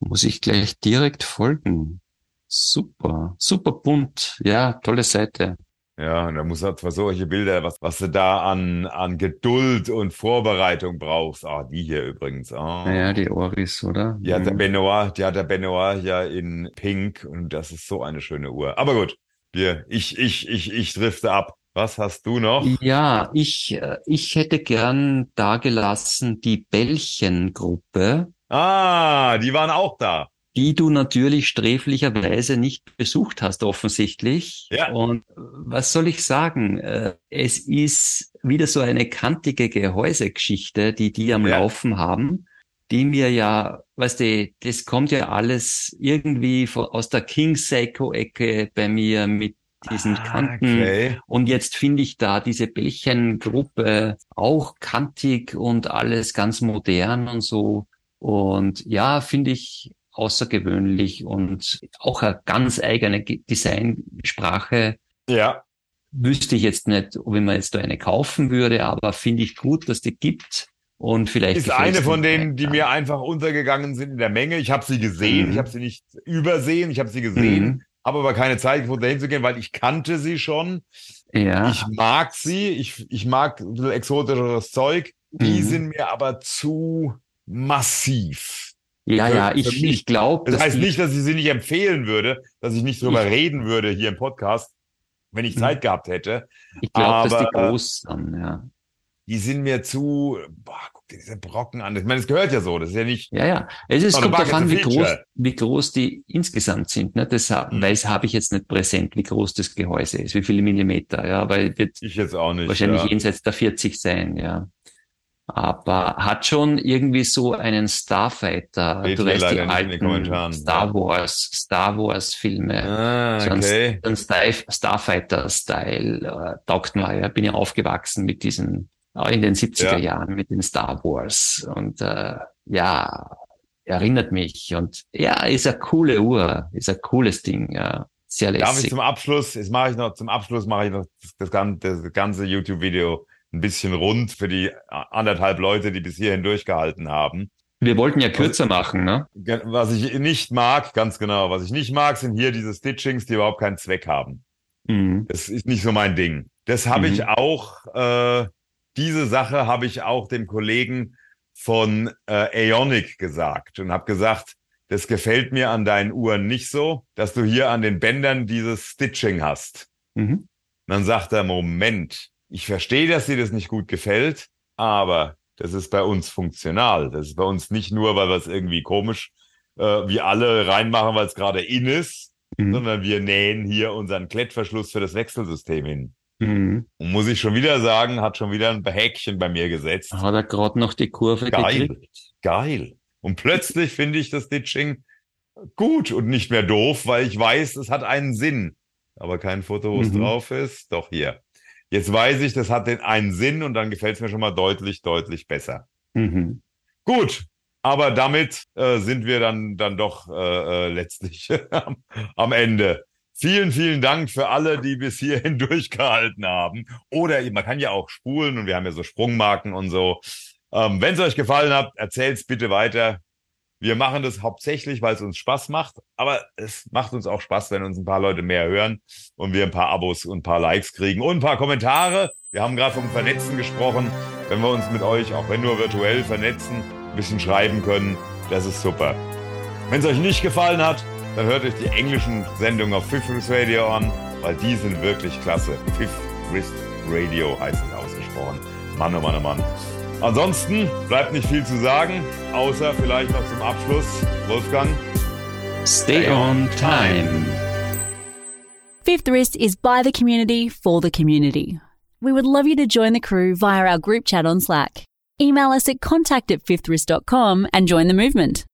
Muss ich gleich direkt folgen. Super, super bunt. Ja, tolle Seite. Ja, und da muss halt für solche Bilder, was, was du da an, an Geduld und Vorbereitung brauchst. Ah, die hier übrigens. Ah. Ja, die Oris, oder? Die hat der Benoit, die hat der Benoit ja in Pink und das ist so eine schöne Uhr. Aber gut, wir, ich, ich, ich, ich drifte ab. Was hast du noch? Ja, ich, äh, ich hätte gern dagelassen die Bällchengruppe. Ah, die waren auch da die du natürlich sträflicherweise nicht besucht hast, offensichtlich. Ja. Und was soll ich sagen? Äh, es ist wieder so eine kantige Gehäusegeschichte, die die am ja. Laufen haben, die mir ja, weißt du, das kommt ja alles irgendwie aus der King Seiko-Ecke bei mir mit diesen ah, Kanten. Okay. Und jetzt finde ich da diese Bällchengruppe auch kantig und alles ganz modern und so. Und ja, finde ich außergewöhnlich und auch eine ganz eigene Designsprache. Ja. Wüsste ich jetzt nicht, ob ich mir jetzt da eine kaufen würde, aber finde ich gut, dass die gibt. Und vielleicht ist eine von denen, die mir einfach untergegangen sind in der Menge. Ich habe sie gesehen, mhm. ich habe sie nicht übersehen, ich habe sie gesehen, mhm. habe aber keine Zeit gefunden, dahin zu gehen, weil ich kannte sie schon. Ja. Ich mag sie, ich, ich mag ein bisschen exotischeres Zeug. Die mhm. sind mir aber zu massiv. Ja, ja, ich, ich glaube. Das heißt nicht, dass ich sie nicht empfehlen würde, dass ich nicht drüber ich, reden würde hier im Podcast, wenn ich hm. Zeit gehabt hätte. Ich glaube, dass die groß sind, ja. Die sind mir zu, boah, guck dir diese Brocken an. Ich meine, es gehört ja so, das ist ja nicht. Ja, ja. Es ist, kommt davon, wie groß, wie groß die insgesamt sind. Ne? Das, mhm. Weil es habe ich jetzt nicht präsent, wie groß das Gehäuse ist, wie viele Millimeter, ja. Weil wird ich jetzt auch nicht. Wahrscheinlich ja. jenseits der 40 sein, ja aber hat schon irgendwie so einen Starfighter. du weißt die alten Star Wars, Star Wars Filme. Ah, okay. So ein, Starfighter-Style äh, taugt mir. Ja, bin ja aufgewachsen mit diesen, auch in den 70er ja. Jahren mit den Star Wars und äh, ja, erinnert mich und ja, ist eine coole Uhr, ist ein cooles Ding. Ja. Sehr lässig. Darf ich zum Abschluss, jetzt mache ich noch, zum Abschluss mache ich noch das, das, das ganze YouTube-Video ein bisschen rund für die anderthalb Leute, die bis hierhin durchgehalten haben. Wir wollten ja kürzer machen, ne? Was ich nicht mag, ganz genau, was ich nicht mag, sind hier diese Stitchings, die überhaupt keinen Zweck haben. Mhm. Das ist nicht so mein Ding. Das habe mhm. ich auch, äh, diese Sache habe ich auch dem Kollegen von äh, Aeonic gesagt und habe gesagt, das gefällt mir an deinen Uhren nicht so, dass du hier an den Bändern dieses Stitching hast. Mhm. dann sagt er, Moment, ich verstehe, dass dir das nicht gut gefällt, aber das ist bei uns funktional. Das ist bei uns nicht nur, weil wir es irgendwie komisch äh, wie alle reinmachen, weil es gerade in ist, mhm. sondern wir nähen hier unseren Klettverschluss für das Wechselsystem hin. Mhm. Und muss ich schon wieder sagen, hat schon wieder ein Häkchen bei mir gesetzt. Hat er gerade noch die Kurve Geil. gekriegt? Geil. Und plötzlich finde ich das Stitching gut und nicht mehr doof, weil ich weiß, es hat einen Sinn. Aber kein Foto, wo es mhm. drauf ist. Doch hier. Jetzt weiß ich, das hat den einen Sinn und dann gefällt es mir schon mal deutlich, deutlich besser. Mhm. Gut, aber damit äh, sind wir dann, dann doch äh, äh letztlich *laughs* am, am Ende. Vielen, vielen Dank für alle, die bis hierhin *laughs* durchgehalten haben. Oder man kann ja auch spulen und wir haben ja so Sprungmarken und so. Ähm, Wenn es euch gefallen hat, erzählt's bitte weiter. Wir machen das hauptsächlich, weil es uns Spaß macht, aber es macht uns auch Spaß, wenn uns ein paar Leute mehr hören und wir ein paar Abos und ein paar Likes kriegen und ein paar Kommentare. Wir haben gerade vom Vernetzen gesprochen. Wenn wir uns mit euch, auch wenn nur virtuell, vernetzen, ein bisschen schreiben können, das ist super. Wenn es euch nicht gefallen hat, dann hört euch die englischen Sendungen auf Fifth Wrist Radio an, weil die sind wirklich klasse. Fifth Wrist Radio heißt es ausgesprochen. Mann, oh Mann, oh Mann. Ansonsten bleibt nicht viel zu sagen, außer vielleicht noch zum Abschluss, Wolfgang. Stay on time. Fifth Wrist is by the community for the community. We would love you to join the crew via our group chat on Slack. Email us at contact at fifthwrist.com and join the movement.